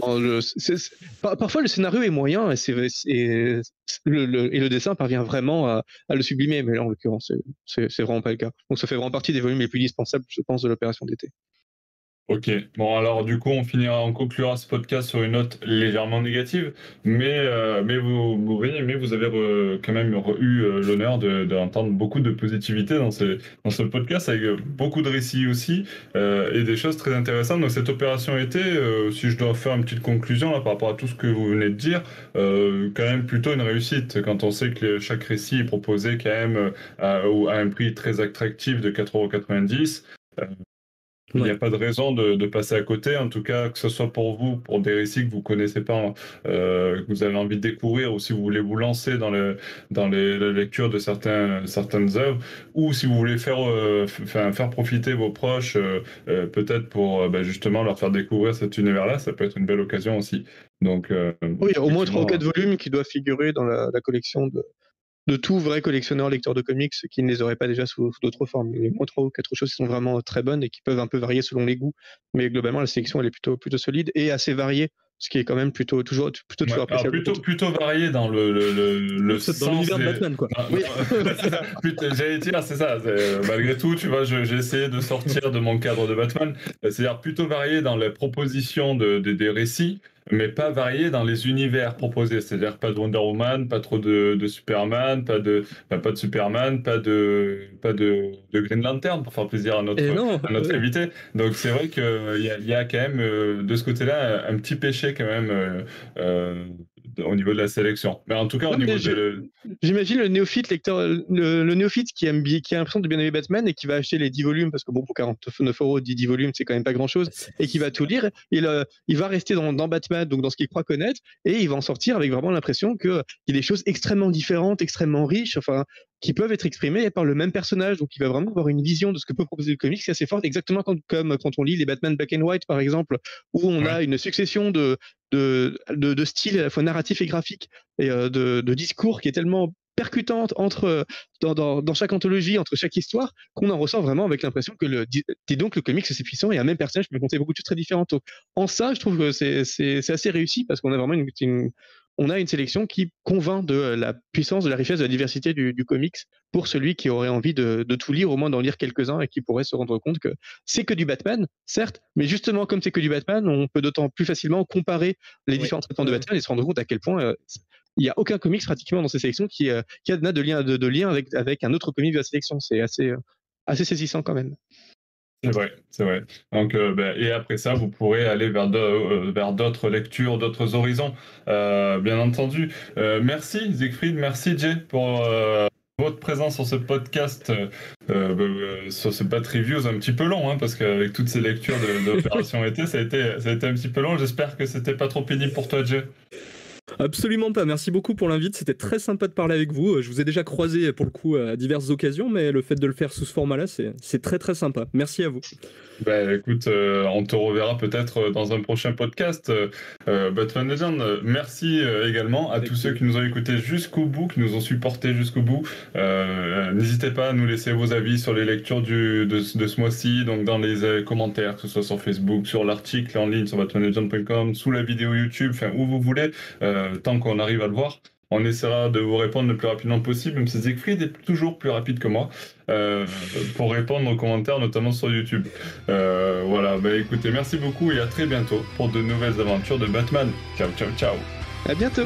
parfois, le scénario est moyen et, et, le, et le dessin parvient vraiment à, à le sublimer, mais là, en l'occurrence, c'est vraiment pas le cas. Donc, ça fait vraiment partie des volumes les plus dispensables, je pense, de l'opération d'été. Ok, bon alors du coup on finira, on conclura ce podcast sur une note légèrement négative, mais euh, mais vous, mais vous avez quand même eu euh, l'honneur d'entendre beaucoup de positivité dans ce dans ce podcast avec beaucoup de récits aussi euh, et des choses très intéressantes. Donc cette opération été, si je dois faire une petite conclusion là par rapport à tout ce que vous venez de dire, quand même plutôt une réussite quand on sait que chaque récit est proposé quand même à, à un prix très attractif de 4,90€. Il n'y a pas de raison de, passer à côté, en tout cas, que ce soit pour vous, pour des récits que vous connaissez pas, euh, que vous avez envie de découvrir, ou si vous voulez vous lancer dans, le, dans les, la lecture de certains, certaines œuvres, ou si vous voulez faire, euh, faire, profiter vos proches, euh, peut-être pour bah, justement leur faire découvrir cet univers-là, ça peut être une belle occasion aussi. Donc, oui, il y a au moins trois ou quatre volumes qui doivent figurer dans la collection de, de tout vrai collectionneur lecteur de comics qui ne les aurait pas déjà sous, d'autres formes. Il y a moins trois ou quatre choses qui sont vraiment très bonnes et qui peuvent un peu varier selon les goûts, mais globalement la sélection elle est plutôt plutôt solide et assez variée, ce qui est quand même plutôt toujours plutôt toujours appréciable. plutôt plutôt varié dans le le, le, dans l'univers de Batman quoi. oui. J'allais dire c'est ça. Malgré tout, tu vois, j'ai essayé de sortir de mon cadre de Batman, c'est-à-dire plutôt varié dans les propositions de, des récits mais pas varié dans les univers proposés. C'est-à-dire pas de Wonder Woman, pas trop de, de Superman, pas de, pas de Superman, pas de, pas de, de Green Lantern pour faire plaisir à notre, à notre invité. Donc c'est vrai qu'il y a, y a quand même euh, de ce côté-là un, petit péché quand même euh, euh au niveau de la sélection. Mais en tout cas, au niveau de. J'imagine le néophyte lecteur, le, néophyte qui, aime, qui a l'impression de bien aimer Batman et qui va acheter les 10 volumes, parce que bon, pour 49 euros, 10, volumes, c'est quand même pas grand chose, et qui va tout lire. Il, il va rester dans, dans, Batman, donc dans ce qu'il croit connaître, et il va en sortir avec vraiment l'impression qu'il y a des choses extrêmement différentes, extrêmement riches, enfin, qui peuvent être exprimées par le même personnage. Donc, il va vraiment avoir une vision de ce que peut proposer le comics assez forte, exactement comme, comme quand on lit les Batman Black and White, par exemple, où on a une succession de, de, de, styles à la fois narratifs et graphiques et euh, de, de, discours qui est tellement percutante entre dans, dans, dans, chaque anthologie, entre chaque histoire, qu'on en ressort vraiment avec l'impression que le et donc le comics c'est puissant et un même personnage peut compter beaucoup de choses très différentes. en ça, je trouve que c'est assez réussi parce qu'on a vraiment une, une, on a une sélection qui convainc de la puissance, de la richesse, de la diversité du, du comics pour celui qui aurait envie de, de tout lire, au moins d'en lire quelques-uns et qui pourrait se rendre compte que c'est que du Batman, certes, mais justement comme c'est que du Batman, on peut d'autant plus facilement comparer les différents traitements de Batman et se rendre compte à quel point euh, il n'y a aucun comics pratiquement dans ces sélections qui, euh, qui a de lien, de, lien avec, avec un autre comics de la sélection. C'est assez, euh, assez saisissant quand même. C'est vrai, c'est vrai. Donc, ben, et après ça, vous pourrez aller vers, vers d'autres lectures, d'autres horizons, bien entendu. merci Siegfried, merci Jay pour votre présence sur ce podcast, euh, euh, sur ce Bat Reviews un petit peu long, hein, parce qu'avec toutes ces lectures d'opération été, ça a été, ça a été un petit peu long. J'espère que c'était pas trop pénible pour toi, Jay. Absolument pas. Merci beaucoup pour l'invite. C'était très sympa de parler avec vous. Je vous ai déjà croisé pour le coup à diverses occasions, mais le fait de le faire sous ce format-là, c'est très très sympa. Merci à vous. Bah écoute, euh, on te reverra peut-être euh, dans un prochain podcast. Euh, Batman Legend, merci également à tous ceux qui nous ont écoutés jusqu'au bout, qui nous ont supportés jusqu'au bout. N'hésitez pas à nous laisser vos avis sur les lectures du, de, ce mois-ci, donc dans les commentaires, que ce soit sur Facebook, sur l'article en ligne sur batmanlegend.com, sous la vidéo YouTube, enfin où vous voulez, tant qu'on arrive à le voir. On essaiera de vous répondre le plus rapidement possible, même si Siegfried est toujours plus rapide que moi euh, pour répondre aux commentaires, notamment sur YouTube. Euh, voilà, bah écoutez, merci beaucoup et à très bientôt pour de nouvelles aventures de Batman. Ciao, ciao, ciao. À bientôt.